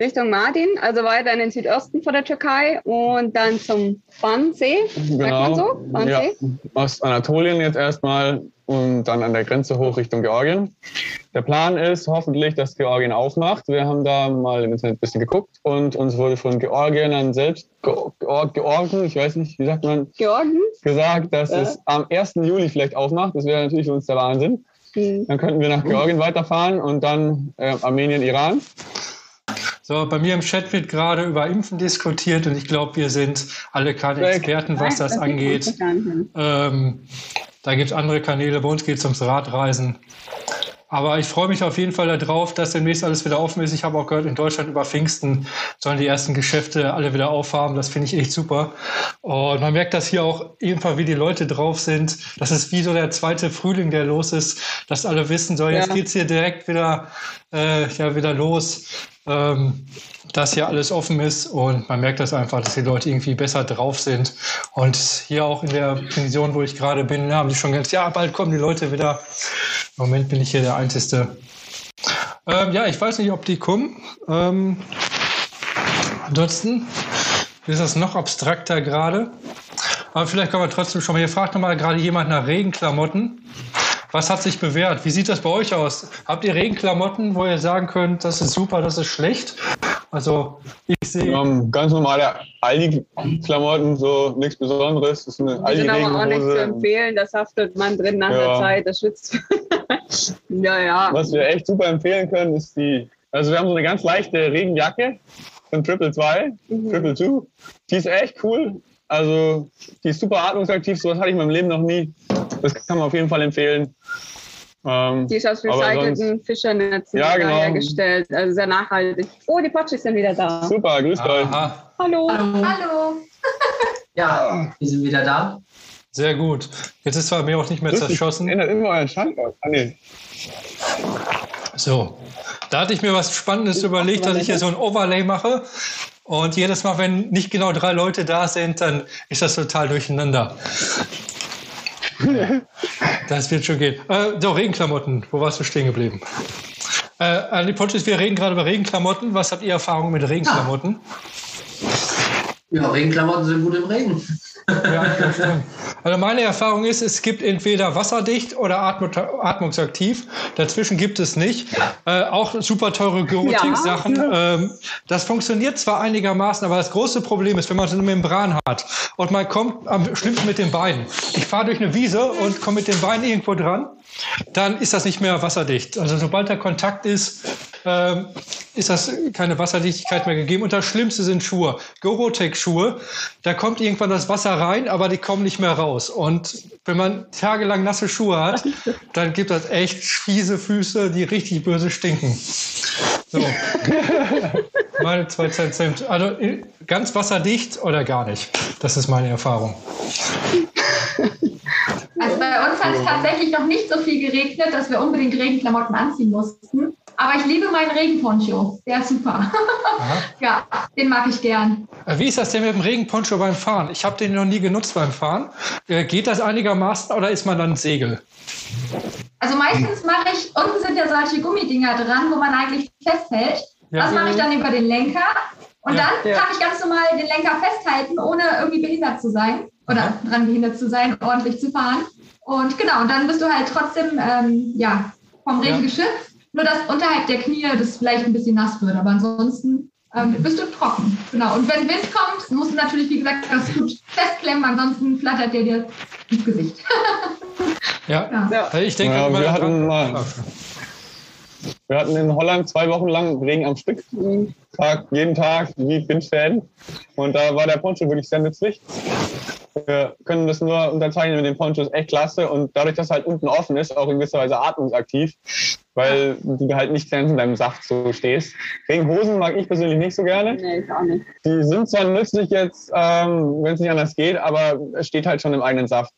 Richtung Mardin, also weiter in den Südosten von der Türkei und dann zum Fansee. Sagt man genau. so? Ja, Fansee? Ostanatolien jetzt erstmal und dann an der Grenze hoch Richtung Georgien. Der Plan ist hoffentlich, dass Georgien aufmacht. Wir haben da mal im Internet ein bisschen geguckt und uns wurde von Georgiern selbst, Georg, Georgen, ich weiß nicht, wie sagt man, Georgen? gesagt, dass Ja. es am 1. Juli vielleicht aufmacht. Das wäre natürlich für uns der Wahnsinn. Hm. Dann könnten wir nach Georgien weiterfahren und dann äh, Armenien, Iran. So, bei mir im Chat wird gerade über Impfen diskutiert und ich glaube, wir sind alle keine. Experten, was das angeht. Ähm, da gibt es andere Kanäle, bei uns geht es ums Radreisen. Aber ich freue mich auf jeden Fall darauf, dass demnächst alles wieder offen ist. Ich habe auch gehört, in Deutschland über Pfingsten sollen die ersten Geschäfte alle wieder aufhaben. Das finde ich echt super. Und man merkt das hier auch ebenfalls, wie die Leute drauf sind. Das ist wie so der zweite Frühling, der los ist, dass alle wissen, so jetzt ja. geht's hier direkt wieder, äh, ja, wieder los. Ähm, dass hier alles offen ist und man merkt das einfach, dass die Leute irgendwie besser drauf sind. Und hier auch in der Pension, wo ich gerade bin, haben die schon gesagt, ja, bald kommen die Leute wieder. Im Moment bin ich hier der Einzige. Ähm, ja, ich weiß nicht, ob die kommen. Ähm, ansonsten ist das noch abstrakter gerade. Aber vielleicht können wir trotzdem schon mal, hier fragt nochmal gerade jemand nach Regenklamotten. Was hat sich bewährt? Wie sieht das bei euch aus? Habt ihr Regenklamotten, wo ihr sagen könnt, das ist super, das ist schlecht? Also ich sehe. Wir haben ganz normale Aldi-Klamotten, so nichts Besonderes. Das ist eine Aldi sind aber auch nicht zu empfehlen, das haftet man drin nach ja. der Zeit, das schützt. ja, ja. Was wir echt super empfehlen können, ist die. Also wir haben so eine ganz leichte Regenjacke von Triple 2, mhm. Triple 2. Die ist echt cool. Also die ist super atmungsaktiv, sowas hatte ich in meinem Leben noch nie. Das kann man auf jeden Fall empfehlen. Ähm, die ist aus recycelten Fischernetzen ja, genau. hergestellt, also sehr nachhaltig. Oh, die Potschis sind wieder da. Super, grüß euch. Hallo. Hallo. Hallo. Ja, wir sind wieder da. Sehr gut. Jetzt ist zwar mir auch nicht mehr Lustig, zerschossen. Ändert immer euren Standort. Ah, nee. So, da hatte ich mir was Spannendes überlegt, dass ich hier so ein Overlay mache. Und jedes Mal, wenn nicht genau drei Leute da sind, dann ist das total durcheinander. das wird schon gehen. Äh, so, Regenklamotten. Wo warst du stehen geblieben? Äh, Ali Pontis, wir reden gerade über Regenklamotten. Was habt ihr Erfahrung mit Regenklamotten? Ja, Regenklamotten sind gut im Regen. Ja, das stimmt. Also meine Erfahrung ist, es gibt entweder wasserdicht oder atmungsaktiv. Dazwischen gibt es nicht. Äh, auch super teure Gyrotik-Sachen. Ja. Ähm, das funktioniert zwar einigermaßen, aber das große Problem ist, wenn man so eine Membran hat und man kommt am schlimmsten mit den Beinen. Ich fahre durch eine Wiese und komme mit den Beinen irgendwo dran, dann ist das nicht mehr wasserdicht. Also sobald der Kontakt ist, ähm, ist das keine Wasserdichtigkeit mehr gegeben. Und das Schlimmste sind Schuhe. Gorotec-Schuhe. Da kommt irgendwann das Wasser rein, aber die kommen nicht mehr raus. Und wenn man tagelang nasse Schuhe hat, dann gibt das echt fiese Füße, die richtig böse stinken. So. meine zwei Cent. Also ganz wasserdicht oder gar nicht. Das ist meine Erfahrung. Also bei uns hat es tatsächlich noch nicht so viel geregnet, dass wir unbedingt Regenklamotten anziehen mussten. Aber ich liebe meinen Regenponcho. Der ist super. ja, den mag ich gern. Äh, wie ist das denn mit dem Regenponcho beim Fahren? Ich habe den noch nie genutzt beim Fahren. Äh, geht das einigermaßen oder ist man dann Segel? Also meistens mache ich, unten sind ja solche Gummidinger dran, wo man eigentlich festhält. Ja. Das mache ich dann über den Lenker. Und ja, dann ja. kann ich ganz normal den Lenker festhalten, ohne irgendwie behindert zu sein. Oder Aha. dran behindert zu sein, ordentlich zu fahren. Und genau, und dann bist du halt trotzdem ähm, ja, vom Regen geschützt. Nur dass unterhalb der Knie das vielleicht ein bisschen nass wird, aber ansonsten ähm, bist du trocken. Genau. Und wenn Wind kommt, musst du natürlich, wie gesagt, das gut festklemmen, ansonsten flattert der dir ins Gesicht. ja. ja. ich denke, ja, wir hatten mal. Wir hatten in Holland zwei Wochen lang Regen am Stück. Tag, jeden Tag wie Windfäden. Und da war der Poncho wirklich sehr nützlich. Wir können das nur unterzeichnen mit den Ponchos echt klasse und dadurch, dass halt unten offen ist, auch in gewisser Weise atmungsaktiv, weil du halt nicht ganz in deinem Saft so stehst. Regenhosen mag ich persönlich nicht so gerne. Nee, ich auch nicht. Die sind zwar nützlich jetzt, ähm, wenn es nicht anders geht, aber es steht halt schon im eigenen Saft.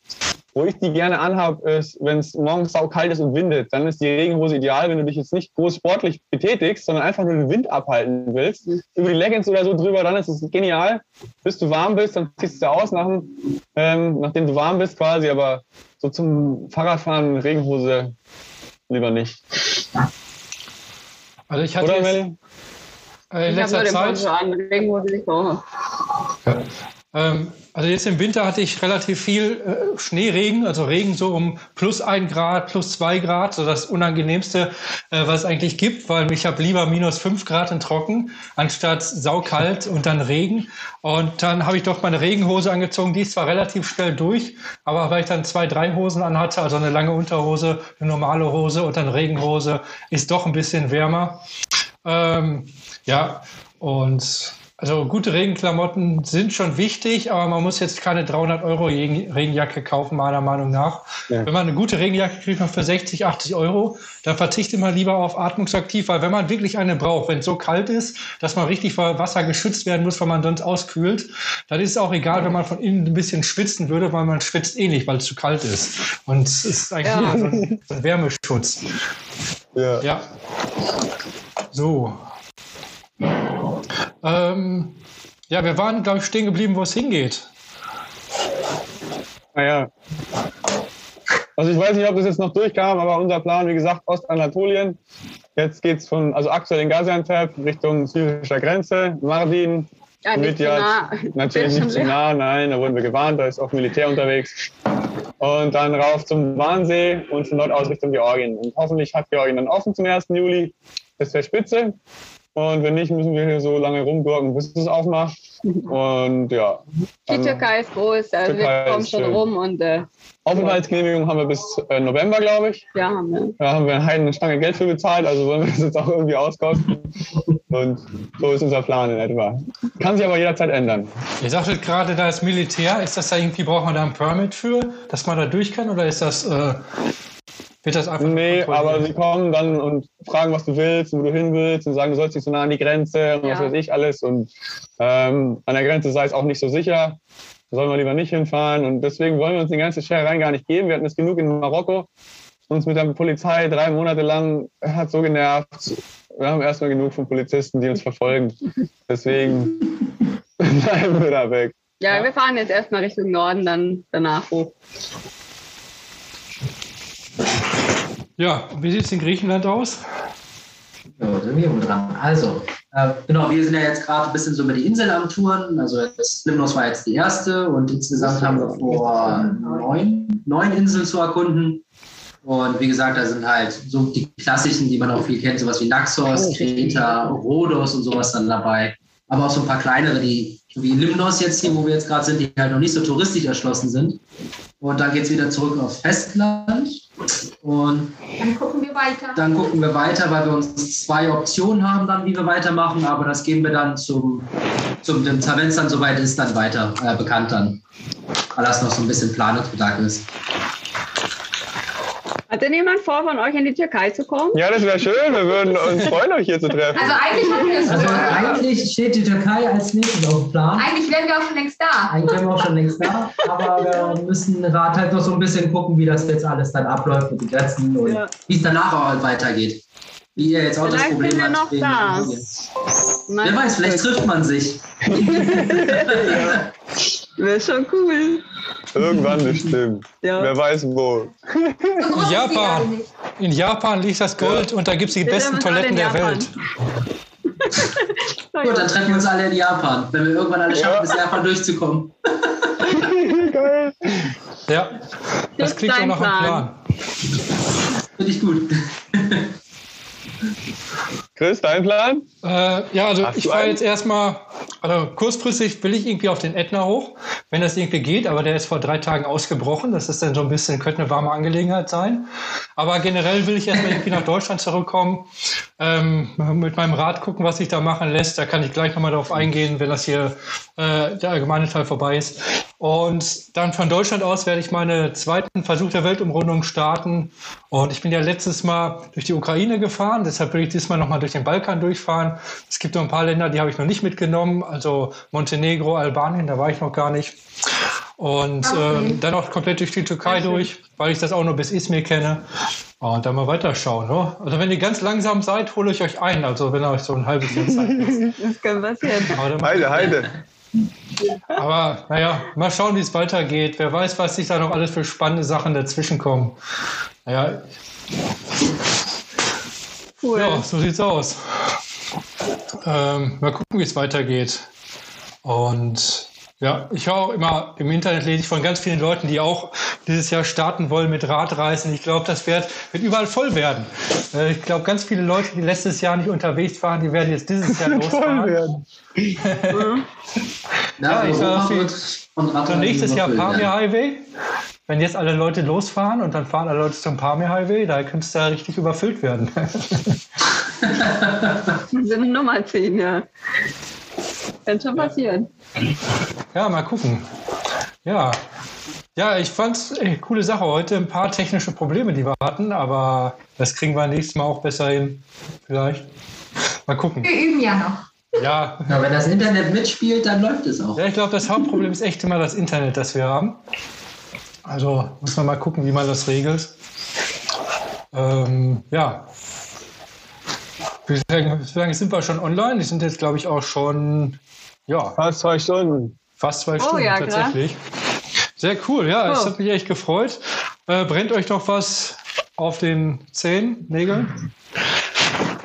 Wo ich die gerne anhabe, ist, wenn es morgens sau kalt ist und windet, dann ist die Regenhose ideal, wenn du dich jetzt nicht groß sportlich betätigst, sondern einfach nur den Wind abhalten willst. Mhm. Über die Leggings oder so drüber, dann ist es genial. Bis du warm bist, dann ziehst du es ja aus, nach, ähm, nachdem du warm bist quasi, aber so zum Fahrradfahren Regenhose lieber nicht. Also ich hatte Oder, jetzt, Melli? äh, in letzter Zeit. An, Regenhose nicht ja. Ähm, also jetzt im Winter hatte ich relativ viel äh, Schneeregen, also Regen so um plus ein Grad, plus zwei Grad, so das Unangenehmste, äh, was es eigentlich gibt, weil ich habe lieber minus fünf Grad in Trocken, anstatt saukalt und dann Regen. Und dann habe ich doch meine Regenhose angezogen, die ist zwar relativ schnell durch, aber weil ich dann zwei, drei Hosen anhatte, also eine lange Unterhose, eine normale Hose und dann Regenhose, ist doch ein bisschen wärmer. Ähm, ja, und Also gute Regenklamotten sind schon wichtig, aber man muss jetzt keine 300 Euro Regenjacke kaufen, meiner Meinung nach. Ja. Wenn man eine gute Regenjacke kriegt man für 60, 80 Euro, dann verzichtet man lieber auf atmungsaktiv, weil wenn man wirklich eine braucht, wenn es so kalt ist, dass man richtig vor Wasser geschützt werden muss, weil man sonst auskühlt, dann ist es auch egal, wenn man von innen ein bisschen schwitzen würde, weil man schwitzt eh nicht, weil es zu kalt ist. Und es ist eigentlich ja. so, ein, so ein Wärmeschutz. Ja. ja. So, ähm, ja, wir waren, glaube ich, stehen geblieben, wo es hingeht. Naja. Also ich weiß nicht, ob das jetzt noch durchkam, aber unser Plan, wie gesagt, Ostanatolien. Jetzt geht es von, also aktuell in Gaziantep Richtung syrischer Grenze, Mardin, ja, nicht nah. natürlich nicht zu nah, nein, da wurden wir gewarnt, da ist auch Militär unterwegs. Und dann rauf zum Warnsee und von dort aus Richtung Georgien. Und hoffentlich hat Georgien dann offen zum 1. Juli. Das wäre spitze. Und wenn nicht, müssen wir hier so lange rumgurken, bis es aufmacht. Und ja. Die Türkei ist groß, also Türkei wir kommen schon schön. rum und. Äh, Aufenthaltsgenehmigung haben wir bis äh, November, glaube ich. Ja, haben wir. Da haben wir eine Stange Geld für bezahlt, also wollen wir das jetzt auch irgendwie auskosten. und so ist unser Plan in etwa. Kann sich aber jederzeit ändern. Ihr sagtet gerade, da ist Militär. Ist das da irgendwie, braucht man da ein Permit für, dass man da durch kann? Oder ist das. Äh wird das einfach nee, aber sie kommen dann und fragen, was du willst, wo du hin willst und sagen, du sollst nicht so nah an die Grenze und ja. was weiß ich alles. Und ähm, an der Grenze sei es auch nicht so sicher. Da sollen wir lieber nicht hinfahren. Und deswegen wollen wir uns die ganze Scherereien gar nicht geben. Wir hatten es genug in Marokko. Uns mit der Polizei drei Monate lang hat so genervt. Wir haben erstmal genug von Polizisten, die uns verfolgen. Deswegen bleiben wir da weg. Ja, ja, wir fahren jetzt erstmal Richtung Norden, dann danach hoch. Ja, wie sieht es in Griechenland aus? Ja, sind wir dran. Also, äh, genau, wir sind ja jetzt gerade ein bisschen so über die Insel am Touren. Also das Limnos war jetzt die erste und insgesamt haben wir vor, neun, neun Inseln zu erkunden. Und wie gesagt, da sind halt so die klassischen, die man auch viel kennt, sowas wie Naxos, Kreta, Rhodos und sowas dann dabei. Aber auch so ein paar kleinere, die wie Limnos jetzt hier, wo wir jetzt gerade sind, die halt noch nicht so touristisch erschlossen sind. Und dann geht es wieder zurück aufs Festland. Und dann gucken wir weiter. Dann gucken wir weiter, weil wir uns zwei Optionen haben, dann wie wir weitermachen. Aber das geben wir dann zum, zum wenn es dann soweit ist, dann weiter äh, bekannt dann. Weil das noch so ein bisschen Planungsbedarf ist. Hat denn jemand vor, von euch in die Türkei zu kommen? Ja, das wäre schön. Wir würden uns freuen, euch hier zu treffen. Also eigentlich haben wir es Also eigentlich steht die Türkei als nächstes auf dem Plan. Eigentlich wären wir auch schon längst da. Eigentlich wären wir auch schon längst da. Aber wir müssen Rat halt noch so ein bisschen gucken, wie das jetzt alles dann abläuft mit den Grenzen und ja. wie es danach auch halt weitergeht. Wie ihr jetzt auch vielleicht das Problem habt. Noch da. Wer weiß, vielleicht trifft man sich. Wäre schon cool. Irgendwann bestimmt. Ja. Wer weiß wo. In Japan. In Japan liegt das Gold ja. und da gibt es die besten Toiletten der Welt. Gut, dann treffen wir uns alle in Japan, wenn wir irgendwann alle schaffen, ja. bis Japan durchzukommen. Geil. Ja, das klingt doch nach einem Plan. Finde ich gut. Chris, dein Plan? Äh, ja, also Hast ich fahre jetzt erstmal, also kurzfristig will ich irgendwie auf den Ätna hoch, wenn das irgendwie geht, aber der ist vor drei Tagen ausgebrochen. Das ist dann so ein bisschen, könnte eine warme Angelegenheit sein. Aber generell will ich erstmal irgendwie nach Deutschland zurückkommen, ähm, mit meinem Rad gucken, was sich da machen lässt. Da kann ich gleich nochmal darauf eingehen, wenn das hier äh, der allgemeine Teil vorbei ist. Und dann von Deutschland aus werde ich meine zweiten Versuch der Weltumrundung starten. Und ich bin ja letztes Mal durch die Ukraine gefahren, deshalb will ich diesmal nochmal durch den Balkan durchfahren. Es gibt noch ein paar Länder, die habe ich noch nicht mitgenommen, also Montenegro, Albanien, da war ich noch gar nicht. Und ähm, dann auch komplett durch die Türkei durch, weil ich das auch nur bis Izmir kenne. Und dann mal weiterschauen. Ne? Also wenn ihr ganz langsam seid, hole ich euch ein. Also wenn ihr euch so ein halbes Jahr Zeit ist. Das kann passieren. Heide, Heide. Aber naja, mal schauen, wie es weitergeht. Wer weiß, was sich da noch alles für spannende Sachen dazwischen kommen. Naja. Cool. Ja, so sieht's aus. Ähm, mal gucken, wie es weitergeht. Und ja, ich höre auch immer im Internet lese ich von ganz vielen Leuten, die auch dieses Jahr starten wollen mit Radreisen. Ich glaube, das wird, wird überall voll werden. Äh, ich glaube, ganz viele Leute, die letztes Jahr nicht unterwegs waren, die werden jetzt dieses Jahr losfahren. Voll werden. ja, ich sage, so nächstes Jahr Pamir Highway. Wenn jetzt alle Leute losfahren und dann fahren alle Leute zum Pamir Highway, da könnte es da richtig überfüllt werden. Nummer 10, ja. Kann schon passieren. Ja, mal gucken. Ja. Ja, ich fand's ey, coole Sache heute. Ein paar technische Probleme, die wir hatten, aber das kriegen wir nächstes Mal auch besser hin. Vielleicht. Mal gucken. Wir üben ja noch. Ja, Ja, wenn das Internet mitspielt, dann läuft es auch. Ja, ich glaube, das Hauptproblem ist echt immer das Internet, das wir haben. Also muss man mal gucken, wie man das regelt. Ähm, ja. Ich würde sagen, jetzt sind wir schon online. Die sind jetzt, glaube ich, auch schon ja, Fast zwei Stunden. fast zwei Oh, Stunden ja, tatsächlich. Sehr cool, ja, es Oh. hat mich echt gefreut. Äh, brennt euch doch was auf den Zehen, Nägeln?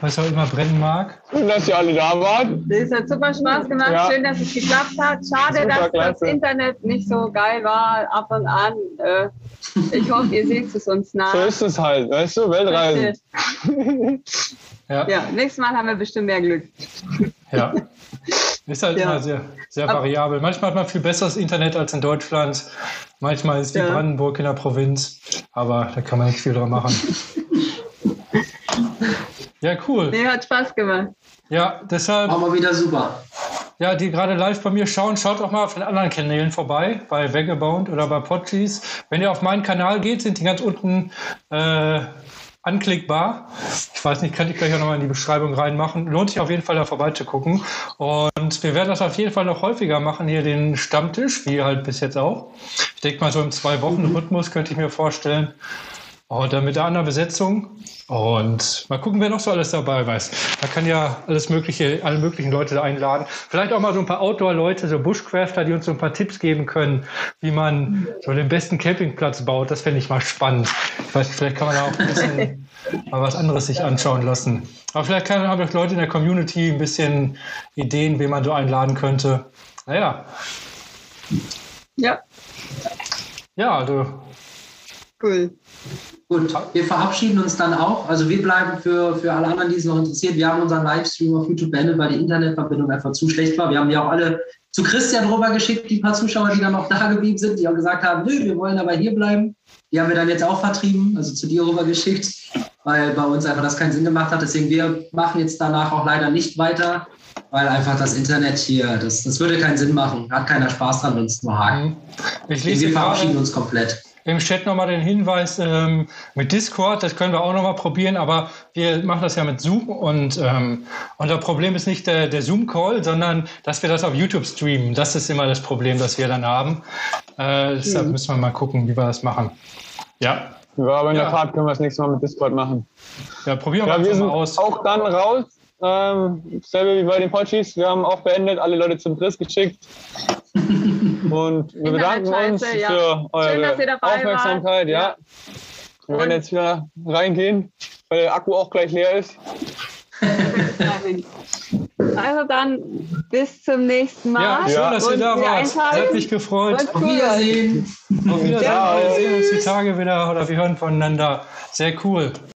Was auch immer brennen mag. Schön, dass ihr alle da wart. Es hat super Spaß gemacht. Ja. Schön, dass es geklappt hat. Schade, Super, dass das klasse. Internet nicht so geil war ab und an. Äh, ich hoffe, ihr seht es uns nach. So ist es halt, weißt du, Weltreisen. Ja. Ja, nächstes Mal haben wir bestimmt mehr Glück. Ja. Ist halt Ja. immer sehr, sehr variabel. Manchmal hat man viel besseres Internet als in Deutschland. Manchmal ist die Ja. Brandenburg in der Provinz. Aber da kann man nicht viel dran machen. Ja, cool. Nee, hat Spaß gemacht. Ja, deshalb, Auch mal wieder super. ja, die gerade live bei mir schauen, schaut auch mal auf den anderen Kanälen vorbei, bei Vagabond oder bei Podcheese. Wenn ihr auf meinen Kanal geht, sind die ganz unten äh, anklickbar. Ich weiß nicht, kann ich gleich auch nochmal in die Beschreibung reinmachen. Lohnt sich auf jeden Fall da vorbeizugucken. Und wir werden das auf jeden Fall noch häufiger machen, hier den Stammtisch, wie halt bis jetzt auch. Ich denke mal so im Zwei-Wochen-Rhythmus könnte ich mir vorstellen. Und dann mit der anderen Besetzung. Und mal gucken, wer noch so alles dabei weiß. Man kann ja alles mögliche, alle möglichen Leute da einladen. Vielleicht auch mal so ein paar Outdoor-Leute, so Bushcrafter, die uns so ein paar Tipps geben können, wie man so den besten Campingplatz baut. Das fände ich mal spannend. Ich weiß, vielleicht kann man da auch ein bisschen mal was anderes sich anschauen lassen. Aber vielleicht kann, haben auch Leute in der Community ein bisschen Ideen, wen man so einladen könnte. Naja, Ja, ja, also cool. Gut, wir verabschieden uns dann auch. Also wir bleiben für, für alle anderen, die es noch interessiert. Wir haben unseren Livestream auf YouTube beendet, weil die Internetverbindung einfach zu schlecht war. Wir haben die auch alle zu Christian rübergeschickt, die paar Zuschauer, die dann noch da geblieben sind, die auch gesagt haben, nö, wir wollen aber hier bleiben. Die haben wir dann jetzt auch vertrieben, also zu dir rübergeschickt, weil bei uns einfach das keinen Sinn gemacht hat. Deswegen, wir machen jetzt danach auch leider nicht weiter, weil einfach das Internet hier, das, das würde keinen Sinn machen. Hat keiner Spaß dran, wenn es nur hakt. ich Wir verabschieden uns komplett. Im Chat nochmal den Hinweis ähm, mit Discord, das können wir auch nochmal probieren, aber wir machen das ja mit Zoom und ähm, unser Problem ist nicht der, der Zoom-Call, sondern dass wir das auf YouTube streamen. Das ist immer das Problem, das wir dann haben. Äh, deshalb müssen wir mal gucken, wie wir das machen. Ja, Ja, aber in Ja. der Tat können wir es nächstes Mal mit Discord machen. ja probieren wir Ja, wir sind mal aus. auch dann raus. Ähm, selber wie bei den Podchies. Wir haben auch beendet, alle Leute zum Driss geschickt. Und wir bedanken uns ja. für eure Schön, dass ihr dabei Aufmerksamkeit. wart. Ja. Wir werden jetzt wieder reingehen, weil der Akku auch gleich leer ist. Also dann bis zum nächsten Mal. Ja, schön, dass ihr da wart. Hat mich gefreut. Und Auf Wiedersehen. Auf Wiedersehen. Wir sehen uns die Tage wieder oder wir hören voneinander. Sehr cool.